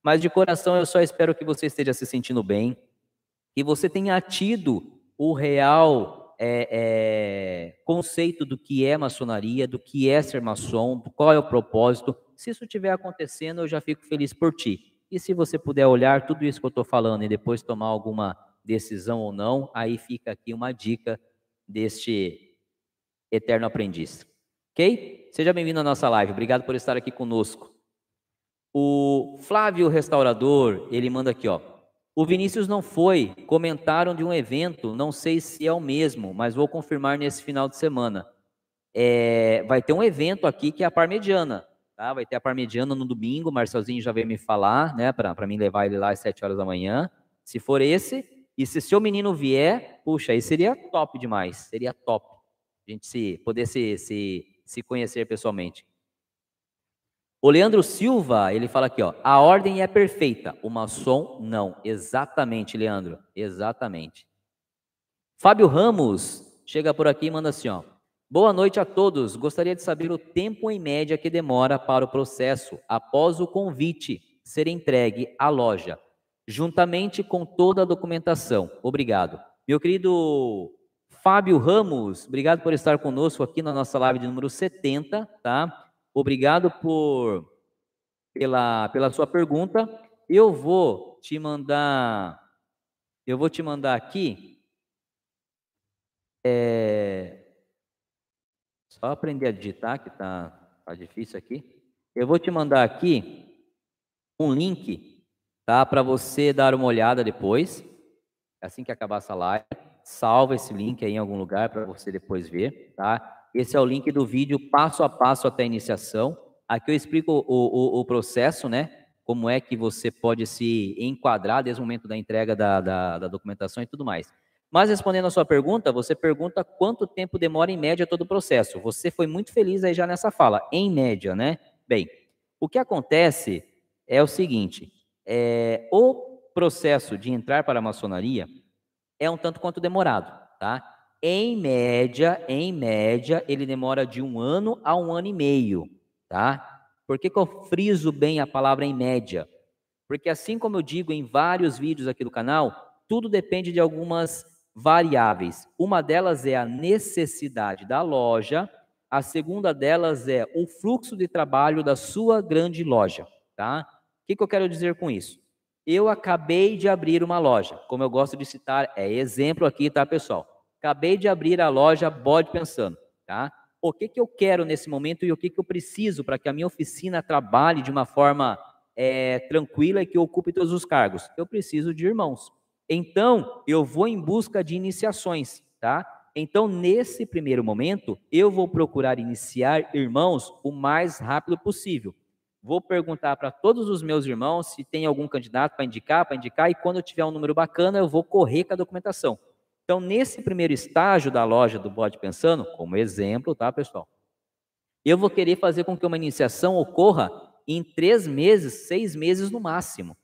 Speaker 1: Mas de coração eu só espero que você esteja se sentindo bem, que você tenha tido o real é, é, conceito do que é maçonaria, do que é ser maçom, qual é o propósito. Se isso estiver acontecendo, eu já fico feliz por ti. E se você puder olhar tudo isso que eu estou falando e depois tomar alguma decisão ou não, aí fica aqui uma dica deste eterno aprendiz. Ok? Seja bem-vindo à nossa live. Obrigado por estar aqui conosco. O Flávio Restaurador, ele manda aqui, ó. O Vinícius não foi, comentaram de um evento, não sei se é o mesmo, mas vou confirmar nesse final de semana. É, vai ter um evento aqui que é a Parmediana, tá? Vai ter a Parmediana no domingo, Marcelzinho já veio me falar, né, para mim levar ele lá às 7 horas da manhã. Se for esse, e se seu menino vier, puxa, aí seria top demais, seria top. A gente se, poder se, se, se conhecer pessoalmente. O Leandro Silva, ele fala aqui, ó, a ordem é perfeita, o maçom não. Exatamente, Leandro, exatamente. Fábio Ramos chega por aqui e manda assim, ó. Boa noite a todos. Gostaria de saber o tempo em média que demora para o processo após o convite ser entregue à loja, juntamente com toda a documentação. Obrigado. Meu querido Fábio Ramos, obrigado por estar conosco aqui na nossa live de número 70, tá? Obrigado por pela, pela sua pergunta. Eu vou te mandar, eu vou te mandar aqui. É, só aprender a digitar, que tá, tá difícil aqui. Eu vou te mandar aqui um link, tá? Para você dar uma olhada depois, assim que acabar essa live. Salva esse link aí em algum lugar para você depois ver, tá? Esse é o link do vídeo passo a passo até a iniciação. Aqui eu explico o, o, o processo, né? Como é que você pode se enquadrar desde o momento da entrega da, da, da documentação e tudo mais. Mas respondendo a sua pergunta, você pergunta quanto tempo demora em média todo o processo. Você foi muito feliz aí já nessa fala, em média, né? Bem, o que acontece é o seguinte: é, o processo de entrar para a maçonaria é um tanto quanto demorado, tá? Em média, em média, ele demora de um ano a um ano e meio, tá? Por que, que eu friso bem a palavra em média? Porque assim como eu digo em vários vídeos aqui do canal, tudo depende de algumas variáveis. Uma delas é a necessidade da loja, a segunda delas é o fluxo de trabalho da sua grande loja, tá? O que, que eu quero dizer com isso? Eu acabei de abrir uma loja, como eu gosto de citar, é exemplo aqui, tá, pessoal? Acabei de abrir a loja Bode Pensando, tá? O que, que eu quero nesse momento e o que, que eu preciso para que a minha oficina trabalhe de uma forma é, tranquila e que ocupe todos os cargos? Eu preciso de irmãos. Então, eu vou em busca de iniciações, tá? Então, nesse primeiro momento, eu vou procurar iniciar irmãos o mais rápido possível. Vou perguntar para todos os meus irmãos se tem algum candidato para indicar, para indicar, e quando eu tiver um número bacana, eu vou correr com a documentação. Então, nesse primeiro estágio da loja do Bode Pensando, como exemplo, tá, pessoal? Eu vou querer fazer com que uma iniciação ocorra em três meses, seis meses no máximo.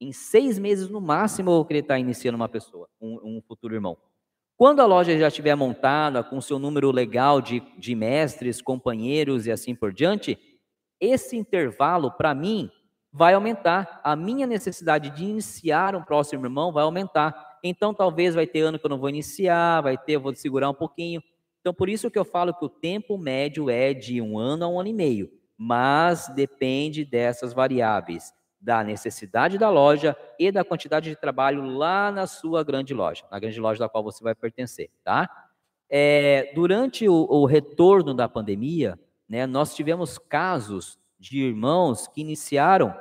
Speaker 1: Em seis meses, no máximo, eu vou querer estar iniciando uma pessoa, um, um futuro irmão. Quando a loja já estiver montada, com seu número legal de, de mestres, companheiros e assim por diante, esse intervalo, para mim, vai aumentar. A minha necessidade de iniciar um próximo irmão vai aumentar. Então, talvez vai ter ano que eu não vou iniciar, vai ter, eu vou segurar um pouquinho. Então, por isso que eu falo que o tempo médio é de um ano a um ano e meio. Mas depende dessas variáveis da necessidade da loja e da quantidade de trabalho lá na sua grande loja, na grande loja da qual você vai pertencer, tá? É, durante o, o, retorno da pandemia, né, nós tivemos casos de irmãos que iniciaram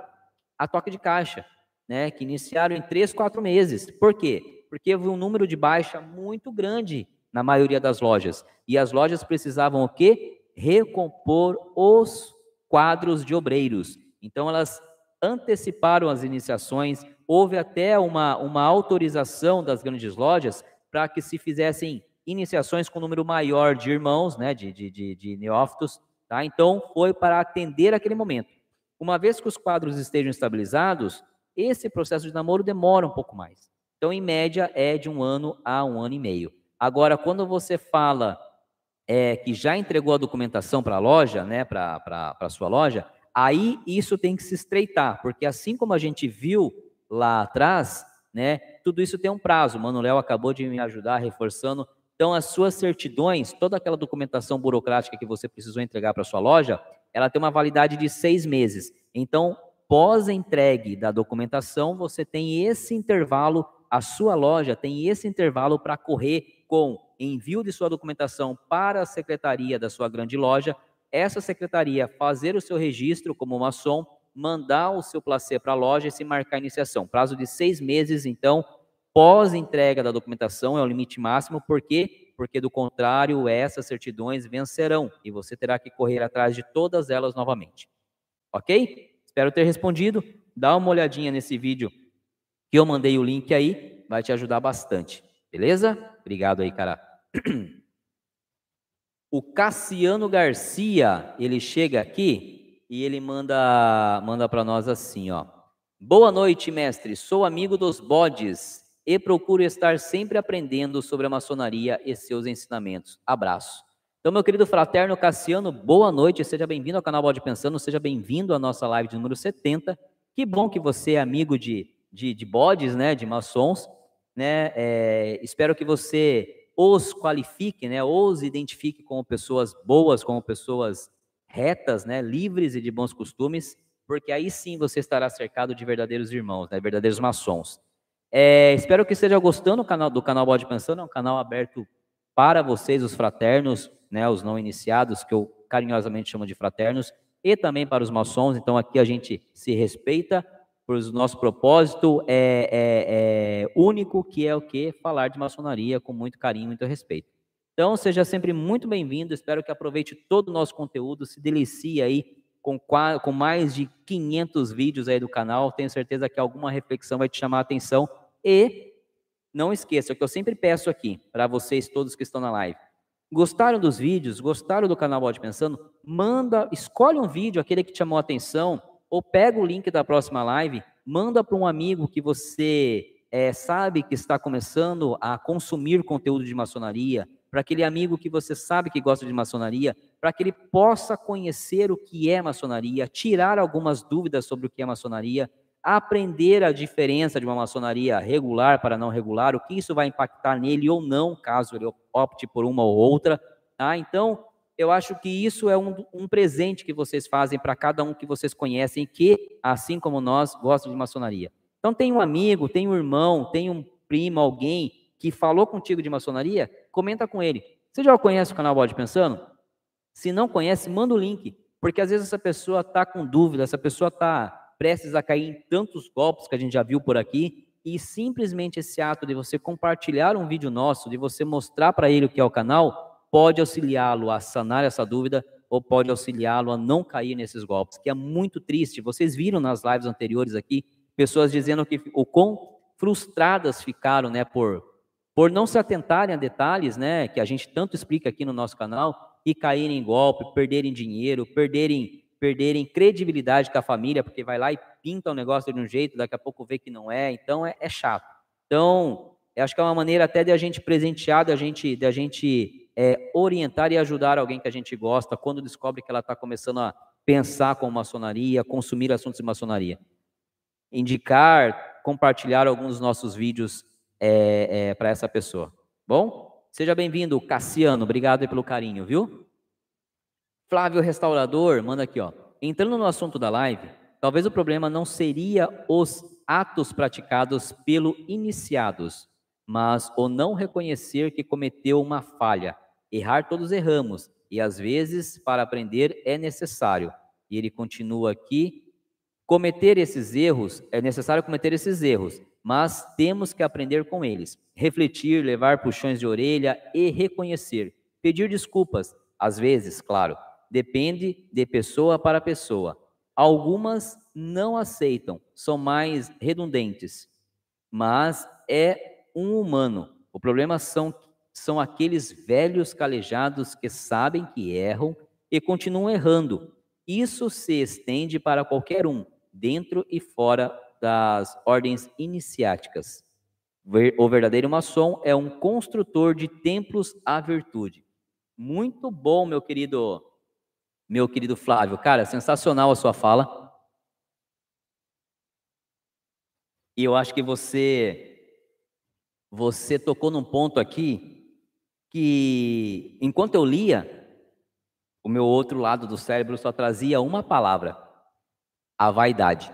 Speaker 1: a toque de caixa, né, que iniciaram em três, quatro meses. Por quê? Porque houve um número de baixa muito grande na maioria das lojas. E as lojas precisavam o quê? Recompor os quadros de obreiros. Então, elas anteciparam as iniciações, houve até uma, uma autorização das grandes lojas para que se fizessem iniciações com um número maior de irmãos, né, de, de, de, de neófitos, tá? Então, foi para atender aquele momento. Uma vez que os quadros estejam estabilizados, esse processo de namoro demora um pouco mais. Então, em média, é de um ano a um ano e meio. Agora, quando você fala é, que já entregou a documentação para a loja, né, para a sua loja, aí isso tem que se estreitar, porque assim como a gente viu lá atrás, né, tudo isso tem um prazo. O Mano Léo acabou de me ajudar reforçando. Então, as suas certidões, toda aquela documentação burocrática que você precisou entregar para sua loja, ela tem uma validade de seis meses. Então, pós-entregue da documentação, você tem esse intervalo, a sua loja tem esse intervalo para correr com envio de sua documentação para a secretaria da sua grande loja essa secretaria fazer o seu registro como maçom, mandar o seu placê para a loja e se marcar a iniciação. Prazo de seis meses, então, pós entrega da documentação é o limite máximo, por quê? Porque do contrário, essas certidões vencerão e você terá que correr atrás de todas elas novamente. Ok? Espero ter respondido. Dá uma olhadinha nesse vídeo que eu mandei o link aí, vai te ajudar bastante. Beleza? Obrigado aí, cara. O Cassiano Garcia, ele chega aqui e ele manda manda para nós assim, ó. Boa noite, mestre. Sou amigo dos bodes e procuro estar sempre aprendendo sobre a maçonaria e seus ensinamentos. Abraço. Então, meu querido fraterno Cassiano, boa noite, seja bem-vindo ao canal Bode Pensando, seja bem-vindo à nossa live de número 70. Que bom que você é amigo de, de, de bodes, né, de maçons, né, é, espero que você os qualifique, né, os identifique como pessoas boas, como pessoas retas, né, livres e de bons costumes, porque aí sim você estará cercado de verdadeiros irmãos, né, verdadeiros maçons. É, espero que esteja gostando do canal, do canal Bode Pensando, é um canal aberto para vocês, os fraternos, né, os não iniciados, que eu carinhosamente chamo de fraternos, e também para os maçons. Então aqui a gente se respeita, pois o nosso propósito é, é, é único, que é o que? Falar de maçonaria com muito carinho, muito respeito. Então seja sempre muito bem-vindo, espero que aproveite todo o nosso conteúdo, se delicie aí com, com mais de 500 vídeos aí do canal, tenho certeza que alguma reflexão vai te chamar a atenção e não esqueça, o que eu sempre peço aqui para vocês todos que estão na live, Gostaram dos vídeos? Gostaram do canal Bode Pensando? Manda, escolhe um vídeo, aquele que te chamou a atenção, ou pega o link da próxima live, manda para um amigo que você é, sabe que está começando a consumir conteúdo de maçonaria, para aquele amigo que você sabe que gosta de maçonaria, para que ele possa conhecer o que é maçonaria, tirar algumas dúvidas sobre o que é maçonaria, aprender a diferença de uma maçonaria regular para não regular, o que isso vai impactar nele ou não, caso ele opte por uma ou outra. Tá? Então, eu acho que isso é um, um presente que vocês fazem para cada um que vocês conhecem, que, assim como nós, gostam de maçonaria. Então, tem um amigo, tem um irmão, tem um primo, alguém que falou contigo de maçonaria, comenta com ele. Você já conhece o canal Bode Pensando? Se não conhece, manda o link, porque às vezes essa pessoa está com dúvida, essa pessoa está prestes a cair em tantos golpes que a gente já viu por aqui, e simplesmente esse ato de você compartilhar um vídeo nosso, de você mostrar para ele o que é o canal, pode auxiliá-lo a sanar essa dúvida ou pode auxiliá-lo a não cair nesses golpes, que é muito triste. Vocês viram nas lives anteriores aqui pessoas dizendo que o quão frustradas ficaram, né, por por não se atentarem a detalhes, né, que a gente tanto explica aqui no nosso canal e caírem em golpe, perderem dinheiro, perderem perderem credibilidade com a família, porque vai lá e pinta o um negócio de um jeito, daqui a pouco vê que não é, então é, é chato. Então, acho que é uma maneira até de a gente presentear, de a gente, de a gente é, orientar e ajudar alguém que a gente gosta, quando descobre que ela está começando a pensar com maçonaria, consumir assuntos de maçonaria. Indicar, compartilhar alguns dos nossos vídeos é, é, para essa pessoa. Bom? Seja bem-vindo, Cassiano. Obrigado pelo carinho, viu? Flávio Restaurador manda aqui, ó. Entrando no assunto da live, talvez o problema não seria os atos praticados pelo iniciados, mas o não reconhecer que cometeu uma falha. Errar todos erramos, e às vezes para aprender é necessário. E ele continua aqui: cometer esses erros, é necessário cometer esses erros, mas temos que aprender com eles. Refletir, levar puxões de orelha e reconhecer. Pedir desculpas, às vezes, claro, depende de pessoa para pessoa. Algumas não aceitam, são mais redundentes, mas é um humano. O problema são, são aqueles velhos calejados que sabem que erram e continuam errando. Isso se estende para qualquer um, dentro e fora das ordens iniciáticas. O verdadeiro maçom é um construtor de templos à virtude. Muito bom, meu querido meu querido Flávio. Cara, sensacional a sua fala. E eu acho que você você tocou num ponto aqui que enquanto eu lia, o meu outro lado do cérebro só trazia uma palavra: a vaidade.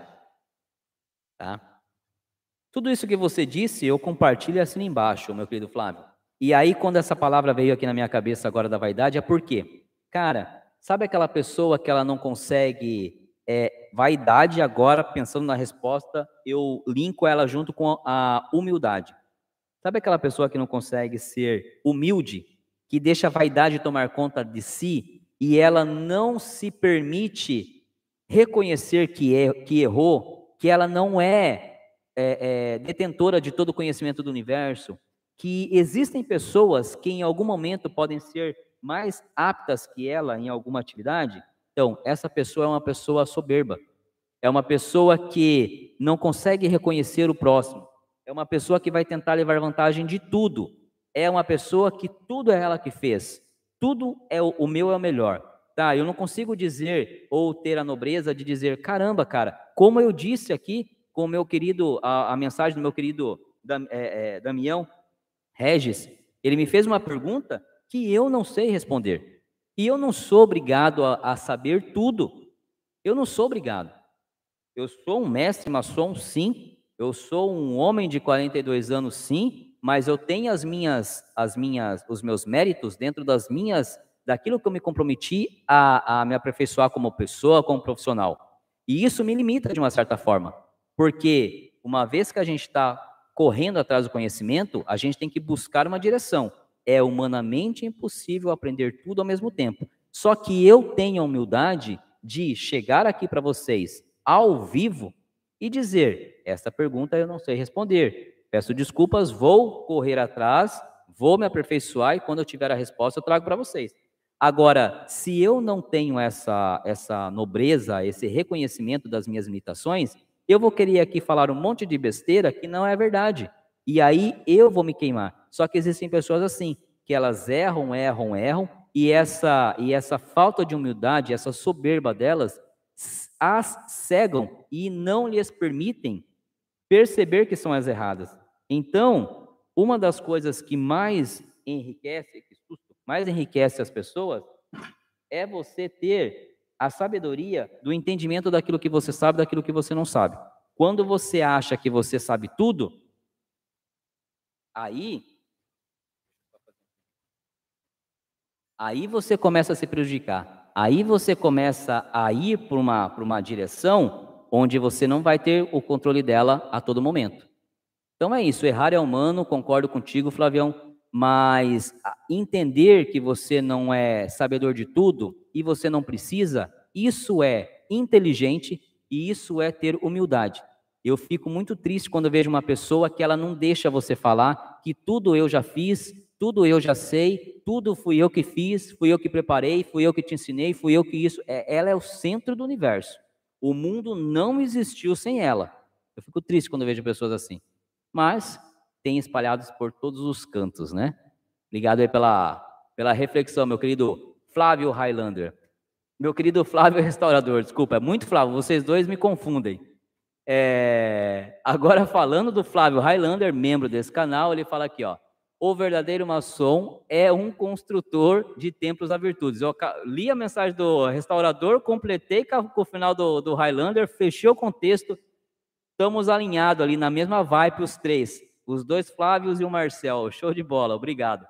Speaker 1: Tá? Tudo isso que você disse, eu compartilho assim embaixo, meu querido Flávio. E aí, quando essa palavra veio aqui na minha cabeça agora da vaidade, é por quê? Cara, Sabe aquela pessoa que ela não consegue é, vaidade agora, pensando na resposta, eu linko ela junto com a humildade. Sabe aquela pessoa que não consegue ser humilde, que deixa a vaidade tomar conta de si e ela não se permite reconhecer que, é, que errou, que ela não é, é, é detentora de todo o conhecimento do universo, que existem pessoas que em algum momento podem ser mais aptas que ela em alguma atividade, então essa pessoa é uma pessoa soberba. É uma pessoa que não consegue reconhecer o próximo. É uma pessoa que vai tentar levar vantagem de tudo. É uma pessoa que tudo é ela que fez. Tudo é o, o meu é o melhor. Tá, eu não consigo dizer ou ter a nobreza de dizer, caramba, cara, como eu disse aqui com o meu querido, a, a mensagem do meu querido Dam, é, é, Damião Regis, ele me fez uma pergunta que eu não sei responder. E eu não sou obrigado a, a saber tudo. Eu não sou obrigado. Eu sou um mestre maçom, sim. Eu sou um homem de 42 anos, sim. Mas eu tenho as minhas, as minhas, os meus méritos dentro das minhas daquilo que eu me comprometi a, a me aperfeiçoar como pessoa, como profissional. E isso me limita de uma certa forma, porque uma vez que a gente está correndo atrás do conhecimento, a gente tem que buscar uma direção. É humanamente impossível aprender tudo ao mesmo tempo. Só que eu tenho a humildade de chegar aqui para vocês ao vivo e dizer: esta pergunta eu não sei responder. Peço desculpas, vou correr atrás, vou me aperfeiçoar e quando eu tiver a resposta eu trago para vocês. Agora, se eu não tenho essa, essa nobreza, esse reconhecimento das minhas limitações, eu vou querer aqui falar um monte de besteira que não é verdade. E aí eu vou me queimar. Só que existem pessoas assim, que elas erram, erram, erram, e essa, e essa falta de humildade, essa soberba delas, as cegam e não lhes permitem perceber que são as erradas. Então, uma das coisas que mais enriquece, que mais enriquece as pessoas, é você ter a sabedoria do entendimento daquilo que você sabe, daquilo que você não sabe. Quando você acha que você sabe tudo, aí aí você começa a se prejudicar. Aí você começa a ir para uma, uma direção onde você não vai ter o controle dela a todo momento. Então é isso, errar é humano, concordo contigo, Flavião mas entender que você não é sabedor de tudo e você não precisa, isso é inteligente e isso é ter humildade. Eu fico muito triste quando vejo uma pessoa que ela não deixa você falar que tudo eu já fiz, tudo eu já sei, tudo fui eu que fiz, fui eu que preparei, fui eu que te ensinei, fui eu que isso. É, ela é o centro do universo. O mundo não existiu sem ela. Eu fico triste quando vejo pessoas assim. Mas tem espalhados por todos os cantos, né? Obrigado aí pela, pela reflexão, meu querido Flávio Highlander. Meu querido Flávio Restaurador, desculpa, é muito Flávio, vocês dois me confundem. É, agora falando do Flávio Highlander, membro desse canal, ele fala aqui, ó. O verdadeiro maçom é um construtor de templos da virtudes. Eu li a mensagem do restaurador, completei com o final do, do Highlander, fechei o contexto, estamos alinhados ali na mesma vibe os três. Os dois Flávios e o Marcel. Show de bola, obrigado.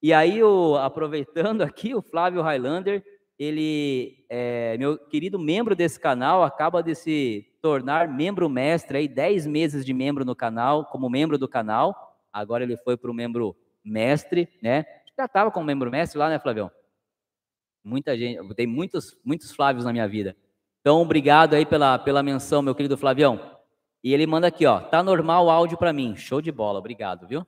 Speaker 1: E aí, o, aproveitando aqui, o Flávio Highlander, ele é meu querido membro desse canal, acaba de se tornar membro mestre aí, 10 meses de membro no canal, como membro do canal. Agora ele foi para o membro mestre, né? Já estava como membro mestre lá, né, Flavião? Muita gente, tem muitos, muitos Flávios na minha vida. Então, obrigado aí pela, pela menção, meu querido Flavião. E ele manda aqui, ó, tá normal o áudio para mim. Show de bola, obrigado, viu?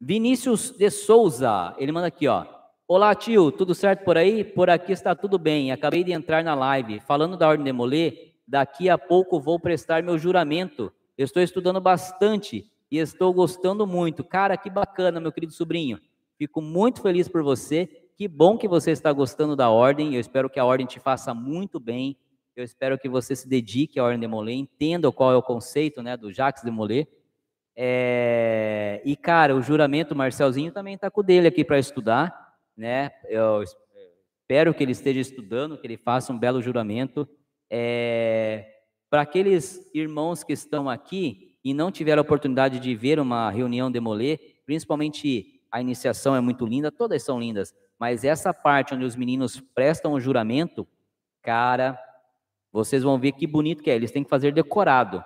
Speaker 1: Vinícius de Souza, ele manda aqui, ó. Olá, tio, tudo certo por aí? Por aqui está tudo bem. Acabei de entrar na live. Falando da ordem de Molê, daqui a pouco vou prestar meu juramento. Estou estudando bastante e estou gostando muito. Cara, que bacana, meu querido sobrinho. Fico muito feliz por você. Que bom que você está gostando da ordem. Eu espero que a ordem te faça muito bem eu espero que você se dedique à Ordem de Molay, entenda qual é o conceito né, do Jacques de Molay. É... E, cara, o juramento, o Marcelzinho também está com o dele aqui para estudar. Né? Eu espero que ele esteja estudando, que ele faça um belo juramento. É... Para aqueles irmãos que estão aqui e não tiveram a oportunidade de ver uma reunião de Molay, principalmente a iniciação é muito linda, todas são lindas, mas essa parte onde os meninos prestam o juramento, cara, vocês vão ver que bonito que é. Eles têm que fazer decorado.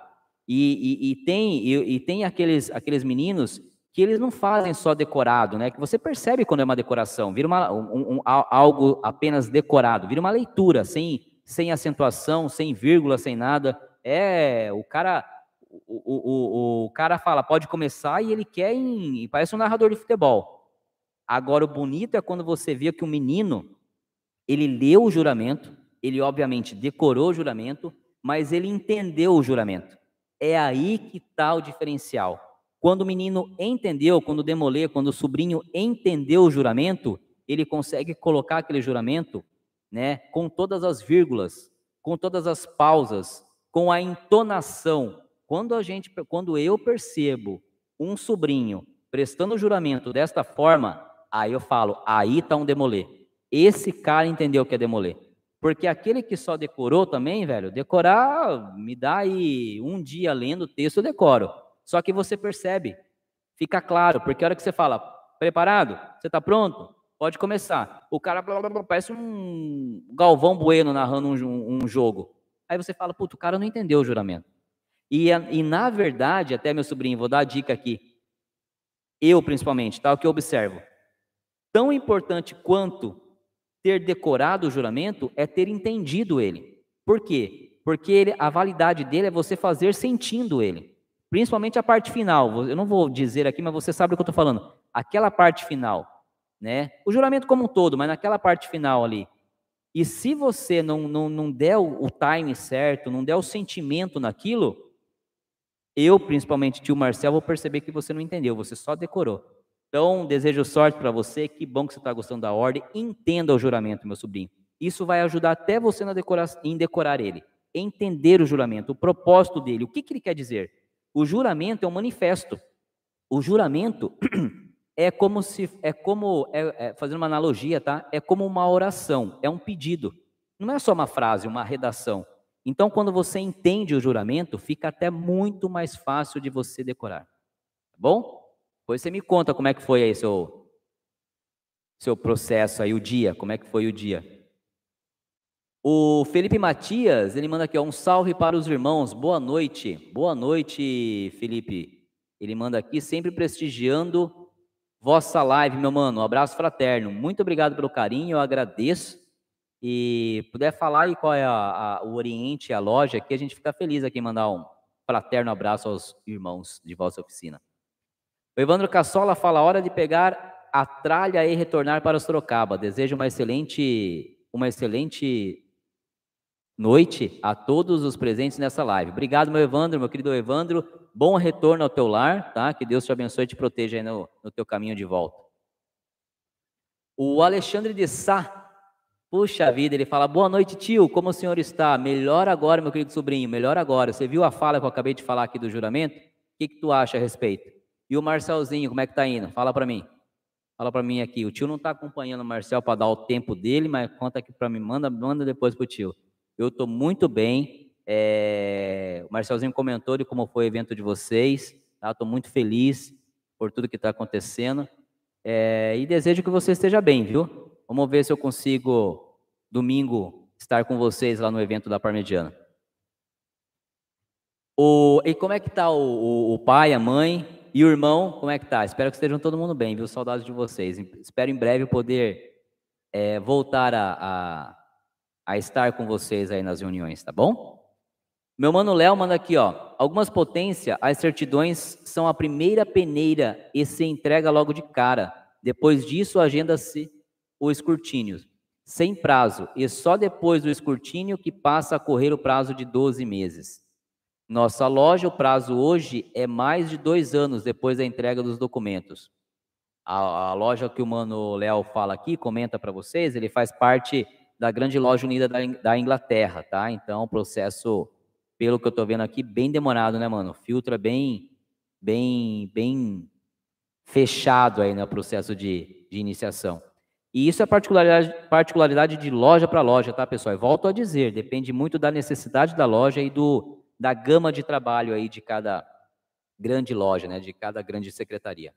Speaker 1: E, e, e tem, e, e, tem aqueles, aqueles meninos que eles não fazem só decorado, né? Que você percebe quando é uma decoração, vira uma, um, um, algo apenas decorado, vira uma leitura, sem, sem acentuação, sem vírgula, sem nada. É, o cara, o, o, o, cara fala, pode começar e ele quer, em, parece um narrador de futebol. Agora, o bonito é quando você vê que o menino, ele leu o juramento, ele obviamente decorou o juramento, mas ele entendeu o juramento. É aí que está o diferencial. Quando o menino entendeu, quando o demolê, quando o sobrinho entendeu o juramento, ele consegue colocar aquele juramento, né, com todas as vírgulas, com todas as pausas, com a entonação. Quando a gente, quando eu percebo um sobrinho prestando juramento desta forma, aí eu falo, aí está um demolê. Esse cara entendeu o que é demolê. Porque aquele que só decorou também, velho, decorar, me dá aí um dia lendo o texto, eu decoro. Só que você percebe, fica claro, porque a hora que você fala, preparado? Você está pronto? Pode começar. O cara blá, blá, blá, parece um Galvão Bueno narrando um, um jogo. Aí você fala, puto, o cara não entendeu o juramento. E, e na verdade, até meu sobrinho, vou dar a dica aqui. Eu, principalmente, tá? O que eu observo. Tão importante quanto ter decorado o juramento é ter entendido ele. Por quê? Porque ele, a validade dele é você fazer sentindo ele. Principalmente a parte final. Eu não vou dizer aqui, mas você sabe o que eu estou falando. Aquela parte final né? O juramento como um todo, mas naquela parte final ali. E se você não, não, não der o, time certo, não der o sentimento naquilo, eu, principalmente tio Marcel, vou perceber que você não entendeu, você só decorou. Então, desejo sorte para você, que bom que você está gostando da ordem. Entenda o juramento, meu sobrinho. Isso vai ajudar até você na decorar, em decorar ele. Entender o juramento, o propósito dele, o que, que ele quer dizer. O juramento é um manifesto. O juramento é como se é como é, é, fazendo uma analogia, tá? É como uma oração, é um pedido. Não é só uma frase, uma redação. Então, quando você entende o juramento, fica até muito mais fácil de você decorar. Tá bom? Depois você me conta como é que foi aí seu seu processo aí o dia, como é que foi o dia. O Felipe Matias, ele manda aqui ó, um salve para os irmãos. Boa noite. Boa noite, Felipe. Ele manda aqui sempre prestigiando vossa live, meu mano. Um abraço fraterno. Muito obrigado pelo carinho, eu agradeço. E puder falar aí qual é a, a, o Oriente, a loja, aqui a gente fica feliz aqui em mandar um fraterno abraço aos irmãos de vossa oficina. O Evandro Cassola fala: hora de pegar a tralha e retornar para Sorocaba. Desejo uma excelente, uma excelente noite a todos os presentes nessa live. Obrigado, meu Evandro, meu querido Evandro. Bom retorno ao teu lar, tá? Que Deus te abençoe e te proteja aí no, no teu caminho de volta. O Alexandre de Sá, puxa vida, ele fala: Boa noite, tio, como o senhor está? Melhor agora, meu querido sobrinho, melhor agora. Você viu a fala que eu acabei de falar aqui do juramento? O que, que tu acha a respeito? E o Marcelzinho, como é que tá indo? Fala para mim. Fala para mim aqui. O tio não está acompanhando o Marcel para dar o tempo dele, mas conta aqui para mim, manda, manda depois pro tio. Eu estou muito bem. É, o Marcelzinho comentou de como foi o evento de vocês. Estou tá? muito feliz por tudo que está acontecendo. É, e desejo que você esteja bem, viu? Vamos ver se eu consigo, domingo, estar com vocês lá no evento da Parmediana. O, e como é que está o, o, o, pai, a mãe e o irmão? Como é que tá? Espero que estejam todo mundo bem, viu? Saudades de vocês. Espero em breve poder é, voltar a, a, a estar com vocês aí nas reuniões, tá bom? Meu mano Léo manda aqui, ó. Algumas potências, as certidões são a primeira peneira e se entrega logo de cara. Depois disso, agenda-se o escrutínio, sem prazo, e só depois do escrutínio que passa a correr o prazo de 12 meses. Nossa loja, o prazo hoje é mais de dois anos depois da entrega dos documentos. A, a loja que o mano Léo fala aqui, comenta para vocês, ele faz parte da grande loja unida da, da Inglaterra, tá? Então, o processo pelo que eu tô vendo aqui, bem demorado, né, mano? Filtro é bem, bem, bem fechado aí no né, processo de, de iniciação. E isso é particularidade, particularidade de loja para loja, tá, pessoal? E volto a dizer, depende muito da necessidade da loja e do, da gama de trabalho aí de cada grande loja, né, de cada grande secretaria.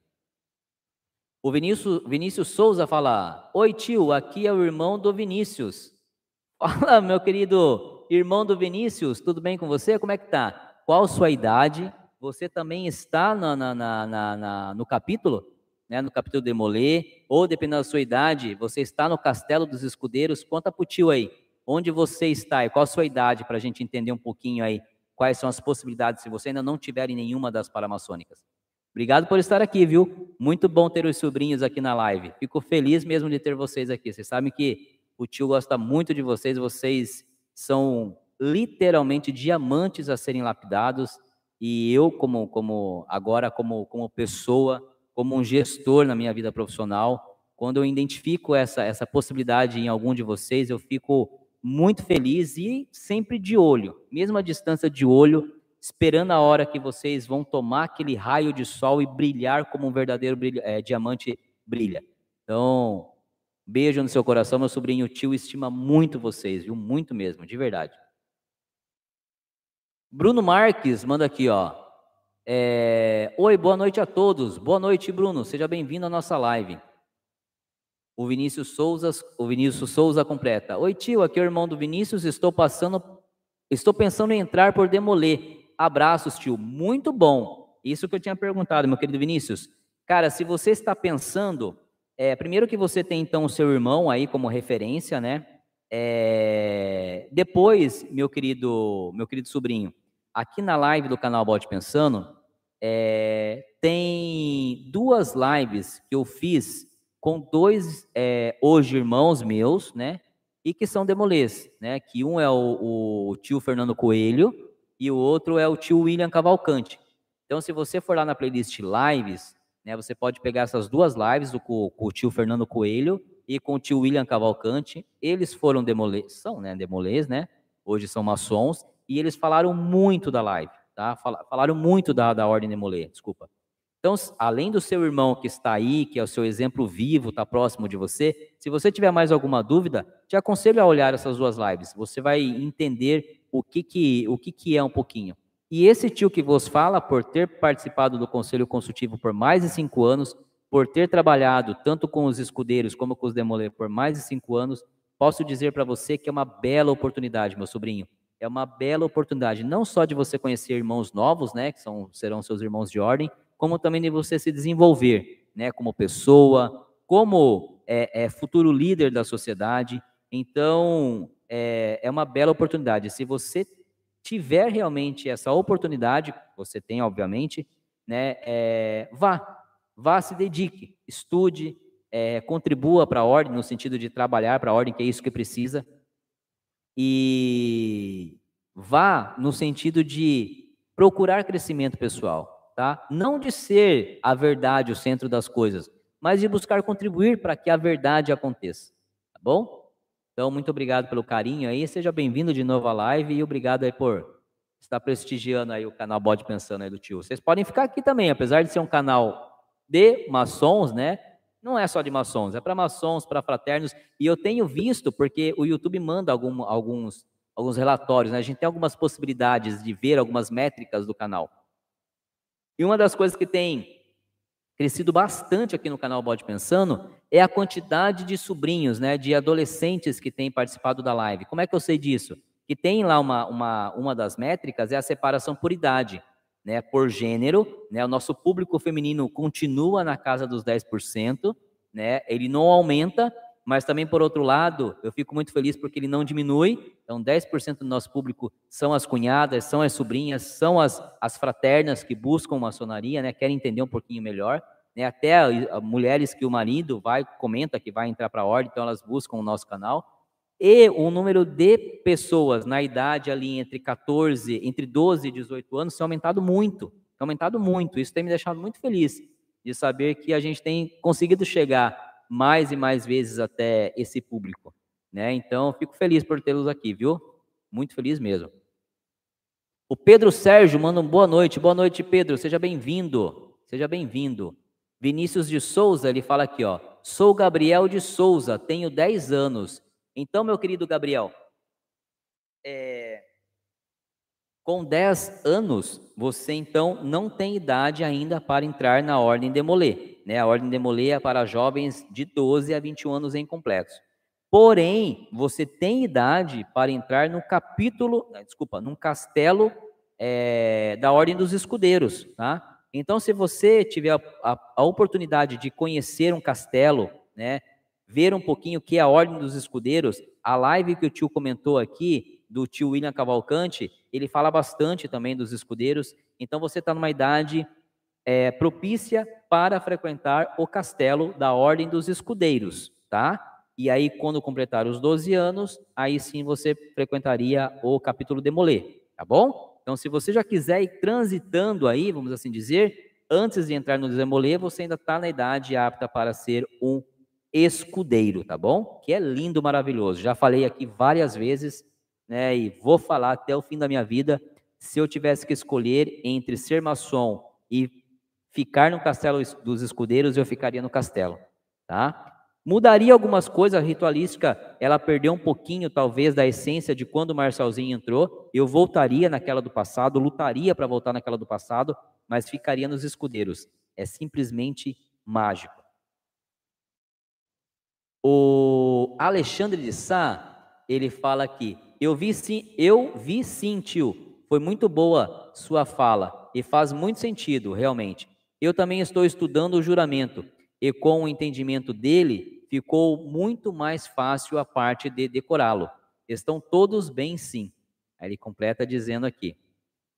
Speaker 1: O Vinícius, Vinícius Souza fala: Oi, tio, aqui é o irmão do Vinícius. Fala, meu querido irmão do Vinícius, tudo bem com você? Como é que tá? Qual sua idade? Você também está na, na, na, no capítulo, né, no capítulo de Molê, ou dependendo da sua idade, você está no Castelo dos Escudeiros? Conta pro tio aí, onde você está e qual a sua idade, para a gente entender um pouquinho aí quais são as possibilidades, se você ainda não tiver em nenhuma das paramaçônicas. Obrigado por estar aqui, viu? Muito bom ter os sobrinhos aqui na live. Fico feliz mesmo de ter vocês aqui. Vocês sabem que o tio gosta muito de vocês, vocês são literalmente diamantes a serem lapidados e eu como como agora como como pessoa, como um gestor na minha vida profissional, quando eu identifico essa essa possibilidade em algum de vocês, eu fico muito feliz e sempre de olho, mesmo a distância de olho, esperando a hora que vocês vão tomar aquele raio de sol e brilhar como um verdadeiro brilha, é, diamante brilha. Então, Beijo no seu coração, meu sobrinho tio estima muito vocês, viu? Muito mesmo, de verdade. Bruno Marques manda aqui, ó. É... Oi, boa noite a todos. Boa noite, Bruno. Seja bem-vindo à nossa live. O Vinícius Souza, o Vinícius Souza completa. Oi, tio, aqui é o irmão do Vinícius, estou passando, estou pensando em entrar por Demoler. Abraços, tio. Muito bom. Isso que eu tinha perguntado, meu querido Vinícius. Cara, se você está pensando, é, primeiro que você tem então o seu irmão aí como referência, né? É, depois, meu querido, meu querido sobrinho, aqui na live do canal Bote Pensando, é, tem duas lives que eu fiz com dois é, hoje irmãos meus, né? E que são demolês, né? Que um é o, o, tio Fernando Coelho e o outro é o tio William Cavalcante. Então, se você for lá na playlist lives, né? Você pode pegar essas duas lives com, com o tio Fernando Coelho e com o tio William Cavalcante. Eles foram demolês, são, né? Demolês, né? Hoje são maçons e eles falaram muito da live, tá? Falaram muito da, da Ordem Demolê, desculpa. Então, além do seu irmão que está aí, que é o seu exemplo vivo, está próximo de você, se você tiver mais alguma dúvida, te aconselho a olhar essas duas lives. Você vai entender o que, que, o que, que é um pouquinho. E esse tio que vos fala, por ter participado do Conselho Consultivo por mais de cinco anos, por ter trabalhado tanto com os escudeiros como com os demolê por mais de cinco anos, posso dizer para você que é uma bela oportunidade, meu sobrinho, é uma bela oportunidade, não só de você conhecer irmãos novos, né, que são, serão seus irmãos de ordem, como também de você se desenvolver, né, como pessoa, como é, é futuro líder da sociedade. Então, é, é uma bela oportunidade. Se você tiver realmente essa oportunidade, você tem, obviamente, né, é, vá, vá, se dedique, estude, é, contribua para a ordem, no sentido de trabalhar para a ordem, que é isso que precisa, e vá no sentido de procurar crescimento pessoal, tá? Não de ser a verdade o centro das coisas, mas de buscar contribuir para que a verdade aconteça, tá bom? Então, muito obrigado pelo carinho aí, seja bem-vindo de novo à live e obrigado aí por estar prestigiando aí o canal Bode Pensando aí do tio. Vocês podem ficar aqui também, apesar de ser um canal de maçons, né? Não é só de maçons, é para maçons, para fraternos. E eu tenho visto, porque o YouTube manda algum, alguns, alguns relatórios, né? A gente tem algumas possibilidades de ver algumas métricas do canal. E uma das coisas que tem crescido bastante aqui no canal Bode Pensando é a quantidade de sobrinhos, né? De adolescentes que têm participado da live. Como é que eu sei disso? Que tem lá uma, uma, uma das métricas é a separação por idade né, por gênero, né, o nosso público feminino continua na casa dos 10%, né, ele não aumenta, mas também por outro lado, eu fico muito feliz porque ele não diminui, então 10% do nosso público são as cunhadas, são as sobrinhas, são as, as fraternas que buscam maçonaria, né, querem entender um pouquinho melhor, né, até mulheres que o marido vai, comenta que vai entrar para a ordem, então elas buscam o nosso canal, e o número de pessoas na idade ali entre 14, entre 12 e 18 anos tem aumentado muito, tem aumentado muito. Isso tem me deixado muito feliz de saber que a gente tem conseguido chegar mais e mais vezes até esse público, né? Então, fico feliz por tê-los aqui, viu? Muito feliz mesmo. O Pedro Sérgio manda um boa noite. Boa noite, Pedro. Seja bem-vindo. Seja bem-vindo. Vinícius de Souza, ele fala aqui, ó. Sou Gabriel de Souza, tenho 10 anos então, meu querido Gabriel, é, com 10 anos, você então não tem idade ainda para entrar na ordem Demolê. Né? A ordem Demolê é para jovens de 12 a 21 anos em complexo. Porém, você tem idade para entrar no capítulo, desculpa, num castelo é, da Ordem dos Escudeiros, tá? Então, se você tiver a, a, a oportunidade de conhecer um castelo, né, ver um pouquinho o que é a Ordem dos Escudeiros, a live que o tio comentou aqui, do tio William Cavalcante, ele fala bastante também dos escudeiros. Então você está numa idade é, propícia para frequentar o castelo da Ordem dos Escudeiros, tá? E aí, quando completar os 12 anos, aí sim você frequentaria o capítulo Demolê, tá bom? Então, se você já quiser ir transitando aí, vamos assim dizer, antes de entrar no Demolê, você ainda está na idade apta para ser um escudeiro, tá bom? Que é lindo, maravilhoso. Já falei aqui várias vezes, né? E vou falar até o fim da minha vida. Se eu tivesse que escolher entre ser maçom e ficar no castelo dos escudeiros, eu ficaria no castelo, tá? Mudaria algumas coisas, a ritualística, ela perdeu um pouquinho, talvez, da essência de quando o Marcelzinho entrou. Eu voltaria naquela do passado, lutaria para voltar naquela do passado, mas ficaria nos escudeiros. É simplesmente mágico. O Alexandre de Sá, ele fala aqui, eu vi sim, eu vi sim, tio, foi muito boa sua fala e faz muito sentido, realmente. Eu também estou estudando o juramento e com o entendimento dele ficou muito mais fácil a parte de decorá-lo. Estão todos bem, sim. Aí ele completa dizendo aqui: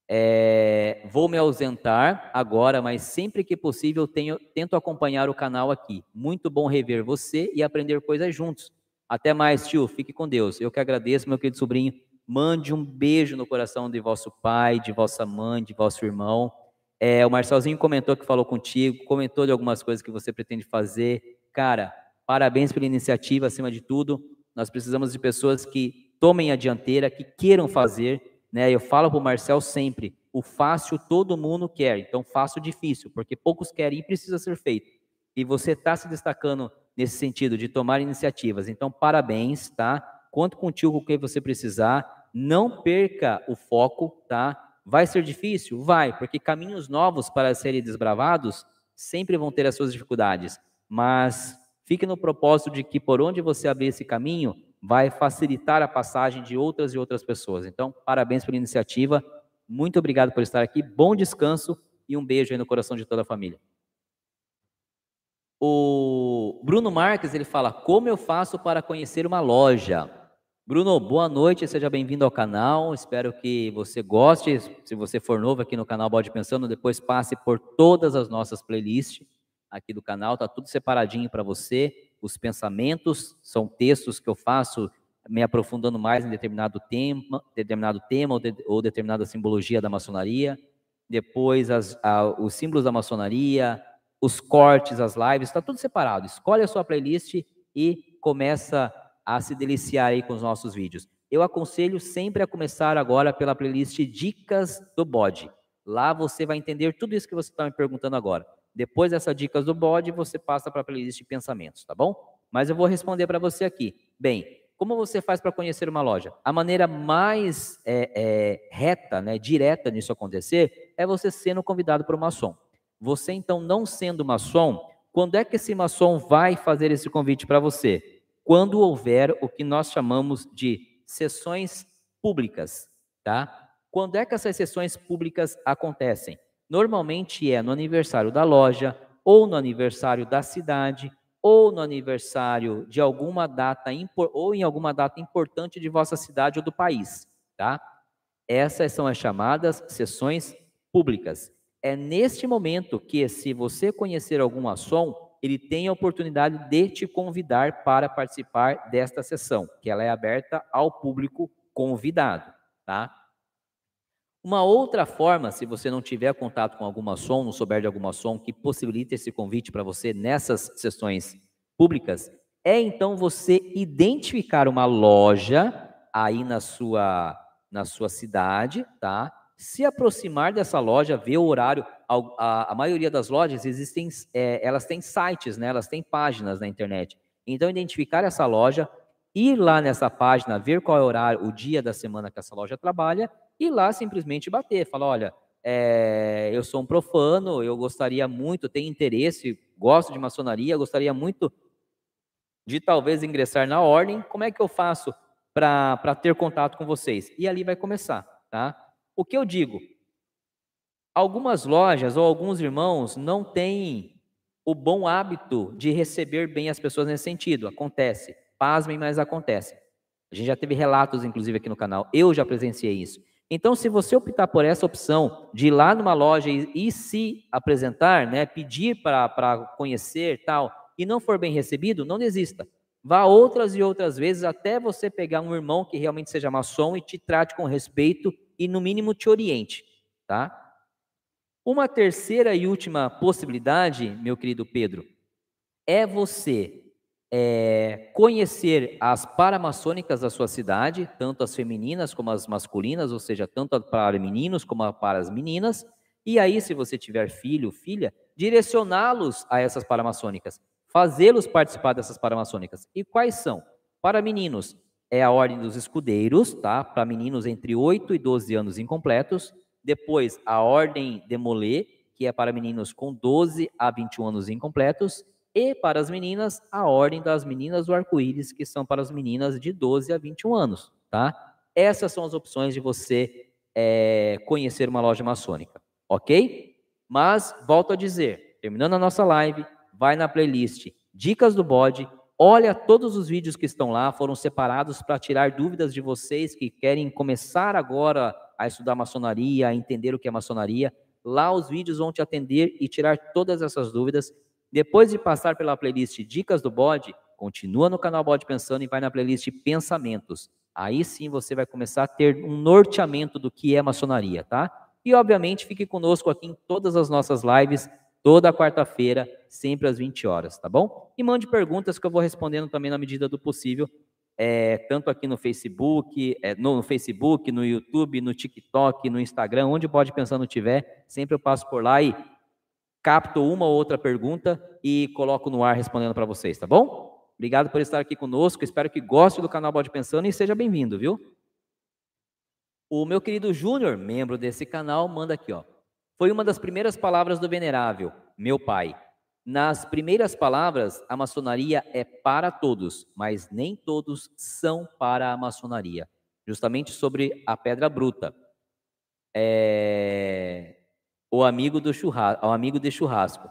Speaker 1: é, vou me ausentar agora, mas sempre que possível tenho, tento acompanhar o canal aqui. Muito bom rever você e aprender coisas juntos. Até mais, tio. Fique com Deus. Eu que agradeço, meu querido sobrinho. Mande um beijo no coração de vosso pai, de vossa mãe, de vosso irmão. É, o Marcelzinho comentou que falou contigo, comentou de algumas coisas que você pretende fazer. Cara, parabéns pela iniciativa, acima de tudo. Nós precisamos de pessoas que tomem a dianteira, que queiram fazer né? Eu falo para o Marcel sempre: o fácil todo mundo quer, então faça o difícil, porque poucos querem e precisa ser feito. E você está se destacando nesse sentido de tomar iniciativas. Então, parabéns, tá? Conto contigo o que você precisar. Não perca o foco, tá? Vai ser difícil? Vai, porque caminhos novos para serem desbravados sempre vão ter as suas dificuldades. Mas fique no propósito de que por onde você abrir esse caminho, vai facilitar a passagem de outras e outras pessoas. Então, parabéns pela iniciativa. Muito obrigado por estar aqui. Bom descanso e um beijo aí no coração de toda a família. O Bruno Marques, ele fala: "Como eu faço para conhecer uma loja?" Bruno, boa noite, seja bem-vindo ao canal. Espero que você goste. Se você for novo aqui no canal Bode Pensando, depois passe por todas as nossas playlists aqui do canal, tá tudo separadinho para você os pensamentos, são textos que eu faço me aprofundando mais em determinado tema, determinado tema ou, de, ou determinada simbologia da maçonaria. Depois, as, a, os símbolos da maçonaria, os cortes, as lives, está tudo separado. Escolhe a sua playlist e começa a se deliciar aí com os nossos vídeos. Eu aconselho sempre a começar agora pela playlist Dicas do Bode. Lá você vai entender tudo isso que você está me perguntando agora. Depois dessas dicas do bode, você passa para a playlist de pensamentos, tá bom? Mas eu vou responder para você aqui. Bem, como você faz para conhecer uma loja? A maneira mais é, é, reta, né, direta nisso acontecer, é você sendo convidado por um maçom. Você, então, não sendo maçom, quando é que esse maçom vai fazer esse convite para você? Quando houver o que nós chamamos de sessões públicas, tá? Quando é que essas sessões públicas acontecem? Normalmente é no aniversário da loja, ou no aniversário da cidade, ou no aniversário de alguma data ou em alguma data importante de vossa cidade ou do país, tá? Essas são as chamadas sessões públicas. É neste momento que, se você conhecer algum maçom, ele tem a oportunidade de te convidar para participar desta sessão, que ela é aberta ao público convidado, tá? Uma outra forma, se você não tiver contato com alguma som, não souber de alguma som que possibilite esse convite para você nessas sessões públicas, é então você identificar uma loja aí na sua na sua cidade, tá? Se aproximar dessa loja, ver o horário. A, a, a maioria das lojas existem, é, elas têm sites, né? Elas têm páginas na internet. Então identificar essa loja, ir lá nessa página, ver qual é o horário, o dia da semana que essa loja trabalha e lá simplesmente bater, falar, olha, é, eu sou um profano, eu gostaria muito, tenho interesse, gosto de maçonaria, gostaria muito de talvez ingressar na ordem, como é que eu faço para ter contato com vocês? E ali vai começar, tá? O que eu digo? Algumas lojas ou alguns irmãos não têm o bom hábito de receber bem as pessoas nesse sentido. Acontece. Pasmem, mas acontece. A gente já teve relatos, inclusive, aqui no canal. Eu já presenciei isso. Então, se você optar por essa opção de ir lá numa loja e, e se apresentar, né, pedir para conhecer tal, e não for bem recebido, não desista. Vá outras e outras vezes até você pegar um irmão que realmente seja maçom e te trate com respeito e, no mínimo, te oriente. Tá? Uma terceira e última possibilidade, meu querido Pedro, é você é, conhecer as paramaçônicas da sua cidade, tanto as femininas como as masculinas, ou seja, tanto para meninos como para as meninas, e aí, se você tiver filho, filha, direcioná-los a essas paramaçônicas, fazê-los participar dessas paramaçônicas. E quais são? Para meninos, é a Ordem dos Escudeiros, tá? Para meninos entre 8 e 12 anos incompletos. Depois, a Ordem de Molê, que é para meninos com 12 a 21 anos incompletos E para as meninas, a ordem das meninas do arco-íris, que são para as meninas de 12 a 21 anos, tá? Essas são as opções de você é, conhecer uma loja maçônica, ok? Mas, volto a dizer, terminando a nossa live, vai na playlist Dicas do Bode, olha todos os vídeos que estão lá, foram separados para tirar dúvidas de vocês que querem começar agora a estudar maçonaria, a entender o que é maçonaria. Lá os vídeos vão te atender e tirar todas essas dúvidas. Depois de passar pela playlist Dicas do Bode, continua no canal Bode Pensando e vai na playlist Pensamentos. Aí sim você vai começar a ter um norteamento do que é maçonaria, tá? E obviamente fique conosco aqui em todas as nossas lives, toda quarta-feira, sempre às 20 horas, tá bom? E mande perguntas que eu vou respondendo também na medida do possível, é, tanto aqui no Facebook, é, no, Facebook, no YouTube, no TikTok, no Instagram, onde pode pensando tiver, sempre eu passo por lá e capto uma ou outra pergunta e coloco no ar respondendo para vocês, tá bom? Obrigado por estar aqui conosco. Espero que goste do canal Bode Pensando e seja bem-vindo, viu? O meu querido Júnior, membro desse canal, manda aqui, ó. Foi uma das primeiras palavras do venerável, meu pai. Nas primeiras palavras, a maçonaria é para todos, mas nem todos são para a maçonaria. Justamente sobre a pedra bruta. É... O amigo do churrasco, o amigo de churrasco.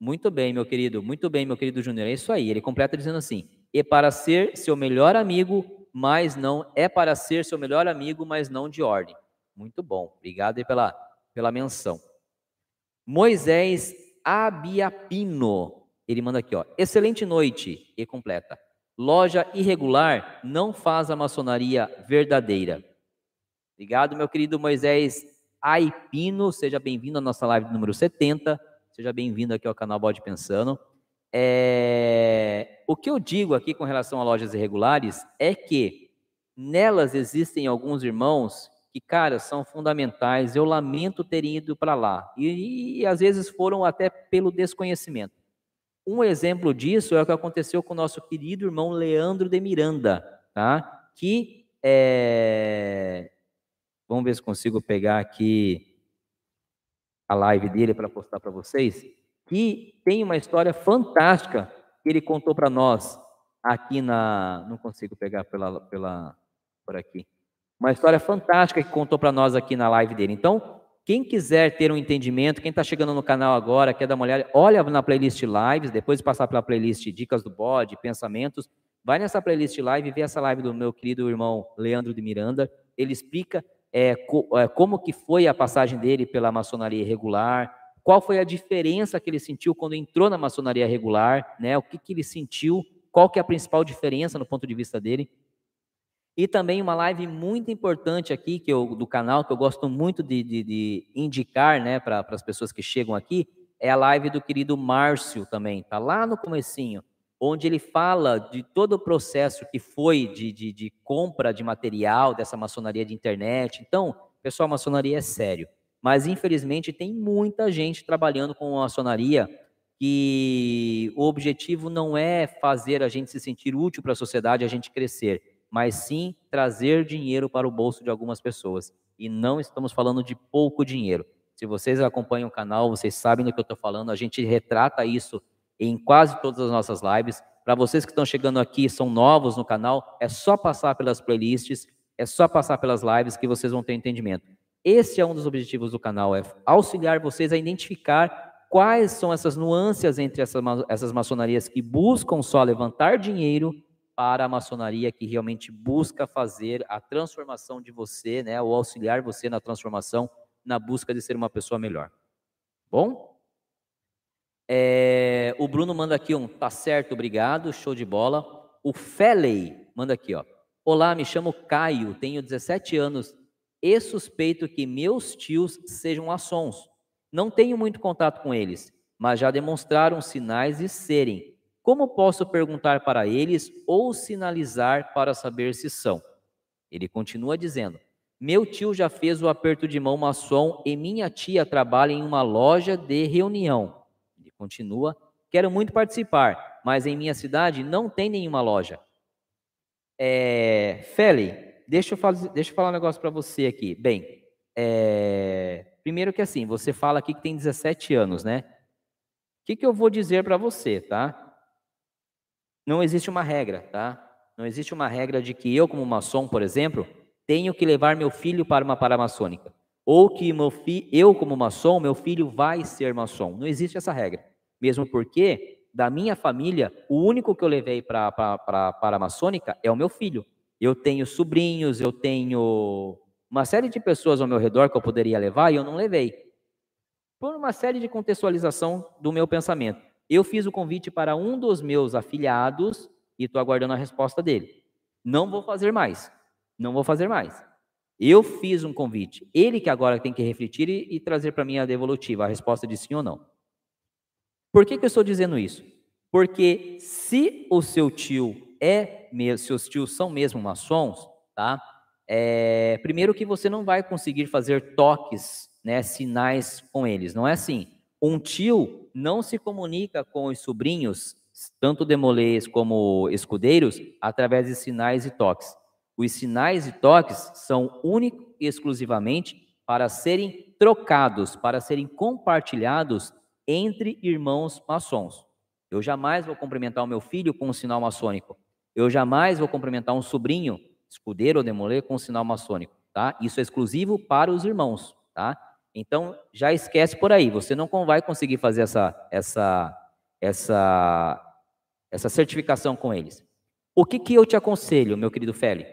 Speaker 1: Muito bem, meu querido, muito bem, meu querido Júnior. É isso aí. Ele completa dizendo assim: "E para ser seu melhor amigo, mas não é para ser seu melhor amigo, mas não de ordem". Muito bom. Obrigado aí pela pela menção. Moisés Abiapino. Ele manda aqui, ó. Excelente noite e completa. Loja irregular não faz a maçonaria verdadeira. Obrigado, meu querido Moisés Aipino. Seja bem-vindo à nossa live número 70. Seja bem-vindo aqui ao canal Bode Pensando. É... O que eu digo aqui com relação a lojas irregulares é que nelas existem alguns irmãos que, cara, são fundamentais. Eu lamento terem ido para lá. E, e, às vezes foram até pelo desconhecimento. Um exemplo disso é o que aconteceu com o nosso querido irmão Leandro de Miranda, tá? Que é... Vamos ver se consigo pegar aqui a live dele para postar para vocês, que tem uma história fantástica que ele contou para nós aqui na. Não consigo pegar pela, pela, por aqui. Uma história fantástica que contou para nós aqui na live dele. Então, quem quiser ter um entendimento, quem está chegando no canal agora, quer dar uma olhada, olha na playlist lives, depois de passar pela playlist Dicas do Bode, Pensamentos, vai nessa playlist live e vê essa live do meu querido irmão Leandro de Miranda. Ele explica é, co, é, como que foi a passagem dele pela maçonaria regular, qual foi a diferença que ele sentiu quando entrou na maçonaria regular, né? O que, que ele sentiu, qual que é a principal diferença no ponto de vista dele. E também uma live muito importante aqui que eu, do canal, que eu gosto muito de, de, de indicar né, para as pessoas que chegam aqui, é a live do querido Márcio também, tá lá no comecinho onde ele fala de todo o processo que foi de, de, de compra de material dessa maçonaria de internet. Então, pessoal, maçonaria é sério. Mas, infelizmente, tem muita gente trabalhando com maçonaria que o objetivo não é fazer a gente se sentir útil para a sociedade, a gente crescer, mas sim trazer dinheiro para o bolso de algumas pessoas. E não estamos falando de pouco dinheiro. Se vocês acompanham o canal, vocês sabem do que eu estou falando, a gente retrata isso em quase todas as nossas lives. Para vocês que estão chegando aqui, são novos no canal, é só passar pelas playlists, é só passar pelas lives que vocês vão ter entendimento. Esse é um dos objetivos do canal, é auxiliar vocês a identificar quais são essas nuances entre essas, essas maçonarias que buscam só levantar dinheiro para a maçonaria que realmente busca fazer a transformação de você, né, ou auxiliar você na transformação, na busca de ser uma pessoa melhor. Bom? É, o Bruno manda aqui um tá certo, obrigado, show de bola. O Feley manda aqui, ó. Olá, me chamo Caio, tenho 17 anos e suspeito que meus tios sejam maçons. Não tenho muito contato com eles, mas já demonstraram sinais de serem. Como posso perguntar para eles ou sinalizar para saber se são? Ele continua dizendo: Meu tio já fez o aperto de mão maçom e minha tia trabalha em uma loja de reunião continua. Quero muito participar, mas em minha cidade não tem nenhuma loja. É, Feli, deixa eu, fazer, deixa eu falar um negócio para você aqui. Bem, é, primeiro que assim, você fala aqui que tem 17 anos, né? que, que eu vou dizer para você, tá? Não existe uma regra, tá? Não existe uma regra de que eu, como maçom, por exemplo, tenho que levar meu filho para uma paramaçônica. Ou que meu fi, eu, como maçom, meu filho vai ser maçom. Não existe essa regra. Mesmo porque, da minha família, o único que eu levei para a paramaçônica é o meu filho. Eu tenho sobrinhos, eu tenho uma série de pessoas ao meu redor que eu poderia levar e eu não levei. Por uma série de contextualização do meu pensamento. Eu fiz o convite para um dos meus afiliados e estou aguardando a resposta dele. Não vou fazer mais. Não vou fazer mais. Eu fiz um convite. Ele que agora tem que refletir e, e trazer para mim a devolutiva, a resposta de sim ou não. Por que, que eu estou dizendo isso? Porque se o seu tio é, seus tios são mesmo maçons, tá? É, primeiro que você não vai conseguir fazer toques, né, sinais com eles. Não é assim. Um tio não se comunica com os sobrinhos, tanto demolês como escudeiros, através de sinais e toques. Os sinais e toques são únicos e exclusivamente para serem trocados, para serem compartilhados entre irmãos maçons. Eu jamais vou cumprimentar o meu filho com um sinal maçônico. Eu jamais vou cumprimentar um sobrinho, escudeiro ou demolê, com um sinal maçônico, tá? Isso é exclusivo para os irmãos, tá? Então, já esquece por aí, você não vai conseguir fazer essa, essa, essa, essa certificação com eles. O que, que eu te aconselho, meu querido Feli?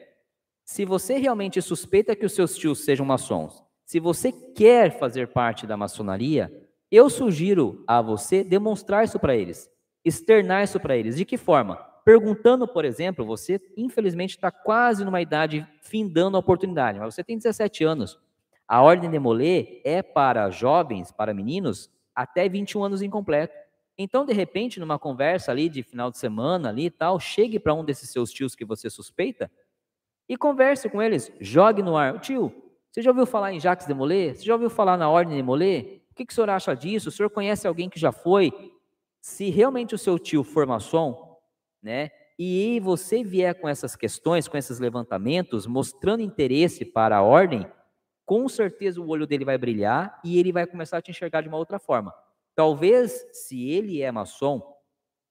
Speaker 1: Se você realmente suspeita que os seus tios sejam maçons, se você quer fazer parte da maçonaria, eu sugiro a você demonstrar isso para eles, externar isso para eles. De que forma? Perguntando, por exemplo, você infelizmente está quase numa idade findando a oportunidade, mas você tem 17 anos. A ordem de Molay é para jovens, para meninos, até 21 anos incompleto. Então, de repente, numa conversa ali de final de semana ali e tal, chegue para um desses seus tios que você suspeita e converse com eles, jogue no ar. Tio, você já ouviu falar em Jacques de Molay? Você já ouviu falar na ordem de Molay? O que, que o senhor acha disso? O senhor conhece alguém que já foi? Se realmente o seu tio for maçom, né, e você vier com essas questões, com esses levantamentos, mostrando interesse para a ordem, com certeza o olho dele vai brilhar e ele vai começar a te enxergar de uma outra forma. Talvez, se ele é maçom,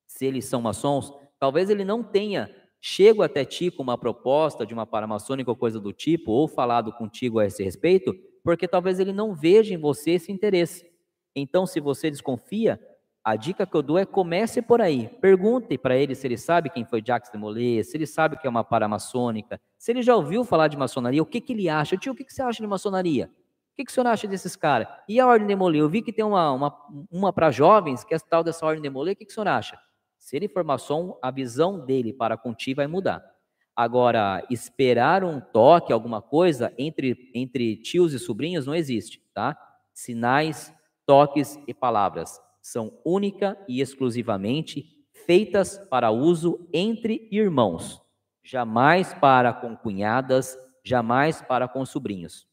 Speaker 1: se eles são maçons, talvez ele não tenha chego até ti com uma proposta de uma paramaçônica ou coisa do tipo, ou falado contigo a esse respeito, porque talvez ele não veja em você esse interesse. Então, se você desconfia, a dica que eu dou é comece por aí. Pergunte para ele se ele sabe quem foi Jacques de Molay, se ele sabe que é uma paramaçônica, se ele já ouviu falar de maçonaria, o que, que ele acha. Tio, o que, que você acha de maçonaria? O que, que o senhor acha desses caras? E a Ordem de Molay? Eu vi que tem uma, uma, uma para jovens, que é tal dessa Ordem de Molay. O que, que o senhor acha? Se ele for maçom, a visão dele para contigo vai mudar. Agora, esperar um toque, alguma coisa, entre, entre tios e sobrinhos não existe, tá? Sinais, toques e palavras são única e exclusivamente feitas para uso entre irmãos, jamais para com cunhadas, jamais para com sobrinhos.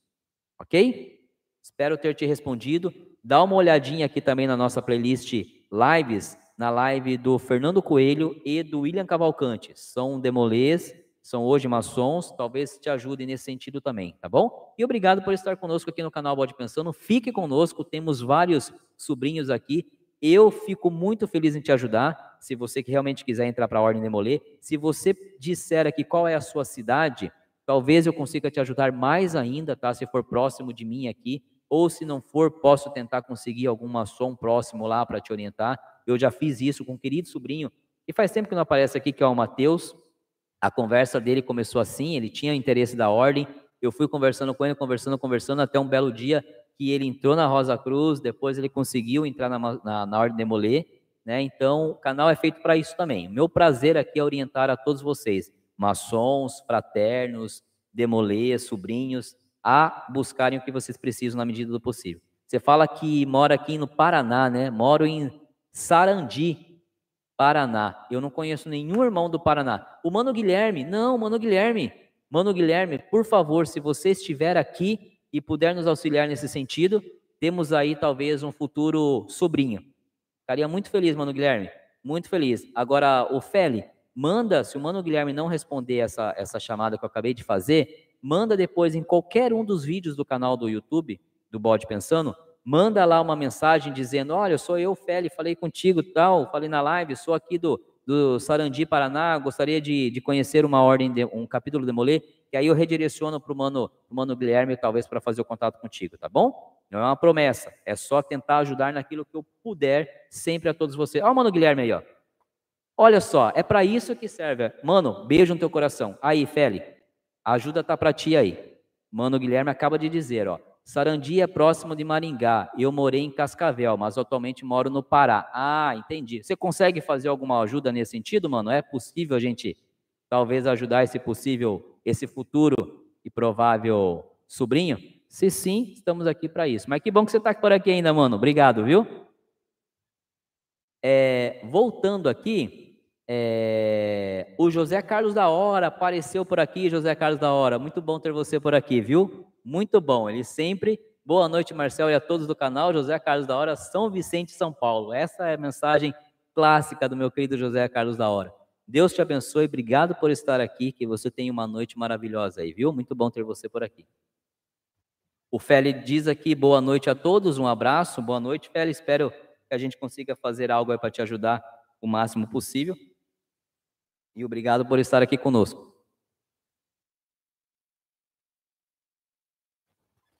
Speaker 1: Ok? Espero ter te respondido. Dá uma olhadinha aqui também na nossa playlist lives, na live do Fernando Coelho e do William Cavalcante. São demolês, são hoje maçons, talvez te ajudem nesse sentido também, tá bom? E obrigado por estar conosco aqui no canal Bode Pensando. Fique conosco, temos vários sobrinhos aqui eu fico muito feliz em te ajudar, se você que realmente quiser entrar para a Ordem Demolê. Se você disser aqui qual é a sua cidade, talvez eu consiga te ajudar mais ainda, tá? Se for próximo de mim aqui, ou se não for, posso tentar conseguir algum maçom próximo lá para te orientar. Eu já fiz isso com um querido sobrinho, e faz tempo que não aparece aqui, que é o Matheus. A conversa dele começou assim, ele tinha interesse da ordem, eu fui conversando com ele, conversando, conversando, até um belo dia que ele entrou na Rosa Cruz, depois ele conseguiu entrar na, na, na Ordem de Molê, né? Então, o canal é feito para isso também. O meu prazer aqui é orientar a todos vocês, maçons, fraternos, demolê, sobrinhos, a buscarem o que vocês precisam na medida do possível. Você fala que mora aqui no Paraná, né? Moro em Sarandi, Paraná. Eu não conheço nenhum irmão do Paraná. O Mano Guilherme, não, Mano Guilherme. Mano Guilherme, por favor, se você estiver aqui, e puder nos auxiliar nesse sentido, temos aí talvez um futuro sobrinho. Ficaria muito feliz, Mano Guilherme, muito feliz. Agora, o Feli, manda, se o Mano Guilherme não responder essa, essa chamada que eu acabei de fazer, manda depois em qualquer um dos vídeos do canal do YouTube, do Bode Pensando, manda lá uma mensagem dizendo: Olha, sou eu, Feli, falei contigo, tal, falei na live, sou aqui do, do Sarandi, Paraná, gostaria de, de conhecer uma ordem, de, um capítulo de Molê, que aí eu redireciono para o mano, mano Guilherme, talvez para fazer o contato contigo, tá bom? Não é uma promessa, é só tentar ajudar naquilo que eu puder, sempre a todos vocês. Olha o mano Guilherme aí, ó. Olha só, é para isso que serve. Mano, beijo no teu coração. Aí, Feli, a ajuda tá para ti aí. Mano Guilherme acaba de dizer, ó. Sarandi é próximo de Maringá. Eu morei em Cascavel, mas atualmente moro no Pará. Ah, entendi. Você consegue fazer alguma ajuda nesse sentido, mano? É possível a gente talvez ajudar esse possível, esse futuro e provável sobrinho? Se sim, estamos aqui para isso. Mas que bom que você está por aqui ainda, mano. Obrigado, viu? É, voltando aqui, é, o José Carlos da Hora apareceu por aqui, José Carlos da Hora. Muito bom ter você por aqui, viu? Muito bom. Ele sempre. Boa noite, Marcel, e a todos do canal. José Carlos da Hora, São Vicente, São Paulo. Essa é a mensagem clássica do meu querido José Carlos da Hora. Deus te abençoe, obrigado por estar aqui, que você tenha uma noite maravilhosa aí, viu? Muito bom ter você por aqui. O Feli diz aqui boa noite a todos, um abraço, boa noite, Feli. Espero que a gente consiga fazer algo aí para te ajudar o máximo possível. E obrigado por estar aqui conosco.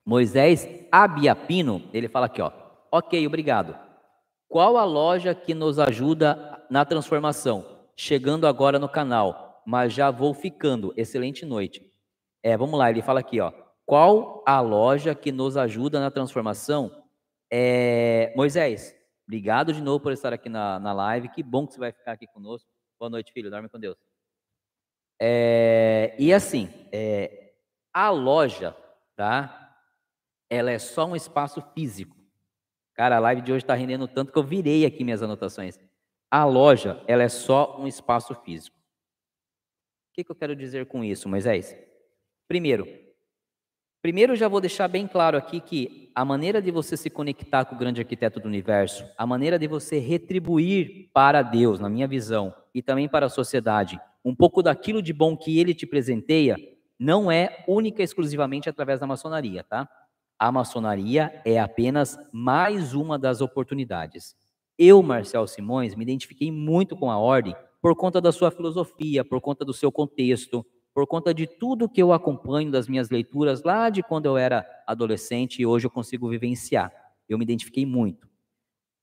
Speaker 1: Moisés Abiapino, ele fala aqui, ó. Ok, obrigado. Qual a loja que nos ajuda na transformação? Chegando agora no canal, mas já vou ficando. Excelente noite. É, vamos lá, ele fala aqui, ó. Qual a loja que nos ajuda na transformação? É, Moisés, obrigado de novo por estar aqui na, na live. Que bom que você vai ficar aqui conosco. Boa noite, filho. Dorme com Deus. É, e assim, é, a loja, tá? Ela é só um espaço físico. Cara, a live de hoje está rendendo tanto que eu virei aqui minhas anotações. A loja, ela é só um espaço físico. O que, que eu quero dizer com isso, Moisés? Primeiro, primeiro já vou deixar bem claro aqui que a maneira de você se conectar com o grande arquiteto do universo, a maneira de você retribuir para Deus, na minha visão, e também para a sociedade, um pouco daquilo de bom que ele te presenteia, não é única e exclusivamente através da maçonaria, tá? A maçonaria é apenas mais uma das oportunidades. Eu, Marcel Simões, me identifiquei muito com a ordem por conta da sua filosofia, por conta do seu contexto, por conta de tudo que eu acompanho das minhas leituras lá de quando eu era adolescente e hoje eu consigo vivenciar. Eu me identifiquei muito.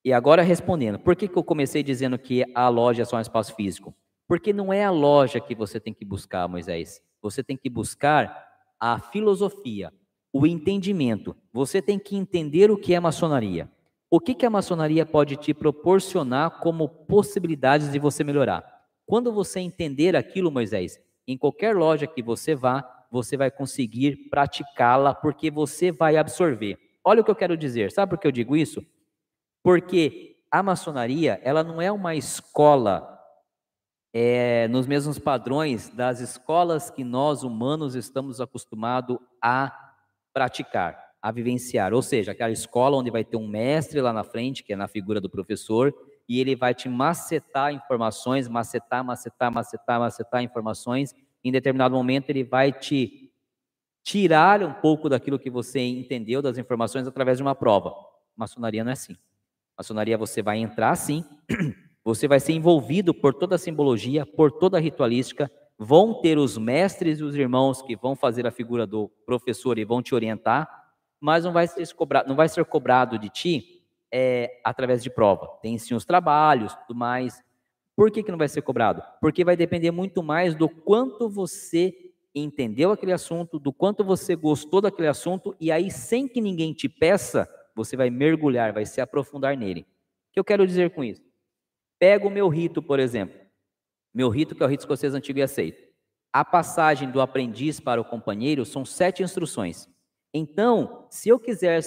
Speaker 1: E agora respondendo, por que, que eu comecei dizendo que a loja é só um espaço físico? Porque não é a loja que você tem que buscar, Moisés. Você tem que buscar a filosofia, o entendimento. Você tem que entender o que é maçonaria. O que, que a maçonaria pode te proporcionar como possibilidades de você melhorar? Quando você entender aquilo, Moisés, em qualquer loja que você vá, você vai conseguir praticá-la porque você vai absorver. Olha o que eu quero dizer. Sabe por que eu digo isso? Porque a maçonaria, ela não é uma escola é, nos mesmos padrões das escolas que nós humanos estamos acostumados a praticar, a vivenciar. Ou seja, aquela escola onde vai ter um mestre lá na frente, que é na figura do professor, e ele vai te macetar informações, macetar, macetar, macetar, macetar informações. Em determinado momento, ele vai te tirar um pouco daquilo que você entendeu das informações através de uma prova. Maçonaria não é assim. Maçonaria você vai entrar sim, você vai ser envolvido por toda a simbologia, por toda a ritualística, vão ter os mestres e os irmãos que vão fazer a figura do professor e vão te orientar, mas não vai ser cobrado, não vai ser cobrado de ti é, através de prova. Tem sim os trabalhos, tudo mais. Por que, que não vai ser cobrado? Porque vai depender muito mais do quanto você entendeu aquele assunto, do quanto você gostou daquele assunto, e aí, sem que ninguém te peça, você vai mergulhar, vai se aprofundar nele. O que eu quero dizer com isso? Pega o meu rito, por exemplo. Meu rito, que é o rito escocês antigo e aceito. A passagem do aprendiz para o companheiro são sete instruções. Então, se eu quiser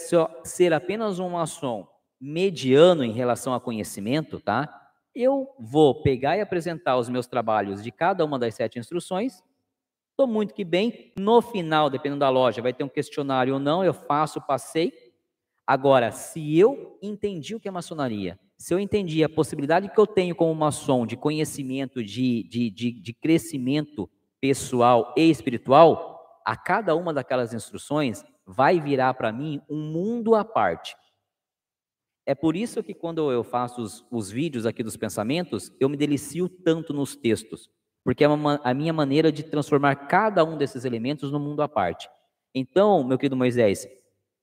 Speaker 1: ser apenas um maçom mediano em relação a conhecimento, tá? Eu vou pegar e apresentar os meus trabalhos de cada uma das sete instruções. Estou muito que bem. No final, dependendo da loja, vai ter um questionário ou não, eu faço, passei. Agora, se eu entendi o que é maçonaria, se eu entendi a possibilidade que eu tenho como maçom de conhecimento, de, de, de, de crescimento pessoal e espiritual, a cada uma daquelas instruções vai virar para mim um mundo à parte. É por isso que quando eu faço os, os vídeos aqui dos pensamentos, eu me delicio tanto nos textos, porque é uma, a minha maneira de transformar cada um desses elementos no mundo à parte. Então, meu querido Moisés,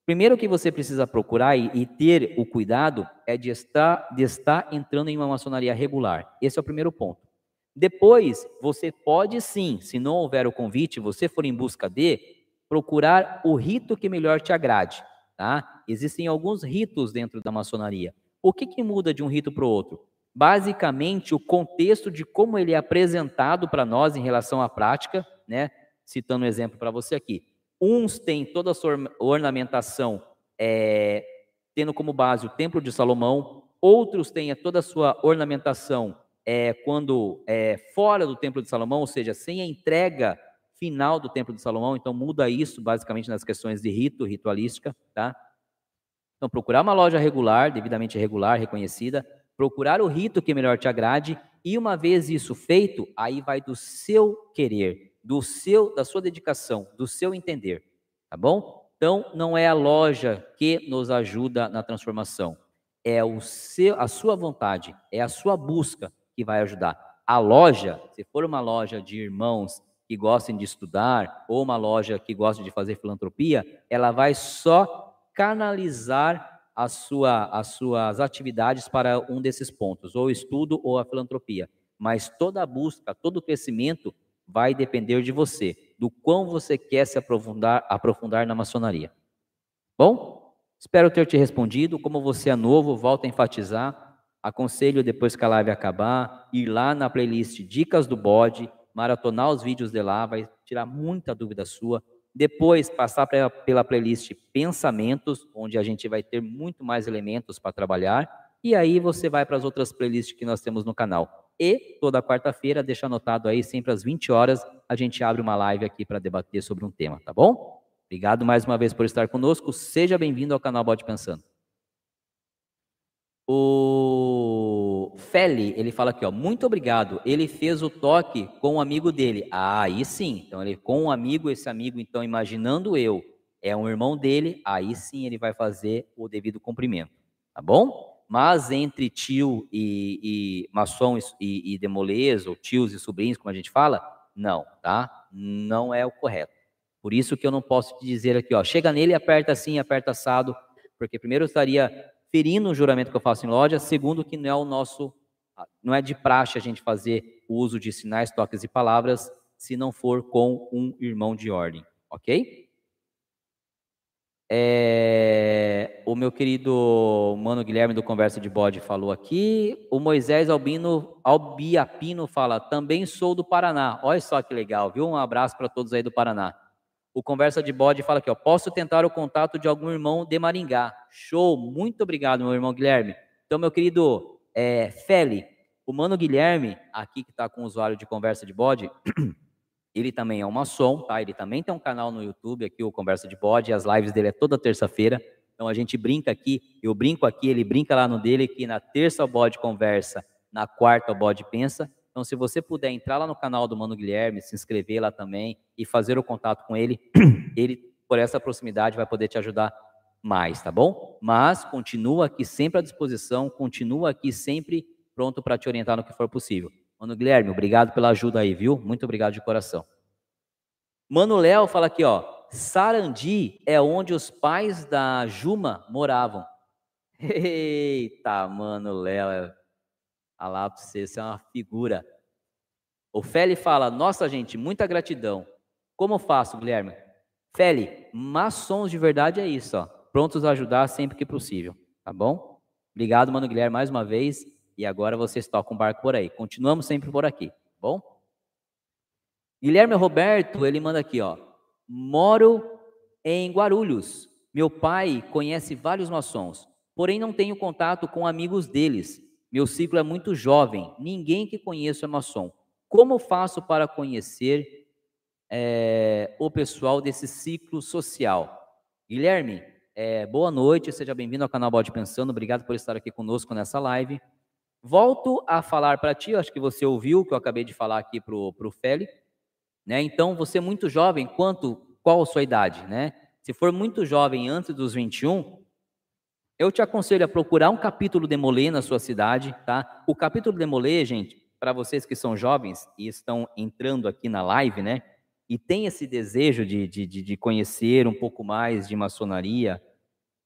Speaker 1: primeiro que você precisa procurar e, e ter o cuidado é de estar, de estar entrando em uma maçonaria regular. Esse é o primeiro ponto. Depois, você pode sim, se não houver o convite, você for em busca de, procurar o rito que melhor te agrade. Tá? Existem alguns ritos dentro da maçonaria. O que, que muda de um rito para o outro? Basicamente, o contexto de como ele é apresentado para nós em relação à prática, né? citando um exemplo para você aqui. Uns têm toda a sua ornamentação é, tendo como base o Templo de Salomão, outros têm toda a sua ornamentação é, quando é, fora do Templo de Salomão, ou seja, sem a entrega final do Templo de Salomão, então muda isso basicamente nas questões de rito, ritualística, tá? Então procurar uma loja regular, devidamente regular, reconhecida, procurar o rito que melhor te agrade e uma vez isso feito, aí vai do seu querer, do seu da sua dedicação, do seu entender, tá bom? Então não é a loja que nos ajuda na transformação, é o seu a sua vontade, é a sua busca que vai ajudar. A loja, se for uma loja de irmãos que gostem de estudar ou uma loja que gosta de fazer filantropia, ela vai só canalizar a sua, as suas atividades para um desses pontos, ou estudo ou a filantropia. Mas toda a busca, todo o crescimento vai depender de você, do quão você quer se aprofundar, aprofundar na maçonaria. Bom, espero ter te respondido. Como você é novo, volto a enfatizar. Aconselho depois que a live acabar, ir lá na playlist Dicas do Bode, maratonar os vídeos de lá, vai tirar muita dúvida sua. Depois, passar pra, pela playlist Pensamentos, onde a gente vai ter muito mais elementos para trabalhar. E aí você vai para as outras playlists que nós temos no canal. E toda quarta-feira, deixa anotado aí, sempre às 20 horas, a gente abre uma live aqui para debater sobre um tema, tá bom? Obrigado mais uma vez por estar conosco. Seja bem-vindo ao canal Bode Pensando. O Feli, ele fala aqui, ó, muito obrigado. Ele fez o toque com um amigo dele. Ah, aí sim. Então ele com um amigo, esse amigo, então imaginando eu, é um irmão dele, aí sim ele vai fazer o devido cumprimento, tá bom? Mas entre tio e, e maçom e, e demolês, ou tios e sobrinhos, como a gente fala, não, tá? Não é o correto. Por isso que eu não posso te dizer aqui, ó, chega nele, aperta assim, aperta assado, porque primeiro eu estaria ferindo o juramento que eu faço em loja, segundo que não é o nosso, não é de praxe a gente fazer o uso de sinais, toques e palavras, se não for com um irmão de ordem, ok? É, o meu querido mano Guilherme do Conversa de Bode falou aqui. O Moisés Albino Albiapino fala: também sou do Paraná. Olha só que legal, viu? Um abraço para todos aí do Paraná. O Conversa de Bode fala aqui, ó, posso tentar o contato de algum irmão de Maringá. Show, muito obrigado, meu irmão Guilherme. Então, meu querido é, Feli, o mano Guilherme, aqui que está com o usuário de Conversa de Bode, ele também é um maçom, tá? Ele também tem um canal no YouTube aqui, o Conversa de Bode, as lives dele é toda terça-feira. Então a gente brinca aqui, eu brinco aqui, ele brinca lá no dele, que na terça o bode conversa, na quarta o bode pensa. Então, se você puder entrar lá no canal do Mano Guilherme, se inscrever lá também e fazer o contato com ele, ele, por essa proximidade, vai poder te ajudar mais, tá bom? Mas continua aqui sempre à disposição, continua aqui sempre pronto para te orientar no que for possível. Mano Guilherme, obrigado pela ajuda aí, viu? Muito obrigado de coração. Mano Léo fala aqui, ó. Sarandi é onde os pais da Juma moravam. Eita, mano Léo, a lá para você, você é uma figura. O Feli fala: Nossa, gente, muita gratidão. Como faço, Guilherme? Feli, maçons de verdade é isso, ó. Prontos a ajudar sempre que possível, tá bom? Obrigado, mano Guilherme, mais uma vez. E agora vocês tocam o barco por aí. Continuamos sempre por aqui, tá bom? Guilherme Roberto, ele manda aqui, ó. Moro em Guarulhos. Meu pai conhece vários maçons, porém não tenho contato com amigos deles. Meu ciclo é muito jovem, ninguém que conheço é maçom. Como faço para conhecer é, o pessoal desse ciclo social? Guilherme, é, boa noite, seja bem-vindo ao canal Bode Pensando, obrigado por estar aqui conosco nessa live. Volto a falar para ti, acho que você ouviu o que eu acabei de falar aqui para o Feli, né? Então, você é muito jovem, quanto, qual a sua idade, né? Se for muito jovem antes dos 21, eu te aconselho a procurar um capítulo Demolê na sua cidade, tá? O capítulo Demolê, gente, para vocês que são jovens e estão entrando aqui na live, né? E tem esse desejo de, de, de conhecer um pouco mais de maçonaria,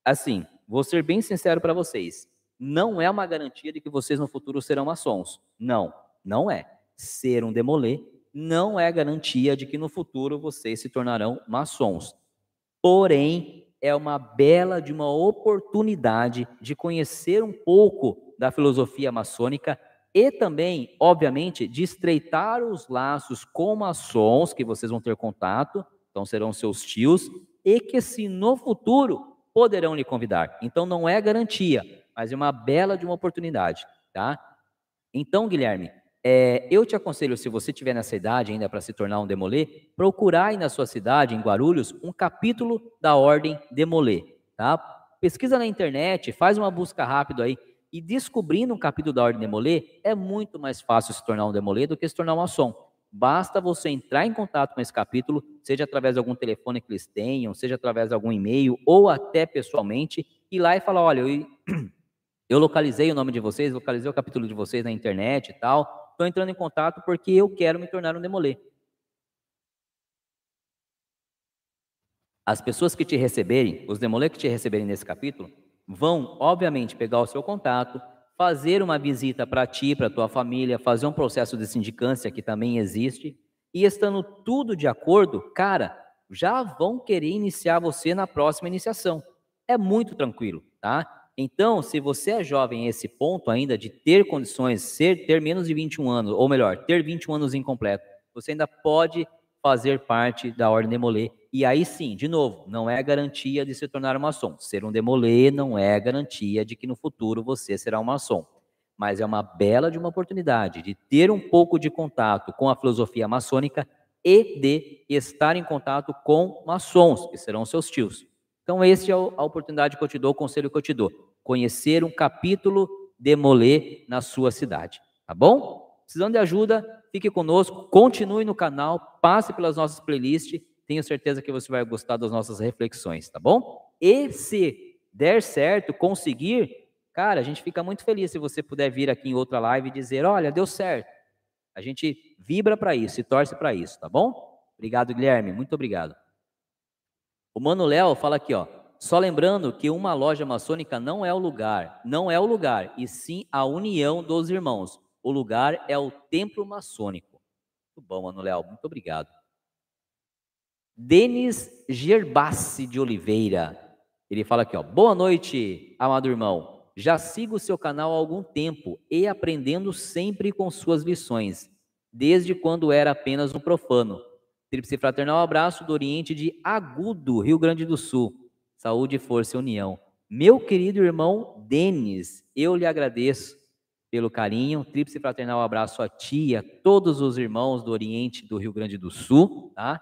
Speaker 1: assim, vou ser bem sincero para vocês, não é uma garantia de que vocês no futuro serão maçons. Não, não é. Ser um demolê não é garantia de que no futuro vocês se tornarão maçons. Porém, é uma bela de uma oportunidade de conhecer um pouco da filosofia maçônica e também, obviamente, de estreitar os laços com maçons que vocês vão ter contato, então serão seus tios, e que se no futuro poderão lhe convidar. Então não é garantia, mas é uma bela de uma oportunidade, tá? Então, Guilherme, é, eu te aconselho, se você tiver nessa idade ainda para se tornar um demolê, procurar aí na sua cidade, em Guarulhos, um capítulo da Ordem Demolê, tá? Pesquisa na internet, faz uma busca rápida aí, e descobrindo um capítulo da Ordem Demolê, é muito mais fácil se tornar um demolê do que se tornar um maçom. Basta você entrar em contato com esse capítulo, seja através de algum telefone que eles tenham, seja através de algum e-mail, ou até pessoalmente, ir lá e falar, olha, eu, eu localizei o nome de vocês, localizei o capítulo de vocês na internet e tal, estou entrando em contato porque eu quero me tornar um demolê. As pessoas que te receberem, os demolê que te receberem nesse capítulo, vão, obviamente, pegar o seu contato, fazer uma visita para ti, para tua família, fazer um processo de sindicância que também existe, e estando tudo de acordo, cara, já vão querer iniciar você na próxima iniciação. É muito tranquilo, tá? Então, se você é jovem esse ponto ainda de ter condições, ser ter menos de 21 anos, ou melhor, ter 21 anos incompleto, você ainda pode fazer parte da ordem demolê. E aí sim, de novo, não é garantia de se tornar um maçom. Ser um demolê não é garantia de que no futuro você será um maçom. Mas é uma bela de uma oportunidade de ter um pouco de contato com a filosofia maçônica e de estar em contato com maçons, que serão seus tios. Então, essa é a oportunidade que eu te dou, o conselho que eu te dou conhecer um capítulo de Molê na sua cidade, tá bom? Precisando de ajuda, fique conosco, continue no canal, passe pelas nossas playlists, tenho certeza que você vai gostar das nossas reflexões, tá bom? E se der certo, conseguir, cara, a gente fica muito feliz se você puder vir aqui em outra live e dizer, olha, deu certo. A gente vibra para isso e torce para isso, tá bom? Obrigado, Guilherme, muito obrigado. O Mano Léo fala aqui, ó, só lembrando que uma loja maçônica não é o lugar, não é o lugar, e sim a união dos irmãos. O lugar é o templo maçônico. Muito bom, Mano Léo, muito obrigado. Denis Gerbassi de Oliveira. Ele fala aqui, ó. Boa noite, amado irmão. Já sigo o seu canal há algum tempo e aprendendo sempre com suas lições, desde quando era apenas um profano. Tríplice fraternal abraço do Oriente de Agudo, Rio Grande do Sul. Saúde, força e união. Meu querido irmão Denis, eu lhe agradeço pelo carinho. Tríplice fraternal abraço a ti e a todos os irmãos do Oriente do Rio Grande do Sul, tá?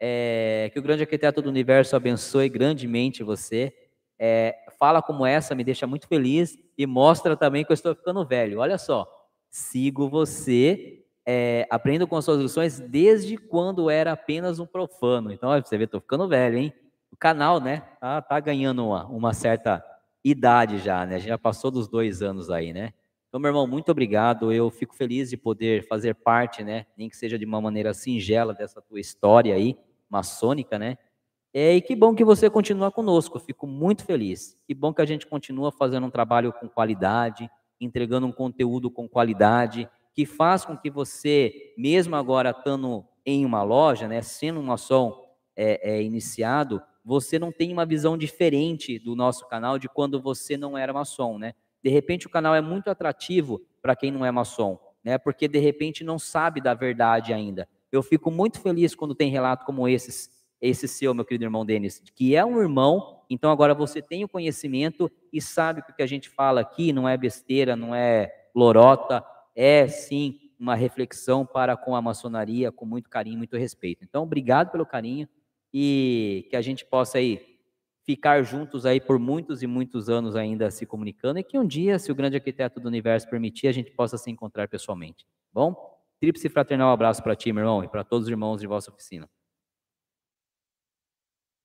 Speaker 1: É, que o grande arquiteto do universo abençoe grandemente você. É, fala como essa me deixa muito feliz e mostra também que eu estou ficando velho. Olha só, sigo você, é, aprendo com suas lições desde quando era apenas um profano. Então, você vê, estou ficando velho, hein? O canal, né, tá, tá ganhando uma, uma certa idade já, né? A gente já passou dos dois anos aí, né? Então, meu irmão, muito obrigado. Eu fico feliz de poder fazer parte, né? Nem que seja de uma maneira singela dessa tua história aí, maçônica, né? É, e que bom que você continua conosco. Eu fico muito feliz. Que bom que a gente continua fazendo um trabalho com qualidade, entregando um conteúdo com qualidade, que faz com que você, mesmo agora estando em uma loja, né, sendo um maçom é, é, iniciado, você não tem uma visão diferente do nosso canal de quando você não era maçom, né? De repente o canal é muito atrativo para quem não é maçom, né? Porque de repente não sabe da verdade ainda. Eu fico muito feliz quando tem relato como esses, esse seu, meu querido irmão Denis, que é um irmão, então agora você tem o conhecimento e sabe que o que a gente fala aqui não é besteira, não é lorota, é sim uma reflexão para com a maçonaria, com muito carinho, muito respeito. Então, obrigado pelo carinho e que a gente possa aí ficar juntos aí por muitos e muitos anos ainda se comunicando e que um dia, se o grande arquiteto do universo permitir, a gente possa se encontrar pessoalmente. Bom? Tríplice fraternal abraço para ti, meu irmão, e para todos os irmãos de vossa oficina.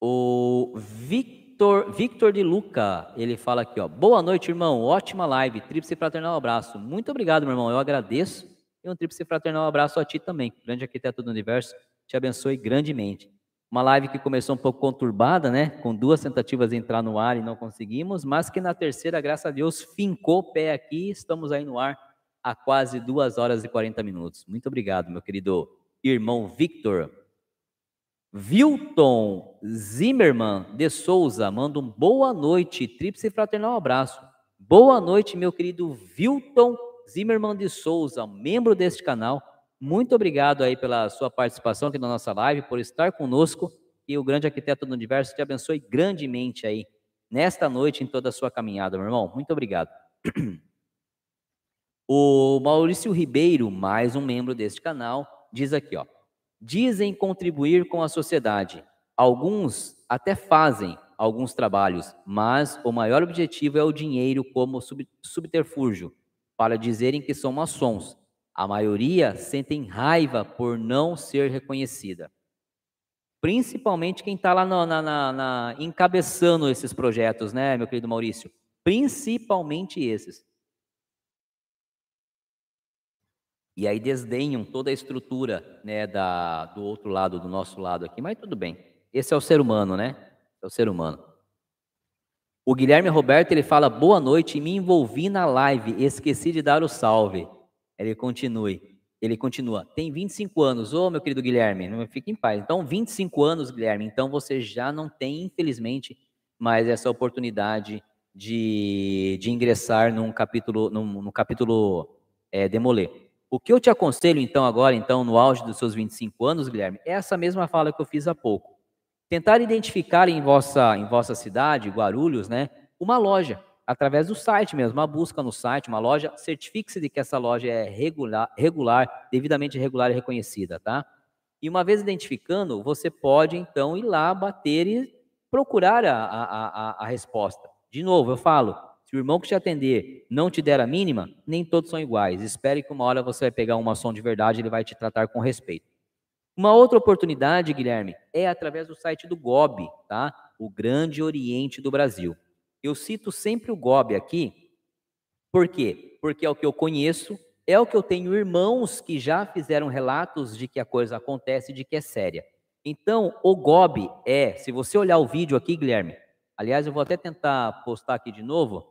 Speaker 1: O Vic Victor, Victor de Luca, ele fala aqui, ó. Boa noite, irmão. Ótima live. Tríplice fraternal abraço. Muito obrigado, meu irmão. Eu agradeço. E um tríplice fraternal abraço a ti também. Grande arquiteto do universo. Te abençoe grandemente. Uma live que começou um pouco conturbada, né? Com duas tentativas de entrar no ar e não conseguimos, mas que na terceira, graças a Deus, fincou o pé aqui. Estamos aí no ar há quase duas horas e 40 minutos. Muito obrigado, meu querido irmão Victor. Vilton Zimmermann de Souza manda um boa noite, tríplice fraternal abraço. Boa noite, meu querido Vilton Zimmermann de Souza, membro deste canal. Muito obrigado aí pela sua participação aqui na nossa live, por estar conosco. E o grande arquiteto do universo te abençoe grandemente aí nesta noite em toda a sua caminhada, meu irmão. Muito obrigado. O Maurício Ribeiro, mais um membro deste canal, diz aqui, ó dizem contribuir com a sociedade. Alguns até fazem alguns trabalhos, mas o maior objetivo é o dinheiro como sub subterfúgio, para dizerem que são maçons. A maioria sentem raiva por não ser reconhecida. Principalmente quem está lá na, na, na, encabeçando esses projetos, né, meu querido Maurício? Principalmente esses. E aí desdenham toda a estrutura né, da, do outro lado, do nosso lado aqui, mas tudo bem. Esse é o ser humano, né? É o ser humano. O Guilherme Roberto ele fala boa noite, me envolvi na live, esqueci de dar o salve. Ele continue. Ele continua. Tem 25 anos, ô meu querido Guilherme, não fique em paz. Então, 25 anos, Guilherme, então você já não tem, infelizmente, mais essa oportunidade de, de ingressar num capítulo, num, num capítulo é, Demoler. O que eu te aconselho, então, agora, então, no auge dos seus 25 anos, Guilherme, é essa mesma fala que eu fiz há pouco. Tentar identificar em vossa, em vossa cidade, Guarulhos, né, uma loja, através do site mesmo, uma busca no site, uma loja, certifique-se de que essa loja é regular, regular, devidamente regular e reconhecida, tá? E uma vez identificando, você pode, então, ir lá, bater e procurar a, a, a, a resposta. De novo, eu falo, se o irmão que te atender não te der a mínima, nem todos são iguais. Espere que uma hora você vai pegar uma ação de verdade, ele vai te tratar com respeito. Uma outra oportunidade, Guilherme, é através do site do GOB, tá? O Grande Oriente do Brasil. Eu cito sempre o GOB aqui, por quê? Porque é o que eu conheço, é o que eu tenho irmãos que já fizeram relatos de que a coisa acontece, de que é séria. Então, o GOB é, se você olhar o vídeo aqui, Guilherme, aliás, eu vou até tentar postar aqui de novo,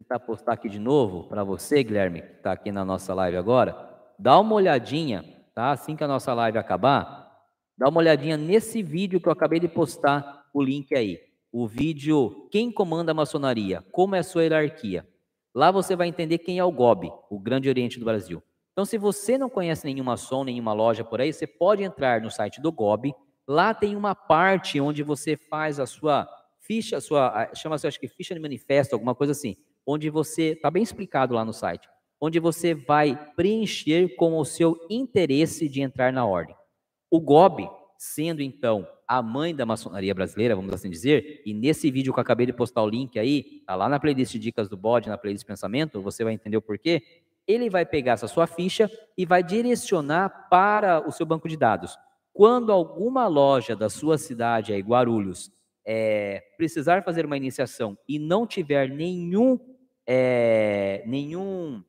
Speaker 1: tentar postar aqui de novo para você, Guilherme, que está aqui na nossa live agora. Dá uma olhadinha, tá? Assim que a nossa live acabar, dá uma olhadinha nesse vídeo que eu acabei de postar o link aí. O vídeo Quem comanda a maçonaria? Como é a sua hierarquia? Lá você vai entender quem é o GOB, o Grande Oriente do Brasil. Então, se você não conhece nenhuma maçom, nenhuma loja por aí, você pode entrar no site do GOB. Lá tem uma parte onde você faz a sua ficha, sua chama-se acho que ficha de manifesto, alguma coisa assim onde você, está bem explicado lá no site, onde você vai preencher com o seu interesse de entrar na ordem. O GOB, sendo então a mãe da maçonaria brasileira, vamos assim dizer, e nesse vídeo que eu acabei de postar o link aí, tá lá na playlist Dicas do Bode, na playlist Pensamento, você vai entender o porquê. Ele vai pegar essa sua ficha e vai direcionar para o seu banco de dados. Quando alguma loja da sua cidade, aí, Guarulhos, é, precisar fazer uma iniciação e não tiver nenhum é, nenhum,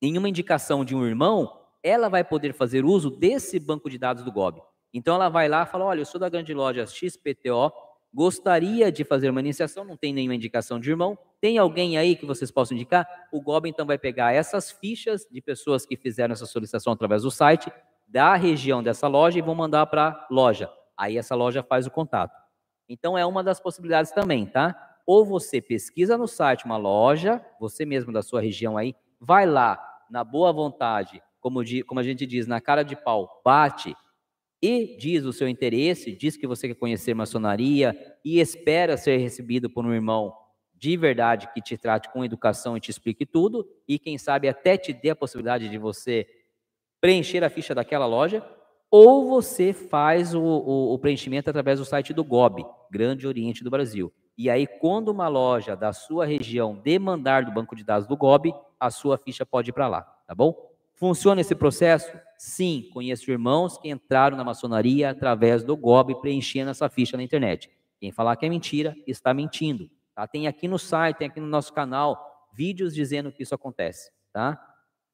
Speaker 1: nenhuma indicação de um irmão, ela vai poder fazer uso desse banco de dados do GOB. Então ela vai lá e fala: olha, eu sou da grande loja XPTO, gostaria de fazer uma iniciação, não tem nenhuma indicação de irmão. Tem alguém aí que vocês possam indicar? O GOB então vai pegar essas fichas de pessoas que fizeram essa solicitação através do site, da região dessa loja e vão mandar para a loja. Aí essa loja faz o contato. Então é uma das possibilidades também, tá? ou você pesquisa no site uma loja, você mesmo da sua região aí, vai lá na boa vontade, como, como a gente diz, na cara de pau, bate e diz o seu interesse, diz que você quer conhecer maçonaria e espera ser recebido por um irmão de verdade que te trate com educação e te explique tudo, e quem sabe até te dê a possibilidade de você preencher a ficha daquela loja, ou você faz o, o, o preenchimento através do site do GOB, Grande Oriente do Brasil. E aí, quando uma loja da sua região demandar do banco de dados do GOB, a sua ficha pode ir para lá, tá bom? Funciona esse processo? Sim, conheço irmãos que entraram na maçonaria através do GOB preenchendo essa ficha na internet. Quem falar que é mentira, está mentindo. Tá? Tem aqui no site, tem aqui no nosso canal, vídeos dizendo que isso acontece. Tá?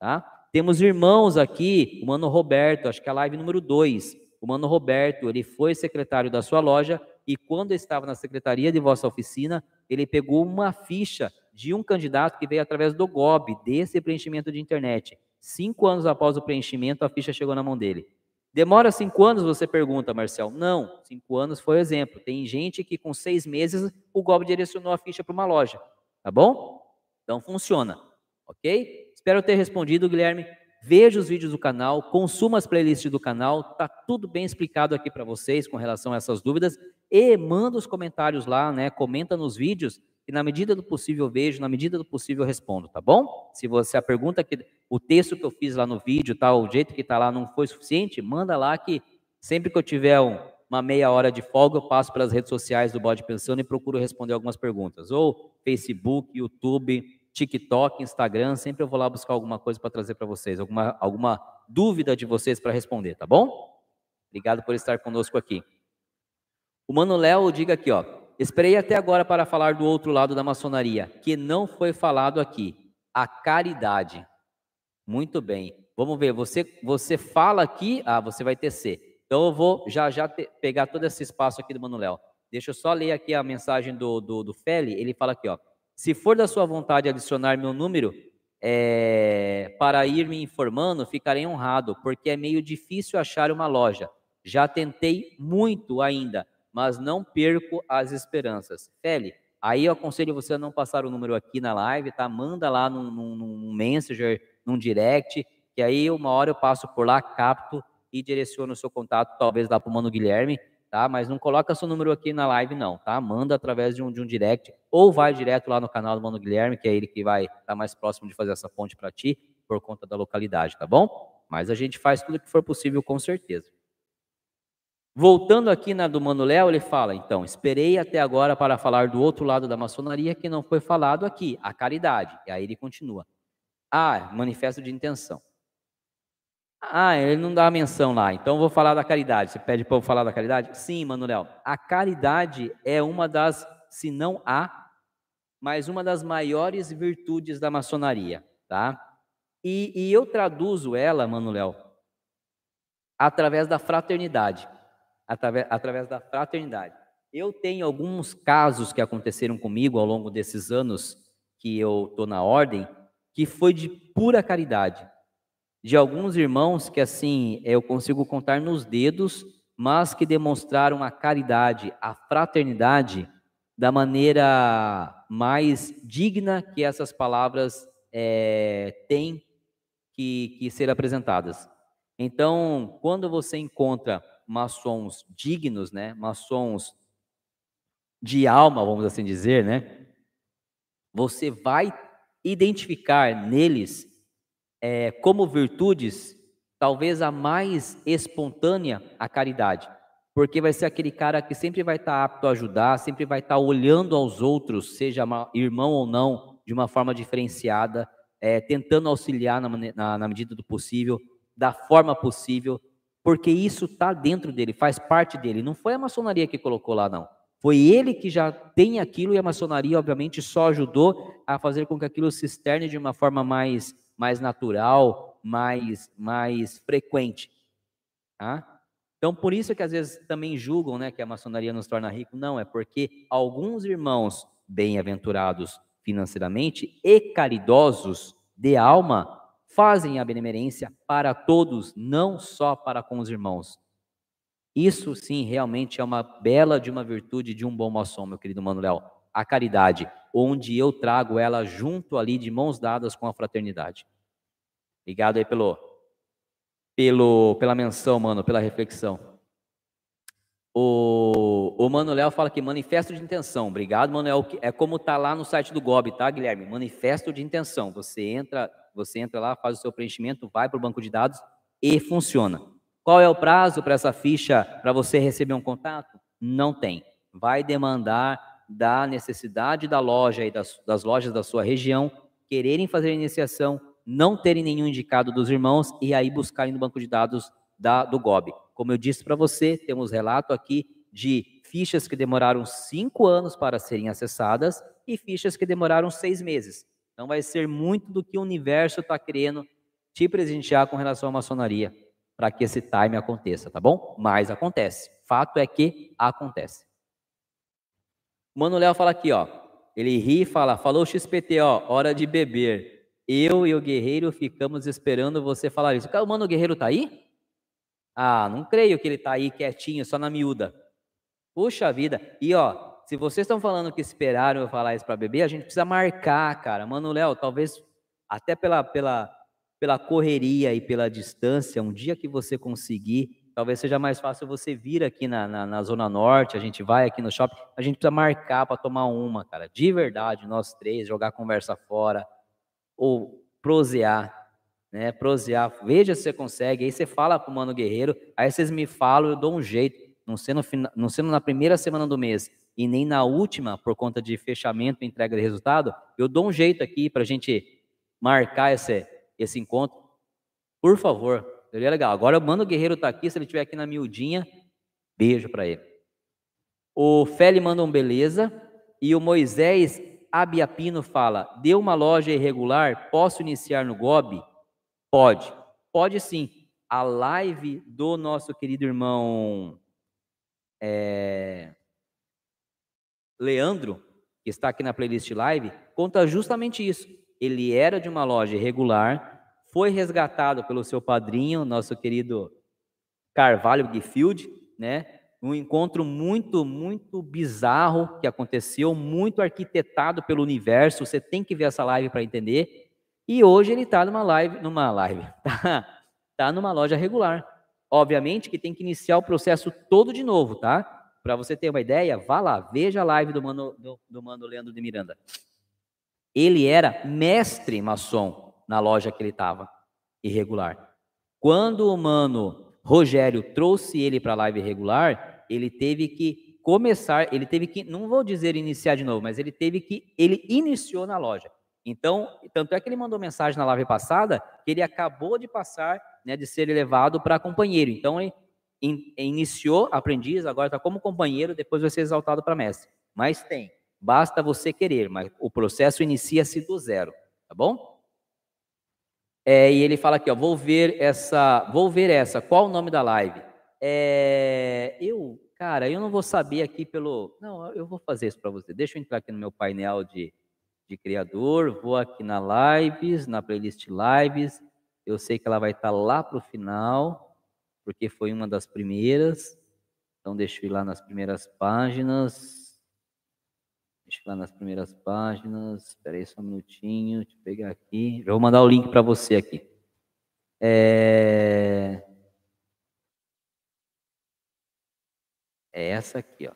Speaker 1: Tá? Temos irmãos aqui, o Mano Roberto, acho que é a live número 2. O Mano Roberto, ele foi secretário da sua loja e quando estava na secretaria de vossa oficina, ele pegou uma ficha de um candidato que veio através do GOB, desse preenchimento de internet. Cinco anos após o preenchimento, a ficha chegou na mão dele. Demora cinco anos, você pergunta, Marcel? Não, cinco anos foi o exemplo. Tem gente que com seis meses o GOB direcionou a ficha para uma loja, tá bom? Então funciona, ok? Espero ter respondido, Guilherme. Veja os vídeos do canal, consuma as playlists do canal, tá tudo bem explicado aqui para vocês com relação a essas dúvidas e manda os comentários lá, né? Comenta nos vídeos e na medida do possível vejo, na medida do possível respondo, tá bom? Se você a pergunta que o texto que eu fiz lá no vídeo, tá, o jeito que tá lá não foi suficiente, manda lá que sempre que eu tiver um, uma meia hora de folga, eu passo pelas redes sociais do Bode Pensando e procuro responder algumas perguntas, ou Facebook, YouTube, TikTok, Instagram, sempre eu vou lá buscar alguma coisa para trazer para vocês, alguma alguma dúvida de vocês para responder, tá bom? Obrigado por estar conosco aqui. O Mano Léo diga aqui, ó. Esperei até agora para falar do outro lado da maçonaria, que não foi falado aqui, a caridade. Muito bem. Vamos ver, você você fala aqui, ah, você vai tecer. Então eu vou já já te, pegar todo esse espaço aqui do Léo. Deixa eu só ler aqui a mensagem do, do, do Feli, ele fala aqui, ó. Se for da sua vontade adicionar meu número é, para ir me informando, ficarei honrado, porque é meio difícil achar uma loja. Já tentei muito ainda, mas não perco as esperanças. Feli, aí eu aconselho você a não passar o número aqui na live, tá? Manda lá num, num, num Messenger, num direct, que aí uma hora eu passo por lá, capto e direciono o seu contato, talvez lá para o Mano Guilherme, tá? Mas não coloca seu número aqui na live, não, tá? Manda através de um, de um direct, ou vai direto lá no canal do Mano Guilherme, que é ele que vai estar tá mais próximo de fazer essa ponte para ti, por conta da localidade, tá bom? Mas a gente faz tudo que for possível, com certeza. Voltando aqui na do Mano Léo, ele fala, então, esperei até agora para falar do outro lado da maçonaria que não foi falado aqui, a caridade. E aí ele continua. Ah, manifesto de intenção. Ah, ele não dá a menção lá, então vou falar da caridade. Você pede para eu falar da caridade? Sim, Léo. A caridade é uma das, se não a, mas uma das maiores virtudes da maçonaria, tá? E, e eu traduzo ela, Léo, através da fraternidade através, através da fraternidade. Eu tenho alguns casos que aconteceram comigo ao longo desses anos que eu estou na ordem, que foi de pura caridade. De alguns irmãos que, assim, eu consigo contar nos dedos, mas que demonstraram a caridade, a fraternidade, da maneira mais digna que essas palavras é, têm que, que ser apresentadas. Então, quando você encontra maçons dignos, né? Maçons de alma, vamos assim dizer, né? Você vai identificar neles é, como virtudes, talvez a mais espontânea, a caridade. Porque vai ser aquele cara que sempre vai estar apto a ajudar, sempre vai estar olhando aos outros, seja irmão ou não, de uma forma diferenciada, é, tentando auxiliar na, na, na medida do possível, da forma possível, porque isso está dentro dele, faz parte dele. Não foi a maçonaria que colocou lá, não. Foi ele que já tem aquilo e a maçonaria, obviamente, só ajudou a fazer com que aquilo se externe de uma forma mais, mais natural, mais, mais frequente. Tá? Então, por isso que às vezes também julgam né, que a maçonaria nos torna rico. Não, é porque alguns irmãos bem-aventurados financeiramente e caridosos de alma fazem a benemerência para todos, não só para com os irmãos. Isso sim, realmente é uma bela de uma virtude de um bom maçom, meu querido Manuel, a caridade, onde eu trago ela junto ali de mãos dadas com a fraternidade. Obrigado aí pelo, pelo pela menção, mano, pela reflexão. O, o Manuel fala que manifesto de intenção. Obrigado, Manuel. É como tá lá no site do GOB, tá, Guilherme? Manifesto de intenção. Você entra você entra lá, faz o seu preenchimento, vai para o banco de dados e funciona. Qual é o prazo para essa ficha para você receber um contato? Não tem. Vai demandar da necessidade da loja e das, das lojas da sua região quererem fazer a iniciação não terem nenhum indicado dos irmãos e aí buscarem no banco de dados da, do GOB. Como eu disse para você, temos relato aqui de fichas que demoraram cinco anos para serem acessadas e fichas que demoraram seis meses. Então vai ser muito do que o universo está querendo te presentear com relação à maçonaria para que esse time aconteça, tá bom? Mas acontece. Fato é que acontece. O Mano Léo fala aqui, ó. Ele ri e fala: falou XPT, ó, hora de beber. Eu e o guerreiro ficamos esperando você falar isso. O mano guerreiro tá aí? Ah, não creio que ele tá aí quietinho, só na miúda. Puxa vida. E ó, se vocês estão falando que esperaram eu falar isso para beber, a gente precisa marcar, cara. Mano Léo, talvez até pela, pela, pela correria e pela distância, um dia que você conseguir, talvez seja mais fácil você vir aqui na, na, na Zona Norte, a gente vai aqui no shopping, a gente precisa marcar para tomar uma, cara, de verdade, nós três, jogar conversa fora, ou prosear, né, prosear, veja se você consegue, aí você fala pro Mano Guerreiro, aí vocês me falam, eu dou um jeito, não sendo, não sendo na primeira semana do mês, e nem na última, por conta de fechamento e entrega de resultado, eu dou um jeito aqui para a gente marcar esse, esse encontro. Por favor, seria legal. Agora, o Mano Guerreiro está aqui, se ele estiver aqui na miudinha, beijo para ele. O Feli manda um beleza. E o Moisés Abiapino fala: deu uma loja irregular, posso iniciar no GOB? Pode, pode sim. A live do nosso querido irmão é, Leandro, que está aqui na playlist live, conta justamente isso. Ele era de uma loja irregular, foi resgatado pelo seu padrinho, nosso querido Carvalho Gifield, né? Um encontro muito, muito bizarro que aconteceu, muito arquitetado pelo universo. Você tem que ver essa live para entender. E hoje ele está numa live, numa live, tá, tá numa loja regular. Obviamente que tem que iniciar o processo todo de novo, tá? Para você ter uma ideia, vá lá, veja a live do Mano, do, do Mano Leandro de Miranda. Ele era mestre maçom na loja que ele estava, irregular. Quando o mano Rogério trouxe ele para a live irregular, ele teve que começar, ele teve que, não vou dizer iniciar de novo, mas ele teve que, ele iniciou na loja. Então, tanto é que ele mandou mensagem na live passada que ele acabou de passar, né, de ser elevado para companheiro. Então, ele in, iniciou aprendiz, agora está como companheiro, depois vai ser exaltado para mestre. Mas tem, basta você querer, mas o processo inicia-se do zero, tá bom? É, e ele fala aqui, ó, vou ver essa, vou ver essa. Qual o nome da live? É, eu, cara, eu não vou saber aqui pelo, não, eu vou fazer isso para você. Deixa eu entrar aqui no meu painel de, de criador, vou aqui na lives, na playlist lives. Eu sei que ela vai estar tá lá para o final, porque foi uma das primeiras. Então ir lá nas primeiras páginas. Deixa lá nas primeiras páginas. Espera aí só um minutinho. Deixa eu pegar aqui. Já vou mandar o link para você aqui. É... é essa aqui, ó.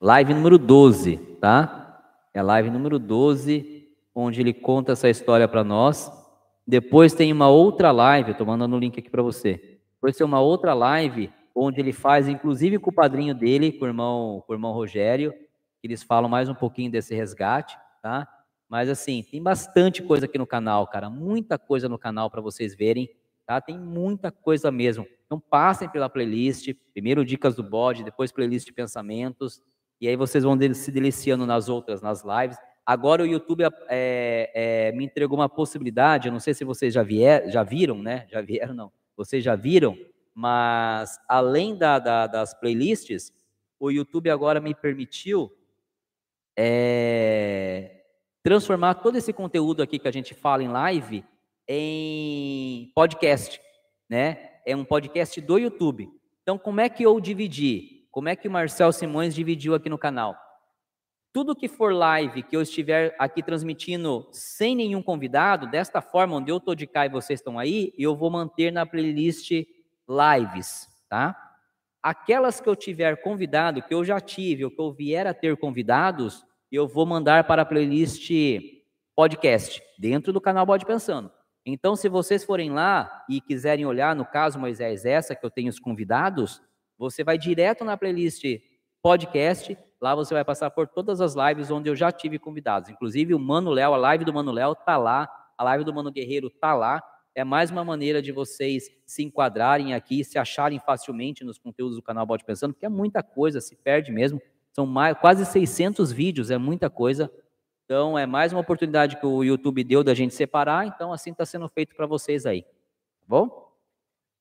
Speaker 1: Live número 12, tá? É a live número 12, onde ele conta essa história para nós. Depois tem uma outra live, eu tô mandando o link aqui para você. Depois tem uma outra live onde ele faz, inclusive com o padrinho dele, com o irmão, com o irmão Rogério, eles falam mais um pouquinho desse resgate, tá? Mas assim, tem bastante coisa aqui no canal, cara, muita coisa no canal para vocês verem, tá? Tem muita coisa mesmo. Então passem pela playlist, primeiro dicas do bode, depois playlist de pensamentos, e aí vocês vão se deliciando nas outras, nas lives. Agora o YouTube é, é, me entregou uma possibilidade, eu não sei se vocês já, vier, já viram, né? Já vieram, não. Vocês já viram, mas além da, da, das playlists, o YouTube agora me permitiu é, transformar todo esse conteúdo aqui que a gente fala em live em podcast, né? É um podcast do YouTube. Então, como é que eu dividi? Como é que o Marcel Simões dividiu aqui no canal? Tudo que for live que eu estiver aqui transmitindo sem nenhum convidado, desta forma, onde eu estou de cá e vocês estão aí, eu vou manter na playlist lives, tá? Aquelas que eu tiver convidado, que eu já tive, ou que eu vier a ter convidados, eu vou mandar para a playlist podcast, dentro do canal Bode Pensando. Então, se vocês forem lá e quiserem olhar, no caso Moisés, essa que eu tenho os convidados, você vai direto na playlist podcast, lá você vai passar por todas as lives onde eu já tive convidados. Inclusive o Mano Léo, a live do Mano Léo está lá A live do Mano Guerreiro tá lá. É mais uma maneira de vocês se enquadrarem aqui, se acharem facilmente nos conteúdos do canal Bote Pensando, porque é muita coisa, se perde mesmo. São mais, quase 600 vídeos, é muita coisa. Então, é mais uma oportunidade que o YouTube deu da gente separar. Então, assim está sendo feito para vocês aí. Tá bom?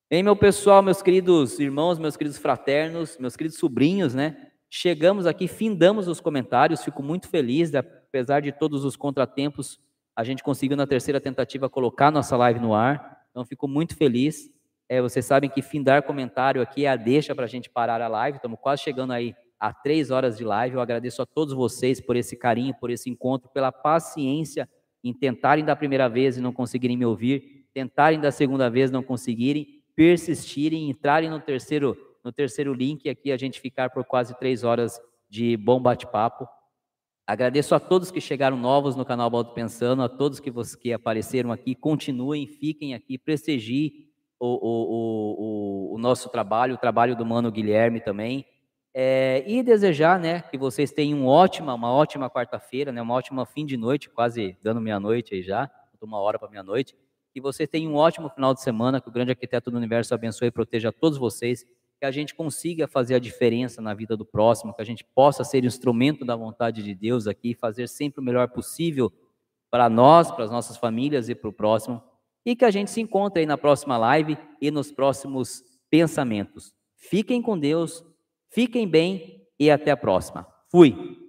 Speaker 1: Bem, meu pessoal, meus queridos irmãos, meus queridos fraternos, meus queridos sobrinhos, né? Chegamos aqui, findamos os comentários. Fico muito feliz, apesar de todos os contratempos a gente conseguiu na terceira tentativa colocar nossa live no ar. Então fico muito feliz. É, vocês sabem que findar comentário aqui é a deixa para a gente parar a live. Estamos quase chegando aí a três horas de live. Eu agradeço a todos vocês por esse carinho, por esse encontro, pela paciência em tentarem da primeira vez e não conseguirem me ouvir, tentarem da segunda vez e não conseguirem, persistirem, entrarem no terceiro no terceiro link aqui a gente ficar por quase três horas de bom bate-papo. Agradeço a todos que chegaram novos no canal Baldo Pensando, a todos que, que apareceram aqui, continuem, fiquem aqui, prestigiem o, o, o, o nosso trabalho, o trabalho do Mano Guilherme também. É, e desejar né, que vocês tenham uma ótima, uma ótima quarta-feira, né, uma ótima fim de noite, quase dando meia-noite aí já, uma hora para meia-noite. Que vocês tenham um ótimo final de semana, que o grande arquiteto do universo abençoe e proteja todos vocês que a gente consiga fazer a diferença na vida do próximo, que a gente possa ser instrumento da vontade de Deus aqui, fazer sempre o melhor possível para nós, para as nossas famílias e para o próximo, e que a gente se encontre aí na próxima live e nos próximos pensamentos. Fiquem com Deus, fiquem bem e até a próxima. Fui!